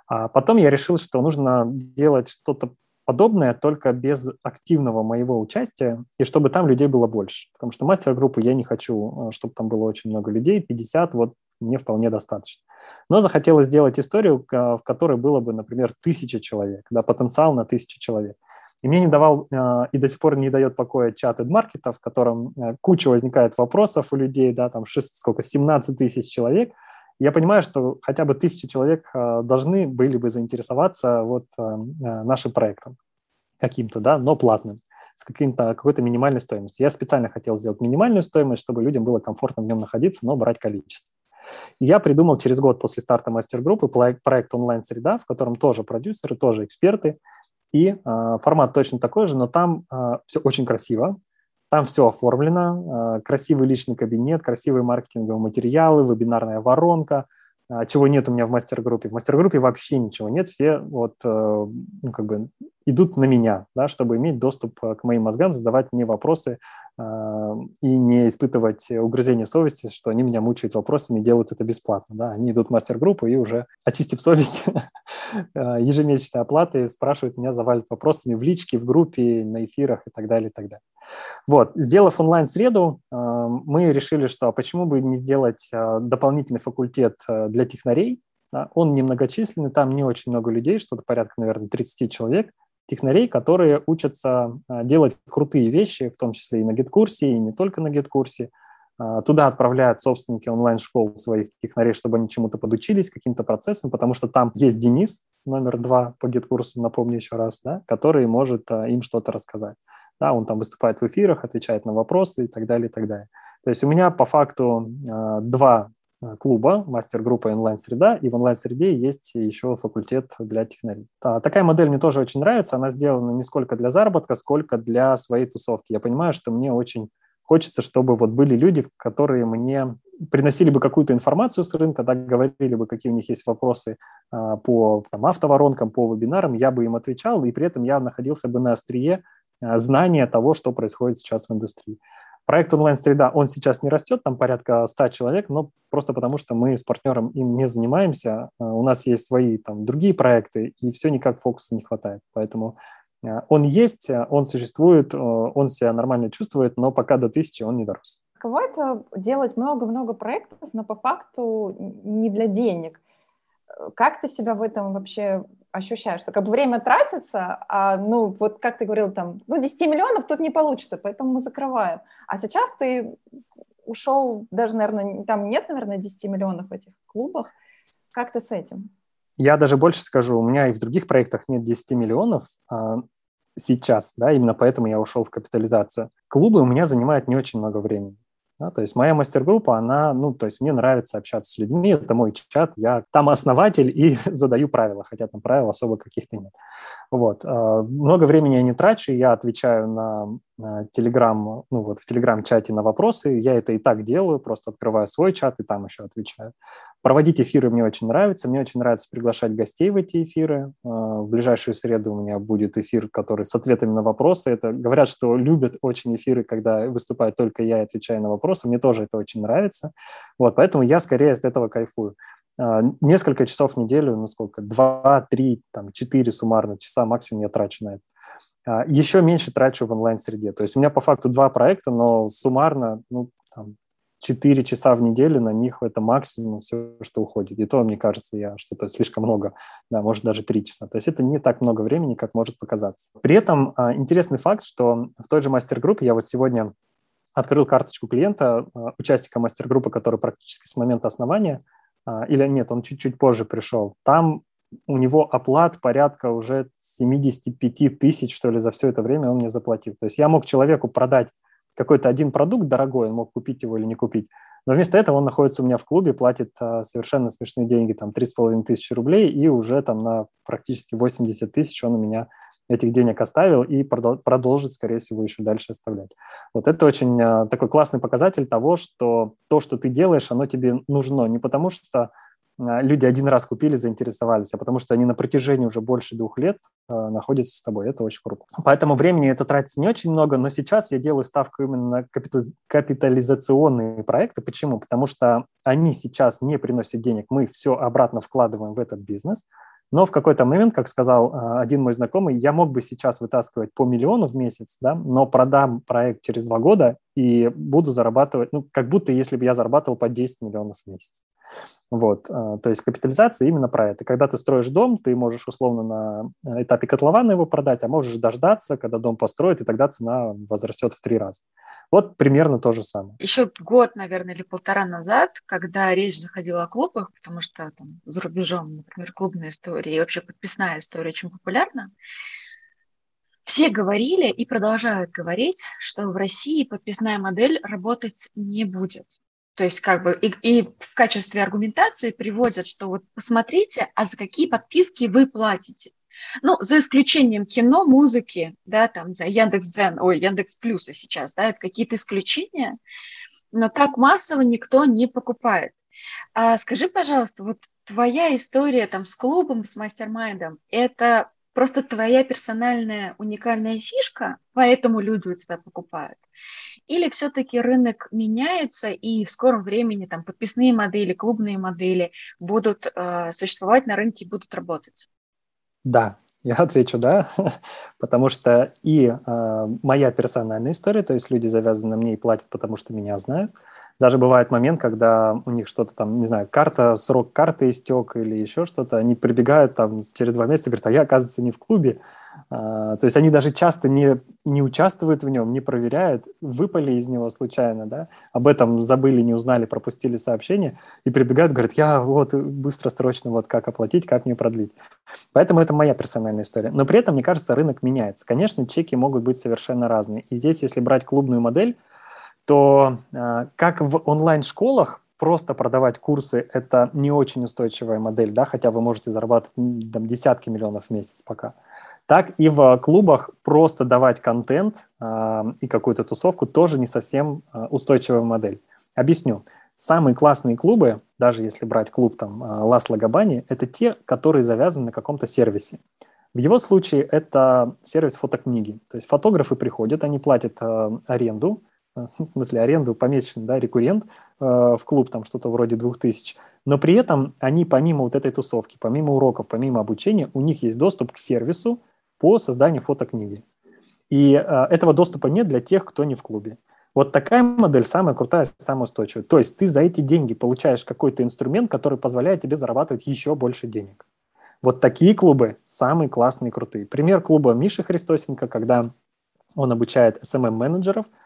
А потом я решил, что нужно делать что-то подобное, только без активного моего участия, и чтобы там людей было больше. Потому что мастер-группы я не хочу, э, чтобы там было очень много людей, 50, вот мне вполне достаточно. Но захотелось сделать историю, в которой было бы, например, тысяча человек, да, потенциал на тысячу человек. И мне не давал и до сих пор не дает покоя чат маркета, в котором куча возникает вопросов у людей, да, там 6, сколько, 17 тысяч человек. Я понимаю, что хотя бы тысячи человек должны были бы заинтересоваться вот нашим проектом каким-то, да, но платным с каким-то, какой-то минимальной стоимостью. Я специально хотел сделать минимальную стоимость, чтобы людям было комфортно в нем находиться, но брать количество. Я придумал через год после старта мастер-группы проект онлайн-среда, в котором тоже продюсеры, тоже эксперты, и э, формат точно такой же, но там э, все очень красиво, там все оформлено, э, красивый личный кабинет, красивые маркетинговые материалы, вебинарная воронка – а, чего нет у меня в мастер-группе. В мастер-группе вообще ничего нет, все вот, э, ну, как бы идут на меня, да, чтобы иметь доступ э, к моим мозгам, задавать мне вопросы э, и не испытывать угрызение совести, что они меня мучают вопросами и делают это бесплатно. Да. Они идут в мастер-группу и уже, очистив совесть, (laughs) ежемесячной оплаты, спрашивают меня, завалят вопросами в личке, в группе, на эфирах и так далее, и так далее. Вот, сделав онлайн-среду, мы решили, что а почему бы не сделать дополнительный факультет для технарей, он немногочисленный, там не очень много людей, что-то порядка, наверное, 30 человек, технарей, которые учатся делать крутые вещи, в том числе и на GetCourse е, и не только на GetCourse е. Туда отправляют собственники онлайн-школ своих технарей, чтобы они чему-то подучились, каким-то процессам, потому что там есть Денис, номер два по GetCourse у, напомню еще раз, да, который может им что-то рассказать. Да, он там выступает в эфирах, отвечает на вопросы и так далее, и так далее. То есть у меня по факту два клуба, мастер-группа онлайн-среда, и в онлайн-среде есть еще факультет для технарей. Такая модель мне тоже очень нравится, она сделана не сколько для заработка, сколько для своей тусовки. Я понимаю, что мне очень хочется, чтобы вот были люди, которые мне приносили бы какую-то информацию с рынка, да, говорили бы, какие у них есть вопросы а, по там, автоворонкам, по вебинарам, я бы им отвечал, и при этом я находился бы на острие а, знания того, что происходит сейчас в индустрии. Проект онлайн-среда, он сейчас не растет, там порядка 100 человек, но просто потому, что мы с партнером им не занимаемся. А, у нас есть свои там другие проекты, и все никак фокуса не хватает. Поэтому а, он есть, он существует, он себя нормально чувствует, но пока до тысячи он не дорос. Каково это делать много-много проектов, но по факту не для денег? Как ты себя в этом вообще ощущаешь, что как бы время тратится, а, ну, вот как ты говорил, там, ну, 10 миллионов тут не получится, поэтому мы закрываем. А сейчас ты ушел, даже, наверное, там нет, наверное, 10 миллионов в этих клубах. Как ты с этим? Я даже больше скажу, у меня и в других проектах нет 10 миллионов а, сейчас, да, именно поэтому я ушел в капитализацию. Клубы у меня занимают не очень много времени. Да, то есть моя мастер-группа, она, ну, то есть мне нравится общаться с людьми, это мой чат, я там основатель и (laughs) задаю правила, хотя там правил особо каких-то нет. Вот. А, много времени я не трачу, я отвечаю на Телеграм, ну вот в Телеграм-чате на вопросы, я это и так делаю, просто открываю свой чат и там еще отвечаю. Проводить эфиры мне очень нравится, мне очень нравится приглашать гостей в эти эфиры. А, в ближайшую среду у меня будет эфир, который с ответами на вопросы. Это говорят, что любят очень эфиры, когда выступает только я и отвечаю на вопросы. Мне тоже это очень нравится. Вот, поэтому я скорее от этого кайфую. А, несколько часов в неделю, ну сколько, два, три, там, четыре суммарно часа максимум я трачу на это. А, Еще меньше трачу в онлайн-среде. То есть у меня по факту два проекта, но суммарно ну, там, 4 часа в неделю на них это максимум все, что уходит. И то, мне кажется, я что-то слишком много, да, может даже 3 часа. То есть это не так много времени, как может показаться. При этом а, интересный факт, что в той же мастер-группе я вот сегодня открыл карточку клиента, а, участника мастер-группы, который практически с момента основания, а, или нет, он чуть-чуть позже пришел, там у него оплат порядка уже 75 тысяч, что ли, за все это время он мне заплатил. То есть я мог человеку продать какой-то один продукт дорогой, он мог купить его или не купить. Но вместо этого он находится у меня в клубе, платит а, совершенно смешные деньги, там 3,5 тысячи рублей, и уже там на практически 80 тысяч он у меня этих денег оставил и продолжит, скорее всего, еще дальше оставлять. Вот это очень а, такой классный показатель того, что то, что ты делаешь, оно тебе нужно не потому, что люди один раз купили, заинтересовались, а потому что они на протяжении уже больше двух лет э, находятся с тобой. Это очень круто. Поэтому времени это тратится не очень много, но сейчас я делаю ставку именно на капитализационные проекты. Почему? Потому что они сейчас не приносят денег, мы все обратно вкладываем в этот бизнес, но в какой-то момент, как сказал э, один мой знакомый, я мог бы сейчас вытаскивать по миллиону в месяц, да, но продам проект через два года и буду зарабатывать, ну, как будто если бы я зарабатывал по 10 миллионов в месяц. Вот, то есть капитализация именно про это. Когда ты строишь дом, ты можешь условно на этапе котлована его продать, а можешь дождаться, когда дом построят, и тогда цена возрастет в три раза. Вот примерно то же самое. Еще год, наверное, или полтора назад, когда речь заходила о клубах, потому что там за рубежом, например, клубная история и вообще подписная история очень популярна, все говорили и продолжают говорить, что в России подписная модель работать не будет. То есть как бы и, и в качестве аргументации приводят, что вот посмотрите, а за какие подписки вы платите. Ну, за исключением кино, музыки, да, там за Яндекс.Дзен, ой, Яндекс Плюса сейчас, да, это какие-то исключения, но так массово никто не покупает. А скажи, пожалуйста, вот твоя история там с клубом, с мастер-майндом, это просто твоя персональная уникальная фишка, поэтому люди у тебя покупают? Или все-таки рынок меняется, и в скором времени там подписные модели, клубные модели будут э, существовать на рынке и будут работать? Да, я отвечу да, (laughs) потому что и э, моя персональная история, то есть люди завязаны на мне и платят, потому что меня знают. Даже бывает момент, когда у них что-то там, не знаю, карта, срок карты истек или еще что-то, они прибегают там через два месяца и говорят, а я, оказывается, не в клубе. А, то есть они даже часто не, не участвуют в нем, не проверяют, выпали из него случайно, да, об этом забыли, не узнали, пропустили сообщение и прибегают, говорят, я вот быстро, срочно, вот как оплатить, как мне продлить. Поэтому это моя персональная история. Но при этом, мне кажется, рынок меняется. Конечно, чеки могут быть совершенно разные. И здесь, если брать клубную модель, то э, как в онлайн-школах просто продавать курсы – это не очень устойчивая модель, да, хотя вы можете зарабатывать там, десятки миллионов в месяц пока. Так и в клубах просто давать контент э, и какую-то тусовку тоже не совсем э, устойчивая модель. Объясню. Самые классные клубы, даже если брать клуб там Лас Лагабани, это те, которые завязаны на каком-то сервисе. В его случае это сервис фотокниги. То есть фотографы приходят, они платят э, аренду, Э, (laughs) в смысле аренду помесячно, да, рекуррент э, в клуб, там что-то вроде 2000, но при этом они помимо вот этой тусовки, помимо уроков, помимо обучения, у них есть доступ к сервису по созданию фотокниги. И э, этого доступа нет для тех, кто не в клубе. Вот такая модель самая крутая, самая устойчивая. То есть ты за эти деньги получаешь какой-то инструмент, который позволяет тебе зарабатывать еще больше денег. Вот такие клубы самые классные, крутые. Пример клуба Миши Христосенко, когда он обучает SMM-менеджеров –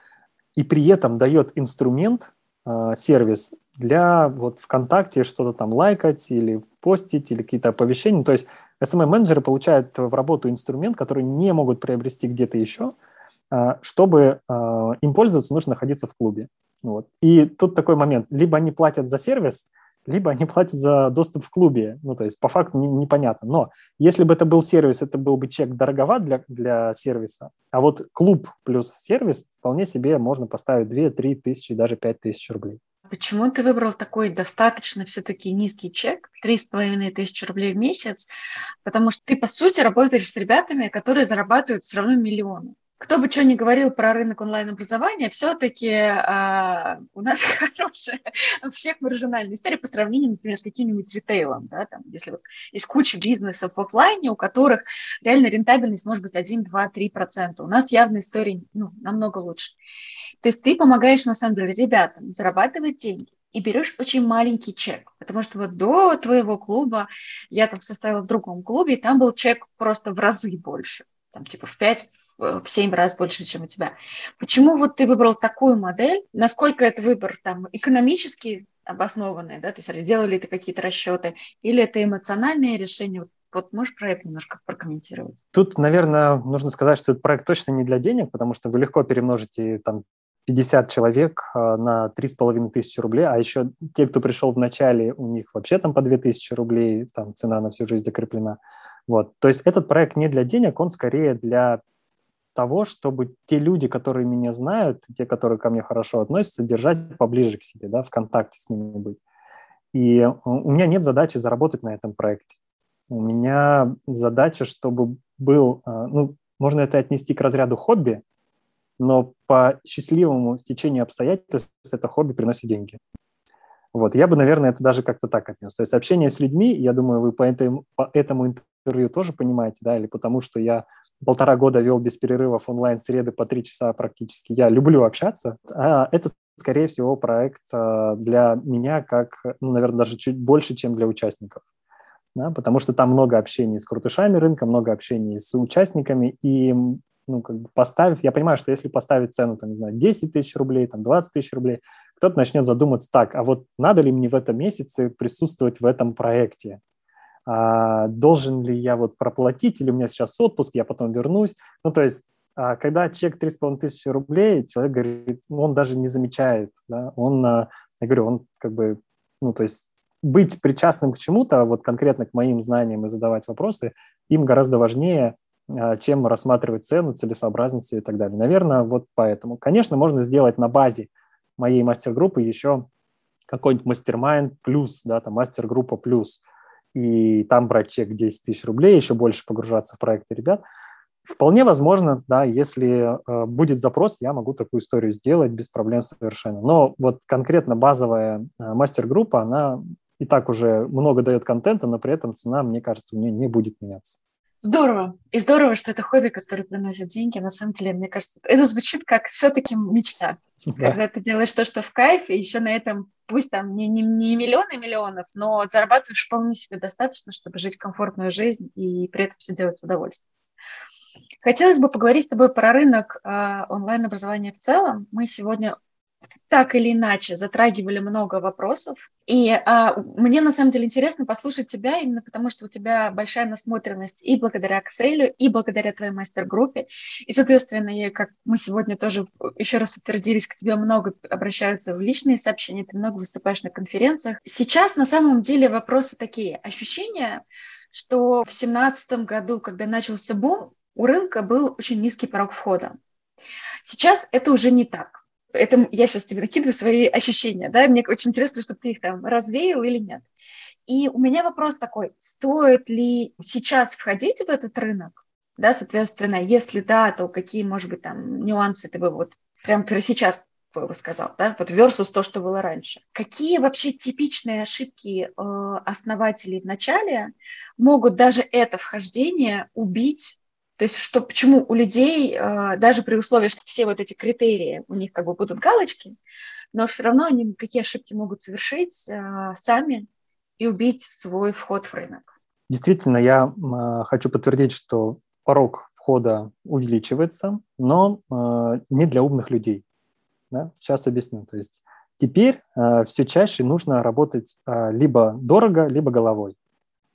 и при этом дает инструмент, э, сервис для вот ВКонтакте что-то там лайкать или постить, или какие-то оповещения. То есть SMM-менеджеры получают в работу инструмент, который не могут приобрести где-то еще, э, чтобы э, им пользоваться, нужно находиться в клубе. Вот. И тут такой момент. Либо они платят за сервис – либо они платят за доступ в клубе. Ну, то есть по факту не, непонятно. Но если бы это был сервис, это был бы чек дороговат для, для сервиса. А вот клуб плюс сервис вполне себе можно поставить 2-3 тысячи, даже 5 тысяч рублей. Почему ты выбрал такой достаточно все-таки низкий чек, 3,5 тысячи рублей в месяц? Потому что ты, по сути, работаешь с ребятами, которые зарабатывают все равно миллионы кто бы что ни говорил про рынок онлайн-образования, все-таки э, у нас (laughs) хорошая, у всех маржинальная история по сравнению, например, с каким-нибудь ритейлом. Да, там, если вот есть куча бизнесов в офлайне, у которых реально рентабельность может быть 1, 2, 3 процента. У нас явно история ну, намного лучше. То есть ты помогаешь, на самом деле, ребятам зарабатывать деньги, и берешь очень маленький чек. Потому что вот до твоего клуба я там состояла в другом клубе, и там был чек просто в разы больше. Там типа в 5, в 7 раз больше, чем у тебя. Почему вот ты выбрал такую модель? Насколько это выбор там экономически обоснованный, да, то есть сделали ты какие-то расчеты, или это эмоциональное решение? Вот можешь про это немножко прокомментировать? Тут, наверное, нужно сказать, что этот проект точно не для денег, потому что вы легко перемножите там 50 человек а, на 3,5 тысячи рублей, а еще те, кто пришел в начале, у них вообще там по 2 тысячи рублей, там цена на всю жизнь закреплена. Вот. То есть этот проект не для денег, он скорее для того, чтобы те люди, которые меня знают, те, которые ко мне хорошо относятся, держать поближе к себе, да, в контакте с ними быть. И у меня нет задачи заработать на этом проекте. У меня задача, чтобы был, а, ну, можно это отнести к разряду хобби, но по счастливому стечению обстоятельств это хобби приносит деньги. Вот, я бы, наверное, это даже как-то так отнес. То есть общение с людьми, я думаю, вы по этому, по этому интервью тоже понимаете, да, или потому что я полтора года вел без перерывов онлайн-среды по три часа практически. Я люблю общаться. А это скорее всего, проект э, для меня как, ну, наверное, даже чуть больше, чем для участников. Да, потому что там много общения с крутышами рынка, много общения с участниками, и ну, как бы поставив, я понимаю, что если поставить цену, там, не знаю, 10 тысяч рублей, там, 20 тысяч рублей, кто-то начнет задуматься, так, а вот надо ли мне в этом месяце присутствовать в этом проекте? А, должен ли я вот проплатить, или у меня сейчас отпуск, я потом вернусь? Ну, то есть а когда чек 3,5 тысячи рублей, человек говорит, ну, он даже не замечает, да, он, а, я говорю, он как бы, ну, то есть быть причастным к чему-то, вот конкретно к моим знаниям и задавать вопросы, им гораздо важнее, чем рассматривать цену, целесообразность и так далее. Наверное, вот поэтому. Конечно, можно сделать на базе моей мастер-группы еще какой-нибудь мастер-майнд плюс, да, там мастер-группа плюс, и там брать чек 10 тысяч рублей, еще больше погружаться в проекты ребят – Вполне возможно, да, если э, будет запрос, я могу такую историю сделать без проблем совершенно. Но вот конкретно базовая э, мастер-группа, она и так уже много дает контента, но при этом цена, мне кажется, у нее не будет меняться. Здорово. И здорово, что это хобби, которое приносит деньги. На самом деле, мне кажется, это звучит как все-таки мечта. Да. Когда ты делаешь то, что в кайф, и еще на этом, пусть там не, не, не миллионы миллионов, но зарабатываешь вполне себе достаточно, чтобы жить комфортную жизнь и при этом все делать в удовольствие. Хотелось бы поговорить с тобой про рынок э, онлайн-образования в целом. Мы сегодня так или иначе затрагивали много вопросов. И а, мне на самом деле интересно послушать тебя, именно потому что у тебя большая насмотренность и благодаря Excel, и благодаря твоей мастер-группе. И, соответственно, и, как мы сегодня тоже еще раз утвердились, к тебе много обращаются в личные сообщения, ты много выступаешь на конференциях. Сейчас на самом деле вопросы такие. Ощущение, что в 2017 году, когда начался бум, у рынка был очень низкий порог входа. Сейчас это уже не так. Это я сейчас тебе накидываю свои ощущения, да, мне очень интересно, чтобы ты их там развеял или нет. И у меня вопрос такой, стоит ли сейчас входить в этот рынок, да, соответственно, если да, то какие, может быть, там нюансы ты бы вот прямо сейчас бы сказал, да, вот versus то, что было раньше. Какие вообще типичные ошибки э, основателей в начале могут даже это вхождение убить то есть, что почему у людей, а, даже при условии, что все вот эти критерии у них как бы будут галочки, но все равно они какие ошибки могут совершить а, сами и убить свой вход в рынок. Действительно, я а, хочу подтвердить, что порог входа увеличивается, но не для умных людей. Да? Сейчас объясню. То есть теперь все чаще нужно работать либо дорого, либо головой.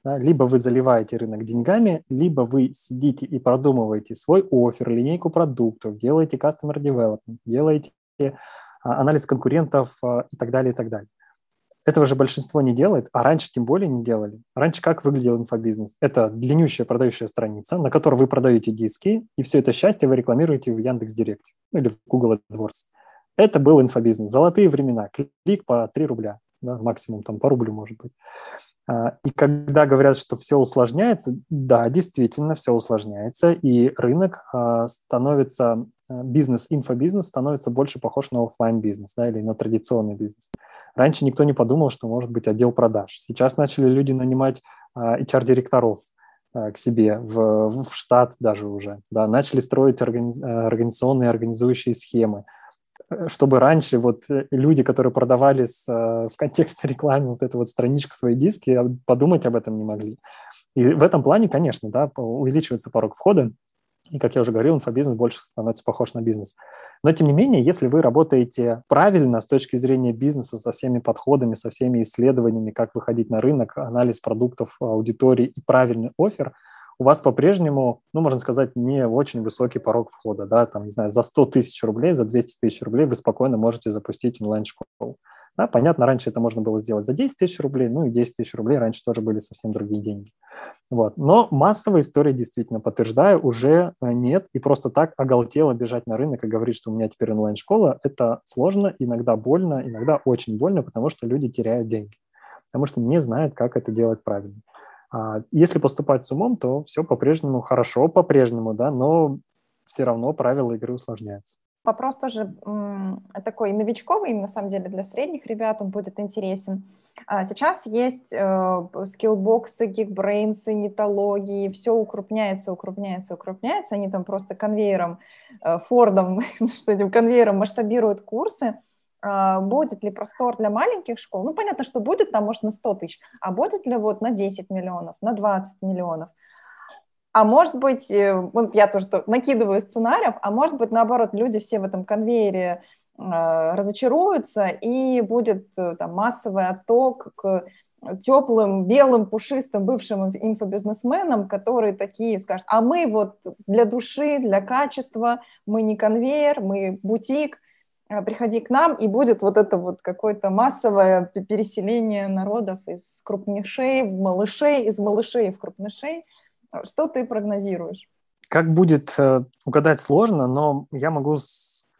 Да, либо вы заливаете рынок деньгами, либо вы сидите и продумываете свой офер, линейку продуктов, делаете customer development, делаете а, анализ конкурентов а, и так далее, и так далее. Этого же большинство не делает, а раньше тем более не делали. Раньше как выглядел инфобизнес? Это длиннющая продающая страница, на которой вы продаете диски, и все это счастье вы рекламируете в Яндекс.Директе или в Google AdWords. Это был инфобизнес. Золотые времена. Клик по 3 рубля. Да, максимум там по рублю, может быть. А, и когда говорят, что все усложняется, да, действительно, все усложняется, и рынок а, становится, а, бизнес, инфобизнес становится больше похож на офлайн бизнес да, или на традиционный бизнес. Раньше никто не подумал, что может быть отдел продаж. Сейчас начали люди нанимать HR-директоров к себе в, в штат даже уже. Да, начали строить органи, организационные организующие схемы чтобы раньше вот э, люди, которые продавали с, э, в контексте рекламы вот эту вот страничку свои диски, а, подумать об этом не могли. И в этом плане, конечно, да, увеличивается порог входа, и, как я уже говорил, инфобизнес больше становится похож на бизнес. Но, тем не менее, если вы работаете правильно с точки зрения бизнеса, со всеми подходами, со всеми исследованиями, как выходить на рынок, анализ продуктов, аудитории и правильный офер – у вас по-прежнему, ну, можно сказать, не очень высокий порог входа, да, там, не знаю, за 100 тысяч рублей, за 200 тысяч рублей вы спокойно можете запустить онлайн-школу. Да, понятно, раньше это можно было сделать за 10 тысяч рублей, ну и 10 тысяч рублей раньше тоже были совсем другие деньги. Вот. Но массовая история действительно, подтверждаю, уже э, нет, и просто так оголтело бежать на рынок и говорить, что у меня теперь онлайн-школа, это сложно, иногда больно, иногда очень больно, потому что люди теряют деньги, потому что не знают, как это делать правильно. А если поступать с умом, то все по-прежнему хорошо, по-прежнему, да, но все равно правила игры усложняются. Вопрос тоже такой новичковый, на самом деле, для средних ребят он будет интересен. А сейчас есть э, скиллбоксы, гигбрейнсы, нетологии, все укрупняется, укрупняется, укрупняется. Они там просто конвейером, э, Фордом, (laughs) что этим конвейером масштабируют курсы. А, будет ли простор для маленьких школ? Ну, понятно, что будет там, может, на 100 тысяч, а будет ли вот на 10 миллионов, на 20 миллионов? А может быть, э, я тоже накидываю сценариев, а может быть, наоборот, люди все в этом конвейере э, разочаруются, и будет э, там, массовый отток к теплым, белым, пушистым бывшим инфобизнесменам, которые такие скажут, а мы вот для души, для качества, мы не конвейер, мы бутик, а, приходи к нам, и будет вот это вот какое-то массовое переселение народов из крупнейшей в малышей, из малышей в крупнейшей. Что ты прогнозируешь? Как будет э, угадать сложно, но я могу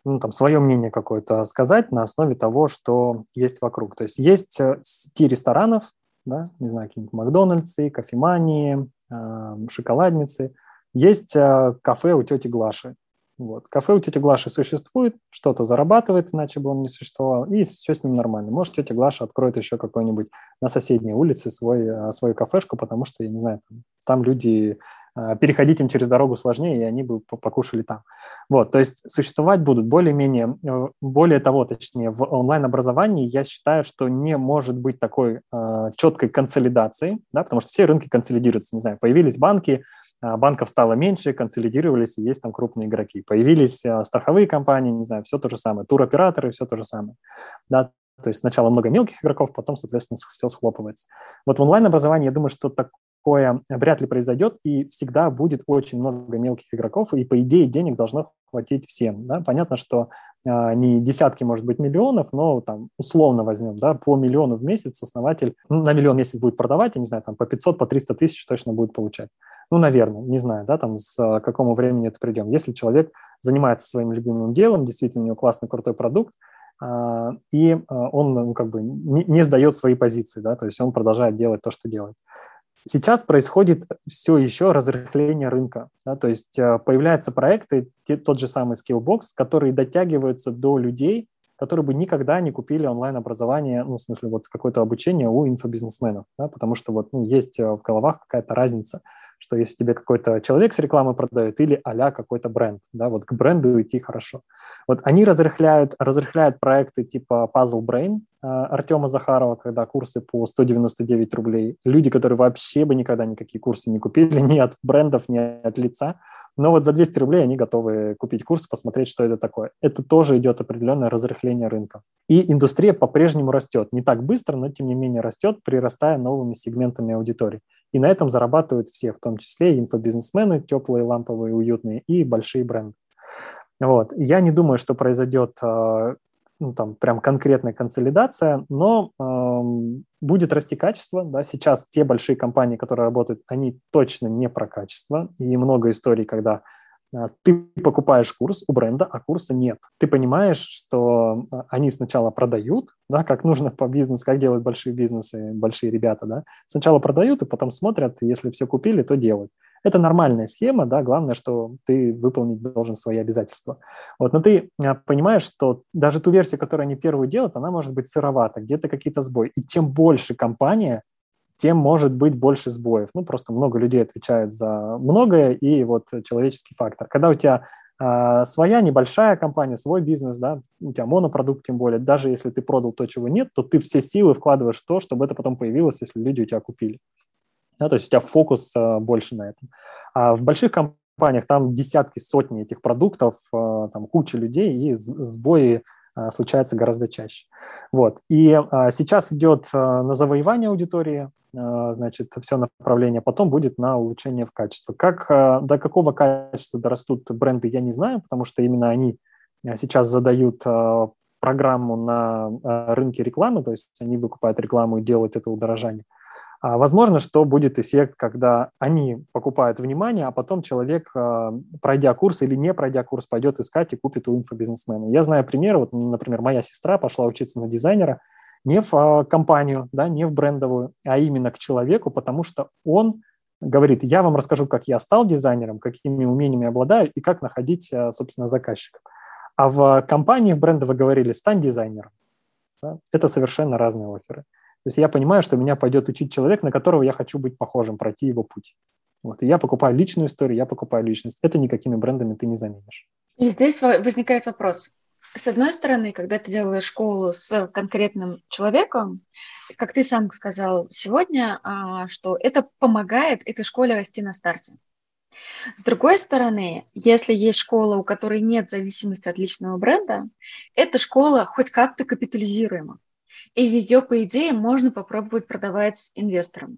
ну, там, свое мнение какое-то сказать на основе того, что есть вокруг. То есть есть э, сети ресторанов, да, не знаю, какие-нибудь Макдональдсы, кофемании, э, шоколадницы. Есть кафе у тети Глаши. Вот. Кафе у тети Глаши существует, что-то зарабатывает, иначе бы он не существовал, и все с ним нормально. Может, тетя Глаша откроет еще какой-нибудь на соседней улице свой, э, свою кафешку, потому что, я не знаю, там, там люди, э, переходить им через дорогу сложнее, и они бы покушали там. Вот, то есть существовать будут более-менее, э, более того, точнее, в онлайн-образовании я считаю, что не может быть такой четкой консолидации, да, потому что все рынки консолидируются, не знаю, появились банки, банков стало меньше, консолидировались, и есть там крупные игроки. Появились а, страховые компании, не знаю, все то же самое, туроператоры, все то же самое. Да, то есть сначала много мелких игроков, потом, соответственно, все схлопывается. Вот в онлайн-образовании, я думаю, что такое вряд ли произойдет, и всегда будет очень много мелких игроков, и, по идее, денег должно хватить всем. Да? Понятно, что э, не десятки, может быть, миллионов, но там условно возьмем, да, по миллиону в месяц основатель ну, на миллион в месяц будет продавать, я не знаю, там по 500, по 300 тысяч точно будет получать. Ну, наверное, не знаю, да, там с а, какому времени это придем. Если человек занимается своим любимым делом, действительно у него классный, крутой продукт, а, и он ну, как бы не, не сдает свои позиции, да, то есть он продолжает делать то, что делает. Сейчас происходит все еще разрыхление рынка, да, то есть появляются проекты, те, тот же самый Skillbox, которые дотягиваются до людей, которые бы никогда не купили онлайн-образование, ну, в смысле, вот какое-то обучение у инфобизнесменов, да, потому что вот ну, есть в головах какая-то разница – что если тебе какой-то человек с рекламой продает или а какой-то бренд, да, вот к бренду идти хорошо. Вот они разрыхляют, разрыхляют проекты типа Puzzle Brain э, Артема Захарова, когда курсы по 199 рублей. Люди, которые вообще бы никогда никакие курсы не купили (laughs) ни от брендов, ни от лица, но вот за 200 рублей они готовы купить курс, посмотреть, что это такое. Это тоже идет определенное разрыхление рынка. И индустрия по-прежнему растет. Не так быстро, но тем не менее растет, прирастая новыми сегментами аудитории. И на этом зарабатывают все, в том числе инфобизнесмены, теплые, ламповые, уютные и большие бренды. Вот. Я не думаю, что произойдет а, ну, там прям конкретная консолидация, но э, будет расти качество. Да? Сейчас те большие компании, которые работают, они точно не про качество. И много историй, когда э, ты покупаешь курс у бренда, а курса нет. Ты понимаешь, что э, они сначала продают, да, как нужно по бизнесу, как делают большие бизнесы, большие ребята, да. Сначала продают, и потом смотрят, если все купили, то делают. Это нормальная схема, да, главное, что ты выполнить должен свои обязательства. Вот, но ты а, понимаешь, что даже ту версию, которую они первую делают, она может быть сыровата, где-то какие-то сбои. И чем больше компания, тем может быть больше сбоев. Ну, просто много людей отвечают за многое, и вот человеческий фактор. Когда у тебя э, своя небольшая компания, свой бизнес, да, у тебя монопродукт тем более, даже если ты продал то, чего нет, то ты все силы вкладываешь в то, чтобы это потом появилось, если люди у тебя купили. Да, то есть у тебя фокус а, больше на этом. А в больших компаниях там десятки, сотни этих продуктов, а, там куча людей, и сбои а, случаются гораздо чаще. Вот. И а, сейчас идет а, на завоевание аудитории, значит, все направление, потом будет на улучшение в качестве. Как, до какого качества дорастут бренды, я не знаю, потому что именно они сейчас задают программу на рынке рекламы, то есть они выкупают рекламу и делают это удорожание. А, возможно, что будет эффект, когда они покупают внимание, а потом человек, а, пройдя курс или не пройдя курс, пойдет искать и купит у инфобизнесмена. Я знаю пример, вот, например, моя сестра пошла учиться на дизайнера не в а, компанию, да, не в брендовую, а именно к человеку, потому что он говорит, я вам расскажу, как я стал дизайнером, какими умениями обладаю и как находить, собственно, заказчиков. А в компании в брендовой говорили, стань дизайнером. Да? Это совершенно разные оферы. То есть я понимаю, что меня пойдет учить человек, на которого я хочу быть похожим, пройти его путь. Вот. И я покупаю личную историю, я покупаю личность. Это никакими брендами ты не заменишь. И здесь возникает вопрос. с одной стороны, когда ты делаешь школу с конкретным человеком, как ты сам сказал сегодня, а, что это помогает этой школе расти на старте. С другой стороны, если есть школа, у которой нет зависимости от личного бренда, эта школа хоть как-то капитализируема. И ее, по идее, можно попробовать продавать инвесторам.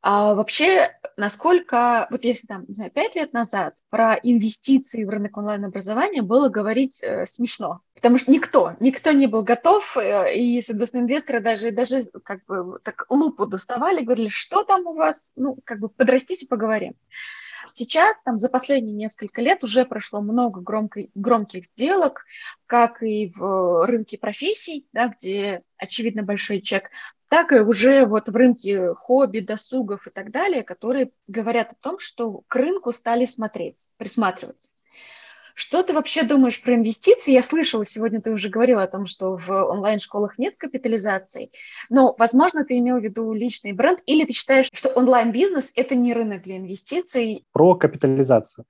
А вообще, насколько, вот если там, не знаю, пять лет назад про инвестиции в рынок онлайн-образования было говорить э, смешно, потому что никто, никто не был готов, э, и, соответственно, инвесторы даже, даже как бы так лупу доставали, говорили, что там у вас, ну, как бы подрастите, поговорим. Сейчас, там, за последние несколько лет уже прошло много громкой, громких сделок, как и в рынке профессий, да, где, очевидно, большой чек, так и уже вот в рынке хобби, досугов и так далее, которые говорят о том, что к рынку стали смотреть, присматриваться. Что ты вообще думаешь про инвестиции? Я слышала, сегодня ты уже говорила о том, что в онлайн-школах нет капитализации, но, возможно, ты имел в виду личный бренд, или ты считаешь, что онлайн-бизнес – это не рынок для инвестиций? Про капитализацию.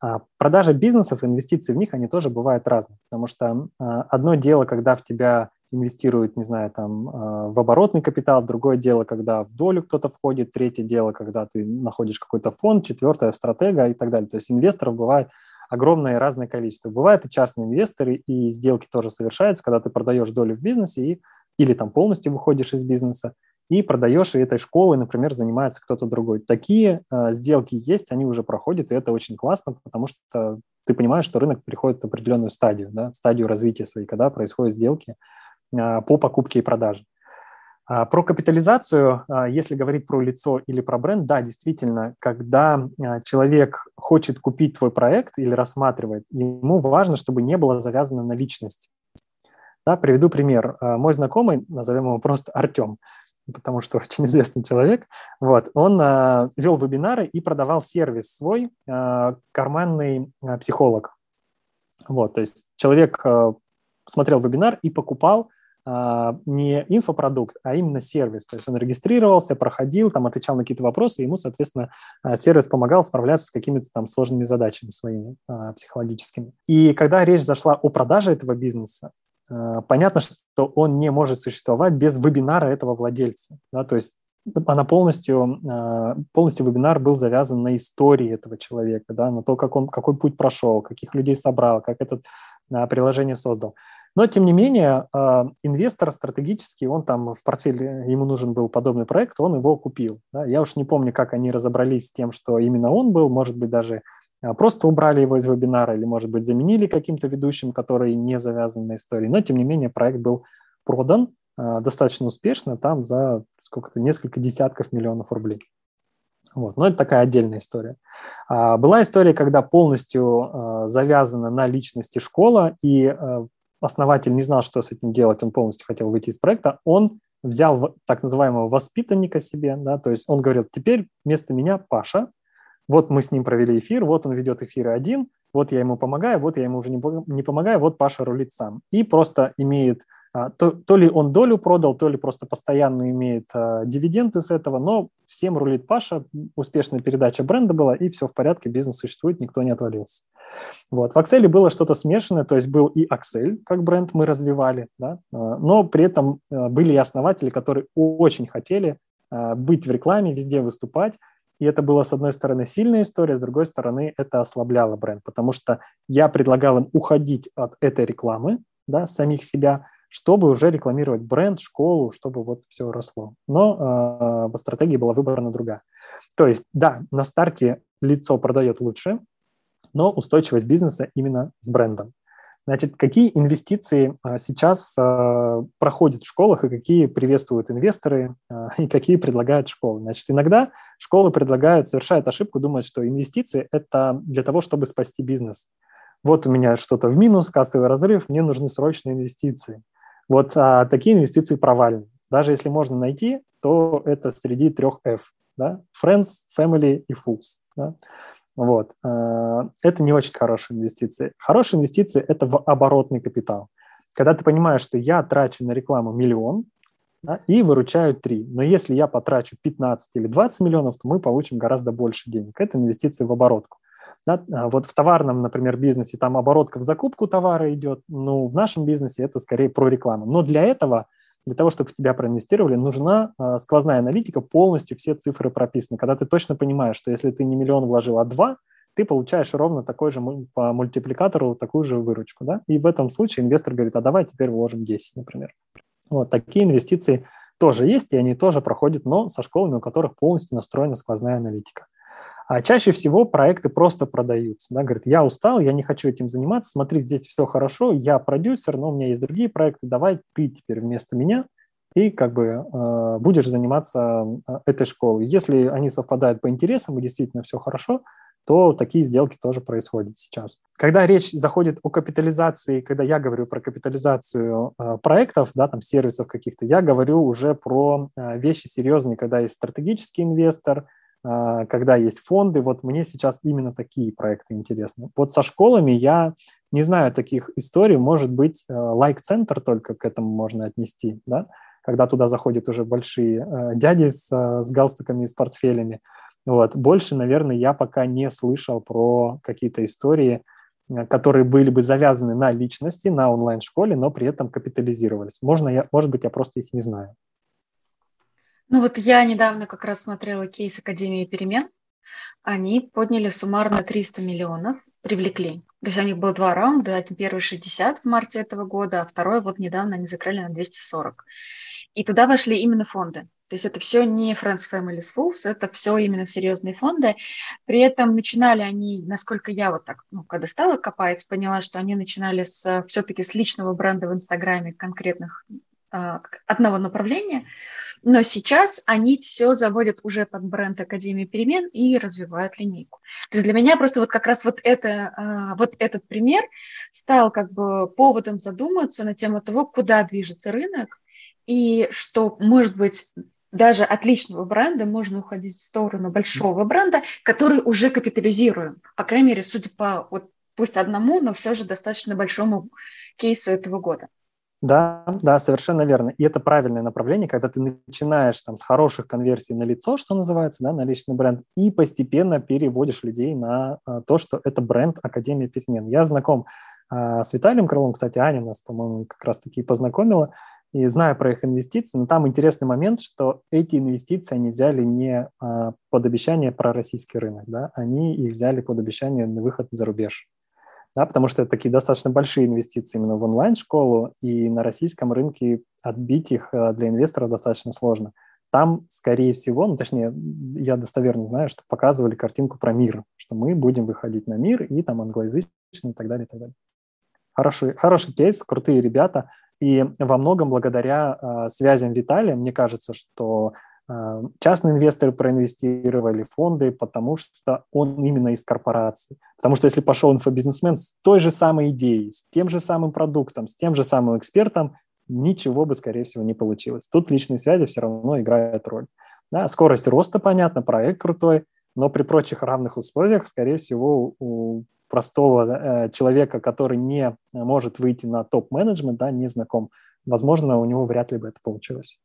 А, продажа бизнесов, инвестиции в них, они тоже бывают разные, потому что а, одно дело, когда в тебя инвестируют, не знаю, там, а, в оборотный капитал, другое дело, когда в долю кто-то входит, третье дело, когда ты находишь какой-то фонд, четвертое – стратега и так далее. То есть инвесторов бывает огромное разное количество. Бывают и частные инвесторы, и сделки тоже совершаются, когда ты продаешь долю в бизнесе и, или там полностью выходишь из бизнеса и продаешь, и этой школой, например, занимается кто-то другой. Такие э, сделки есть, они уже проходят, и это очень классно, потому что ты понимаешь, что рынок переходит в определенную стадию, да, стадию развития своей, когда происходят сделки э, по покупке и продаже. А, про капитализацию, а, если говорить про лицо или про бренд, да, действительно, когда а, человек хочет купить твой проект или рассматривает, ему важно, чтобы не было завязано на личность. Да, приведу пример. Мой знакомый, назовем его просто Артем, потому что (laughs) очень известный человек, вот, он вел вебинары и продавал сервис свой, карманный психолог. Вот, то есть человек смотрел вебинар и покупал не инфопродукт, а именно сервис. То есть он регистрировался, проходил, там отвечал на какие-то вопросы, и ему, соответственно, а, сервис помогал справляться с какими-то там сложными задачами своими а, психологическими. И когда речь зашла о продаже этого бизнеса, понятно, что он не может существовать без вебинара этого владельца. Да? То есть она полностью, полностью вебинар был завязан на истории этого человека, да, на то, как он, какой путь прошел, каких людей собрал, как это приложение создал. Но, тем не менее, а, инвестор стратегический, он там в портфеле, ему нужен был подобный проект, он его купил. Я уж не помню, как они разобрались с тем, что именно он был, может быть, даже а, просто убрали его из вебинара или, может быть, заменили каким-то ведущим, который не завязан на истории. Но, тем не менее, проект был продан а, достаточно успешно, там за сколько-то, несколько десятков миллионов рублей. Вот. Но это такая отдельная история. была история, когда полностью завязана на личности школа, и основатель не знал, что с этим делать, он полностью хотел выйти из проекта, он взял так называемого воспитанника себе, да, то есть он говорил, теперь вместо меня Паша, вот мы с ним провели эфир, вот он ведет эфиры один, вот я ему помогаю, вот я ему уже не, не помогаю, вот Паша рулит сам. И просто имеет то, то ли он долю продал, то ли просто постоянно имеет а, дивиденды с этого, но всем рулит Паша, успешная передача бренда была, и все в порядке, бизнес существует, никто не отвалился. Вот. В Axel было что-то смешанное, то есть был и Axel, как бренд мы развивали, да, а, но при этом а, были и основатели, которые очень хотели а, быть в рекламе, везде выступать, и это была, с одной стороны, сильная история, с другой стороны, это ослабляло бренд, потому что я предлагал им уходить от этой рекламы, да, самих себя, чтобы уже рекламировать бренд, школу, чтобы вот все росло. Но э, стратегия была выбрана другая. То есть, да, на старте лицо продает лучше, но устойчивость бизнеса именно с брендом. Значит, какие инвестиции а, сейчас а, проходят в школах и какие приветствуют инвесторы а, (laughs) и какие предлагают школы? Значит, иногда школы предлагают, совершают ошибку, думают, что инвестиции – это для того, чтобы спасти бизнес. Вот у меня что-то в минус, кассовый разрыв, мне нужны срочные инвестиции. Вот а, такие инвестиции провальны. Даже если можно найти, то это среди трех F. Да? Friends, Family и Fools. Да? Вот. А, это не очень хорошие инвестиции. Хорошие инвестиции – это в оборотный капитал. Когда ты понимаешь, что я трачу на рекламу миллион да, и выручаю 3, но если я потрачу 15 или 20 миллионов, то мы получим гораздо больше денег. Это инвестиции в оборотку. Да? А вот в товарном, например, бизнесе там оборотка в закупку товара идет, ну, в нашем бизнесе это скорее про рекламу. Но для этого, для того, чтобы в тебя проинвестировали, нужна э, сквозная аналитика, полностью все цифры прописаны. Когда ты точно понимаешь, что если ты не миллион вложил, а два, ты получаешь ровно такой же по мультипликатору такую же выручку. Да? И в этом случае инвестор говорит, а давай теперь вложим 10, например. Вот такие инвестиции тоже есть, и они тоже проходят, но со школами, у которых полностью настроена сквозная аналитика. А чаще всего проекты просто продаются. Да, говорит, я устал, я не хочу этим заниматься, смотри, здесь все хорошо, я продюсер, но у меня есть другие проекты, давай ты теперь вместо меня и как бы э, будешь заниматься э, этой школой. Если они совпадают по интересам и действительно все хорошо, то такие сделки тоже происходят сейчас. Когда речь заходит о капитализации, когда я говорю про капитализацию э, проектов, да, там сервисов каких-то, я говорю уже про э, вещи серьезные, когда есть стратегический инвестор, когда есть фонды. Вот мне сейчас именно такие проекты интересны. Вот со школами я не знаю таких историй. Может быть, лайк-центр только к этому можно отнести, да, когда туда заходят уже большие э, дяди с, э, с галстуками и с портфелями. Вот. Больше, наверное, я пока не слышал про какие-то истории, э, которые были бы завязаны на личности, на онлайн-школе, но при этом капитализировались. Можно я, может быть, я просто их не знаю. Ну вот я недавно как раз смотрела кейс Академии перемен. Они подняли суммарно 300 миллионов, привлекли. То есть у них было два раунда, один первый 60 в марте этого года, а второй вот недавно они закрыли на 240. И туда вошли именно фонды. То есть это все не Friends Families Fools, это все именно серьезные фонды. При этом начинали они, насколько я вот так, ну, когда стала копать, поняла, что они начинали с, все-таки с личного бренда в Инстаграме конкретных одного направления, но сейчас они все заводят уже под бренд Академии перемен и развивают линейку. То есть для меня просто вот как раз вот, это, а, вот этот пример стал как бы поводом задуматься на тему того, куда движется рынок, и что, может быть, даже от личного бренда можно уходить в сторону большого бренда, который уже капитализируем. По крайней мере, судя по вот пусть одному, но все же достаточно большому кейсу этого года. Да, да, совершенно верно. И это правильное направление, когда ты начинаешь там с хороших конверсий на лицо, что называется, да, на личный бренд, и постепенно переводишь людей на а, то, что это бренд Академии перемен. Я знаком а, с Виталием Крыловым, кстати, Аня нас, по-моему, как раз-таки познакомила и знаю про их инвестиции, но там интересный момент, что эти инвестиции они взяли не а, под обещание про российский рынок, да, они их взяли под обещание на выход за рубеж, да, потому что это такие достаточно большие инвестиции именно в онлайн-школу, и на российском рынке отбить их а, для инвестора достаточно сложно. Там, скорее всего, ну, точнее, я достоверно знаю, что показывали картинку про мир, что мы будем выходить на мир, и там англоязычный и так далее, и так далее. Хороший, хороший кейс, крутые ребята – и во многом благодаря э, связям Виталия, мне кажется, что э, частные инвесторы проинвестировали, фонды, потому что он именно из корпорации. Потому что если пошел инфобизнесмен с той же самой идеей, с тем же самым продуктом, с тем же самым экспертом, ничего бы, скорее всего, не получилось. Тут личные связи все равно играют роль. Да, скорость роста, понятно, проект крутой, но при прочих равных условиях, скорее всего, у простого э, человека, который не может выйти на топ-менеджмент, да, не знаком, возможно, у него вряд ли бы это получилось.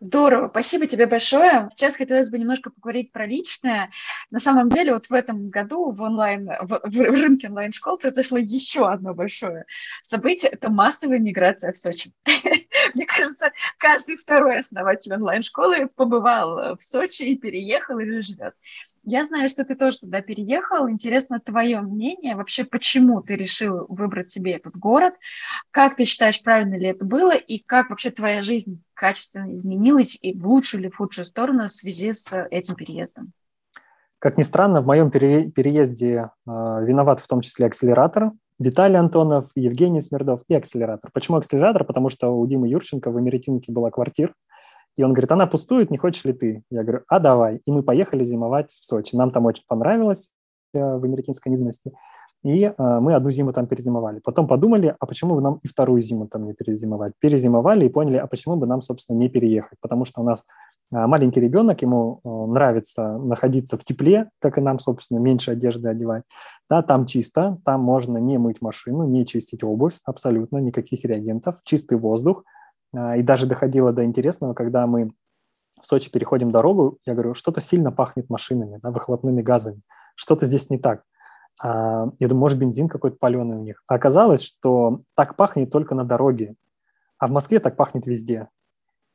Здорово, спасибо тебе большое. Сейчас хотелось бы немножко поговорить про личное. На самом деле, вот в этом году в онлайн, в, в рынке онлайн-школ произошло еще одно большое событие. Это массовая миграция в Сочи. (laughs) Мне кажется, каждый второй основатель онлайн-школы побывал в Сочи и переехал или живет. Я знаю, что ты тоже туда переехал. Интересно твое мнение. Вообще, почему ты решил выбрать себе этот город? Как ты считаешь, правильно ли это было? И как вообще твоя жизнь качественно изменилась и в лучшую или в худшую сторону в связи с этим переездом? Как ни странно, в моем переезде э, виноват в том числе акселератор. Виталий Антонов, Евгений Смирдов и акселератор. Почему акселератор? Потому что у Димы Юрченко в Эмеретинке была квартира, и он говорит, она пустует, не хочешь ли ты? Я говорю, а давай. И мы поехали зимовать в Сочи. Нам там очень понравилось э, в американской низменности. И э, мы одну зиму там перезимовали. Потом подумали, а почему бы нам и вторую зиму там не перезимовать? Перезимовали и поняли, а почему бы нам, собственно, не переехать? Потому что у нас э, маленький ребенок, ему э, нравится находиться в тепле, как и нам, собственно, меньше одежды одевать. Да, там чисто, там можно не мыть машину, не чистить обувь, абсолютно никаких реагентов, чистый воздух – и даже доходило до интересного, когда мы в Сочи переходим дорогу, я говорю, что-то сильно пахнет машинами, да, выхлопными газами, что-то здесь не так. А, я думаю, может, бензин какой-то паленый у них. А оказалось, что так пахнет только на дороге, а в Москве так пахнет везде.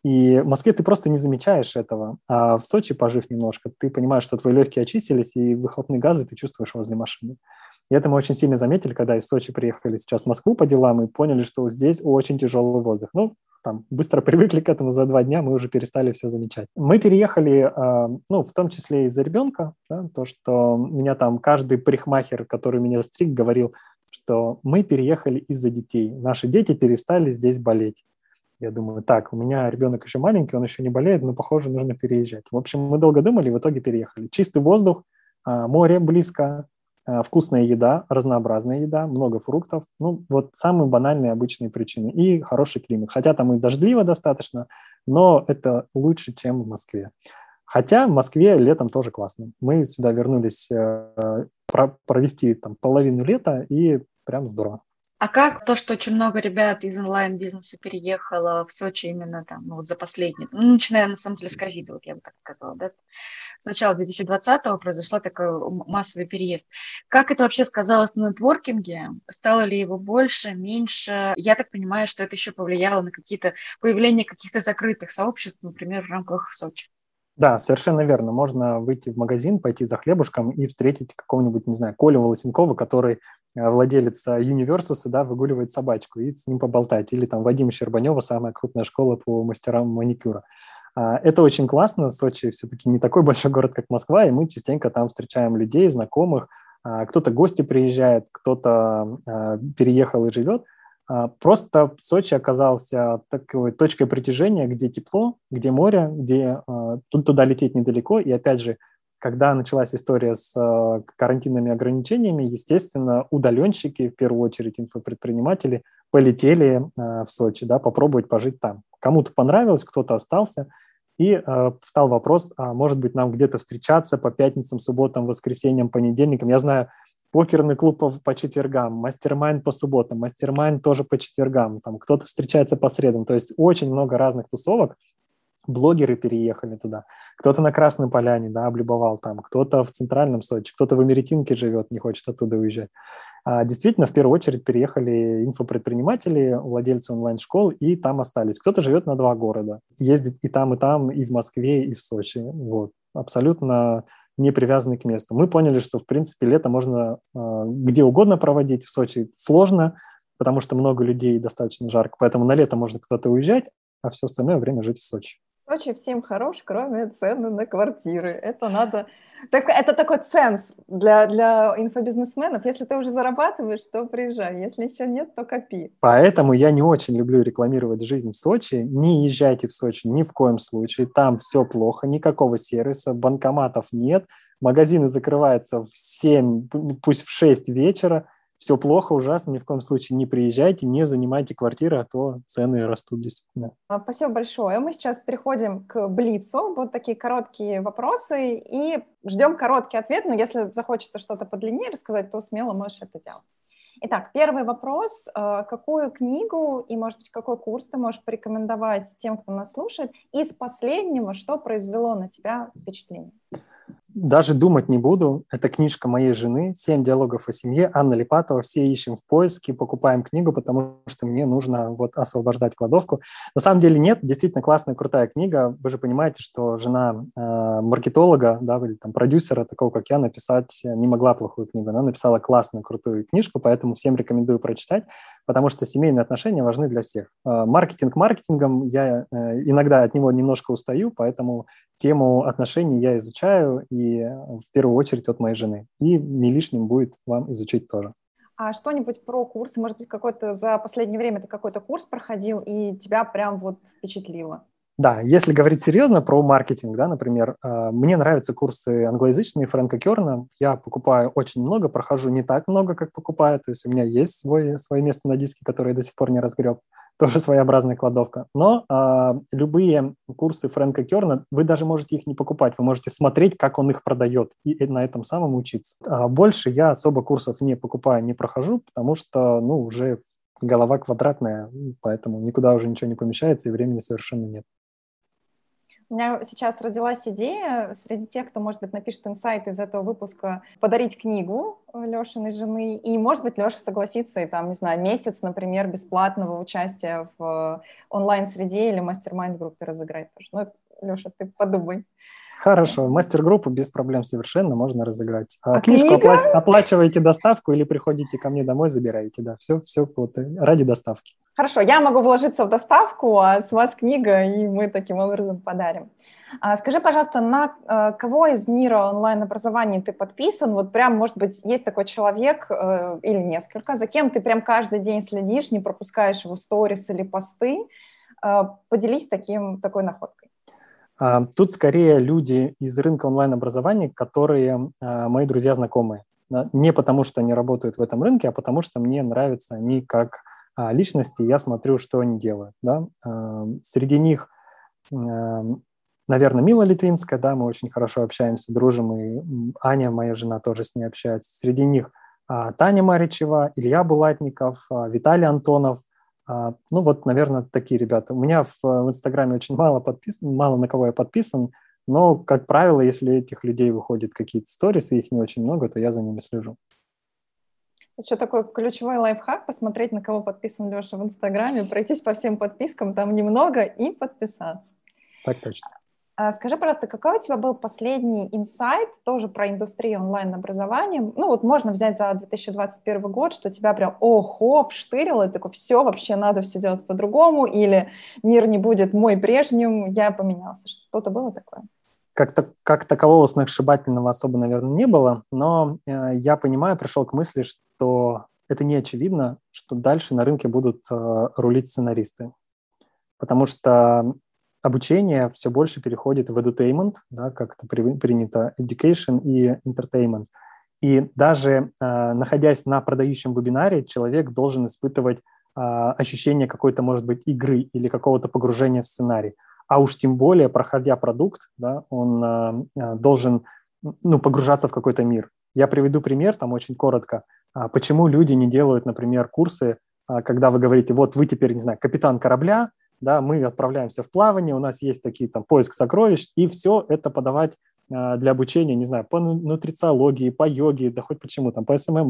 И в Москве ты просто не замечаешь этого. А в Сочи, пожив немножко, ты понимаешь, что твои легкие очистились, и выхлопные газы ты чувствуешь возле машины. И это мы очень сильно заметили, когда из Сочи приехали сейчас в Москву по делам и поняли, что здесь очень тяжелый воздух. Ну, там, быстро (laughs) привыкли к этому, за два дня мы уже перестали все замечать. Мы переехали, а, ну, в том числе из-за ребенка, да, то, что меня там каждый парикмахер, который меня стриг, говорил, что мы переехали из-за детей. Наши дети перестали здесь болеть. Я думаю, так, у меня ребенок еще маленький, он еще не болеет, но, похоже, нужно переезжать. В общем, мы долго думали, в итоге переехали. Чистый воздух, а, море близко, вкусная еда, разнообразная еда, много фруктов. Ну, вот самые банальные обычные причины. И хороший климат. Хотя там и дождливо достаточно, но это лучше, чем в Москве. Хотя в Москве летом тоже классно. Мы сюда вернулись э, провести там половину лета, и прям здорово. А как то, что очень много ребят из онлайн-бизнеса переехало в Сочи именно там, ну вот за последние, ну, начиная на самом деле с ковида, вот я бы так сказала, да, с начала 2020-го произошла такой массовый переезд. Как это вообще сказалось на нетворкинге? Стало ли его больше, меньше? Я так понимаю, что это еще повлияло на какие-то появление каких-то закрытых сообществ, например, в рамках Сочи. Да, совершенно верно. Можно выйти в магазин, пойти за хлебушком и встретить какого-нибудь, не знаю, Колю Волосенкова, который э, владелец Universus, да, выгуливает собачку, и с ним поболтать. Или там Вадим Щербанева, самая крупная школа по мастерам маникюра. А, это очень классно. Сочи все-таки не такой (laughs) большой город, как Москва, и мы частенько там встречаем людей, знакомых. А, кто-то гости приезжает, кто-то а, переехал и живет. А, просто Сочи оказался такой точкой притяжения, где тепло, где море, где а, туда лететь недалеко. И опять же, когда началась история с а, карантинными ограничениями, естественно, удаленщики, в первую очередь инфопредприниматели, полетели в Сочи, да, попробовать пожить там. Кому-то понравилось, кто-то остался. И э, встал вопрос, а может быть нам где-то встречаться по пятницам, субботам, воскресеньям, понедельникам. Я знаю, покерный клуб по, по четвергам, мастер по субботам, мастер тоже по четвергам, там кто-то встречается по средам. То есть очень много разных тусовок. Блогеры переехали туда. Кто-то на Красной Поляне, да, облюбовал там, кто-то в Центральном Сочи, кто-то в Америтинке живет, не хочет оттуда уезжать. А, действительно, в первую очередь переехали инфопредприниматели, владельцы онлайн-школ, и там остались. Кто-то живет на два города, ездит и там, и там, и в Москве, и в Сочи. Вот. Абсолютно не привязанный к месту. Мы поняли, что, в принципе, лето можно э, где угодно проводить. В Сочи сложно, потому что много людей достаточно жарко, поэтому на лето можно кто-то уезжать, а все остальное время жить в Сочи. Сочи всем хорош, кроме цены на квартиры. Это надо... Так это такой ценз для, для инфобизнесменов. Если ты уже зарабатываешь, то приезжай. Если еще нет, то копи. Поэтому я не очень люблю рекламировать жизнь в Сочи. Не езжайте в Сочи ни в коем случае. Там все плохо, никакого сервиса, банкоматов нет. Магазины закрываются в 7, пусть в 6 вечера все плохо, ужасно, ни в коем случае не приезжайте, не занимайте квартиры, а то цены растут действительно. А, спасибо большое. Мы сейчас переходим к Блицу. Вот такие короткие вопросы и ждем короткий ответ, но если захочется что-то подлиннее рассказать, то смело можешь это делать. Итак, первый вопрос. А, какую книгу и, может быть, какой курс ты можешь порекомендовать тем, кто нас слушает? Из последнего, что произвело на тебя впечатление? Даже думать не буду. Это книжка моей жены «Семь диалогов о семье» Анна Липатова. Все ищем в поиске, покупаем книгу, потому что мне нужно вот освобождать кладовку. На самом деле нет, действительно классная, крутая книга. Вы же понимаете, что жена э, маркетолога, да, или там продюсера, такого как я, написать не могла плохую книгу. Она написала классную, крутую книжку, поэтому всем рекомендую прочитать, потому что семейные отношения важны для всех. Э, маркетинг маркетингом, я э, иногда от него немножко устаю, поэтому тему отношений я изучаю, и в первую очередь от моей жены. И не лишним будет вам изучить тоже. А что-нибудь про курсы? Может быть, какой-то за последнее время ты какой-то курс проходил, и тебя прям вот впечатлило? Да, если говорить серьезно про маркетинг, да, например, э, мне нравятся курсы англоязычные Фрэнка Керна. Я покупаю очень много, прохожу не так много, как покупаю. То есть у меня есть свой, свое место на диске, которое я до сих пор не разгреб. Тоже своеобразная кладовка. Но э, любые курсы Фрэнка Керна, вы даже можете их не покупать, вы можете смотреть, как он их продает, и на этом самом учиться. А больше я особо курсов не покупаю, не прохожу, потому что, ну, уже голова квадратная, поэтому никуда уже ничего не помещается, и времени совершенно нет. У меня сейчас родилась идея среди тех, кто, может быть, напишет инсайт из этого выпуска, подарить книгу Лешиной жены. И, может быть, Леша согласится и там, не знаю, месяц, например, бесплатного участия в онлайн-среде или мастер-майнд-группе разыграть тоже. Ну, Леша, ты подумай. Хорошо, мастер-группу без проблем совершенно можно разыграть. А, а книжку книга? опла- оплачиваете доставку или приходите ко мне домой, забираете, да, все, все вот ради доставки. Хорошо, я могу вложиться в доставку, а с вас книга, и мы таким образом подарим. А скажи, пожалуйста, на э, кого из мира онлайн-образования ты подписан? Вот прям, может быть, есть такой человек э, или несколько, за кем ты прям каждый день следишь, не пропускаешь его сторис или посты? Э, поделись таким, такой находкой. А, тут скорее люди из рынка онлайн-образования, которые мои друзья знакомые. Не потому, что они работают в этом рынке, а потому, что мне нравятся они как личности, я смотрю, что они делают. Да? Среди них, наверное, Мила Литвинская, да, мы очень хорошо общаемся, дружим, и Аня, моя жена, тоже с ней общается. Среди них Таня Маричева, Илья Булатников, Виталий Антонов – а, ну вот, наверное, такие ребята. У меня в, Инстаграме очень мало подписан, мало на кого я подписан, но, как правило, если этих людей выходят какие-то сторисы, их не очень много, то я за ними слежу. Что такой ключевой лайфхак? Посмотреть, на кого подписан Леша в Инстаграме, пройтись по всем подпискам, там немного, и подписаться. Так точно. А скажи, пожалуйста, какой у тебя был последний инсайт тоже про индустрию онлайн-образования? Ну, вот можно взять за 2021 год, что тебя прям ого, вштырило, и такой, все, вообще надо все делать по-другому, или мир не будет мой прежним, я поменялся. Что-то было такое? Как, -то, как такового сногсшибательного особо, наверное, не было, но э, я понимаю, пришел к мысли, что это не очевидно, что дальше на рынке будут э, рулить сценаристы. Потому что обучение все больше переходит в edutainment, да, как это при, принято, education и entertainment. И даже э, находясь на продающем вебинаре, человек должен испытывать э, ощущение какой-то, может быть, игры или какого-то погружения в сценарий. А уж тем более, проходя продукт, да, он э, должен ну, погружаться в какой-то мир. Я приведу пример, там очень коротко. Почему люди не делают, например, курсы, когда вы говорите, вот вы теперь, не знаю, капитан корабля, да, мы отправляемся в плавание, у нас есть такие там поиск сокровищ, и все это подавать э, для обучения, не знаю, по нутрициологии, по йоге, да хоть почему, там, по SMM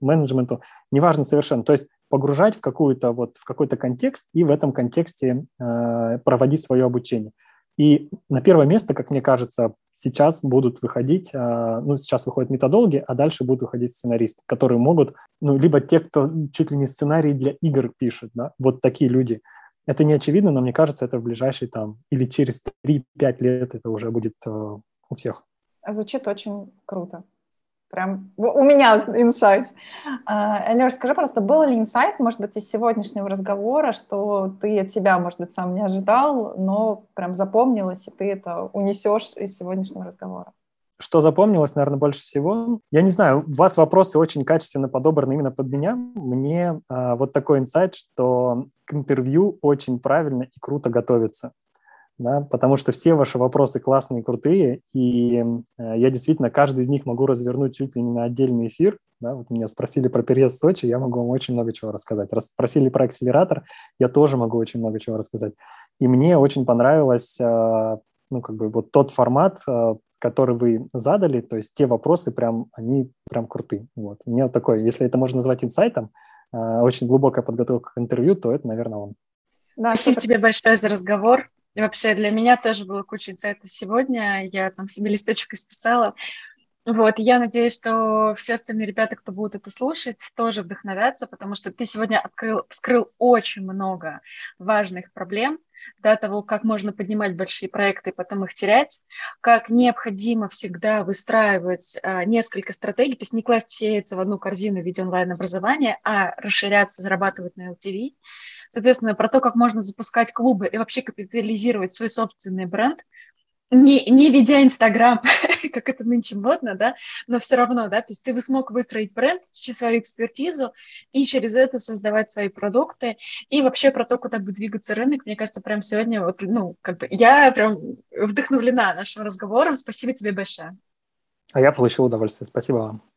менеджменту, неважно совершенно. То есть погружать в, какую-то, вот, в какой-то контекст и в этом контексте э, проводить свое обучение. И на первое место, как мне кажется, сейчас будут выходить, э, ну, сейчас выходят методологи, а дальше будут выходить сценаристы, которые могут, ну, либо те, кто чуть ли не сценарий для игр пишет, да, вот такие люди – это не очевидно, но мне кажется, это в ближайшие там или через 3-5 лет это уже будет э, у всех. Звучит очень круто. Прям у меня инсайт. А, Леш, скажи, просто был ли инсайт, может быть, из сегодняшнего разговора, что ты от себя, может быть, сам не ожидал, но прям запомнилось, и ты это унесешь из сегодняшнего разговора? Что запомнилось, наверное, больше всего? Я не знаю, у вас вопросы очень качественно подобраны именно под меня. Мне э, вот такой инсайт, что к интервью очень правильно и круто готовиться. Да, потому что все ваши вопросы классные, крутые, и э, я действительно каждый из них могу развернуть чуть ли не на отдельный эфир. Да, вот меня спросили про переезд в Сочи, я могу вам очень много чего рассказать. Раз спросили про акселератор, я тоже могу очень много чего рассказать. И мне очень понравилось э, ну, как бы вот тот формат, э, который вы задали, то есть те вопросы прям, они прям крутые. Вот. У меня вот такой, если это можно назвать инсайтом, э, очень глубокая подготовка к интервью, то это, наверное, он. Да, Спасибо тебе большое за разговор. И вообще для меня тоже было куча инсайтов сегодня. Я там себе листочек исписала. Вот, я надеюсь, что все остальные ребята, кто будут это слушать, тоже вдохновятся, потому что ты сегодня открыл, вскрыл очень много важных проблем, до того, как можно поднимать большие проекты и потом их терять, как необходимо всегда выстраивать а, несколько стратегий, то есть не класть все яйца в одну корзину в виде онлайн-образования, а расширяться, зарабатывать на LTV. Соответственно, про то, как можно запускать клубы и вообще капитализировать свой собственный бренд – не, не ведя Инстаграм, (laughs) как это нынче модно, да, но все равно, да, то есть ты бы смог выстроить бренд через свою экспертизу и через это создавать свои продукты и вообще про то, куда будет двигаться рынок, мне кажется, прям сегодня вот, ну, как бы я прям вдохновлена нашим разговором, спасибо тебе большое. А я получил удовольствие, спасибо вам.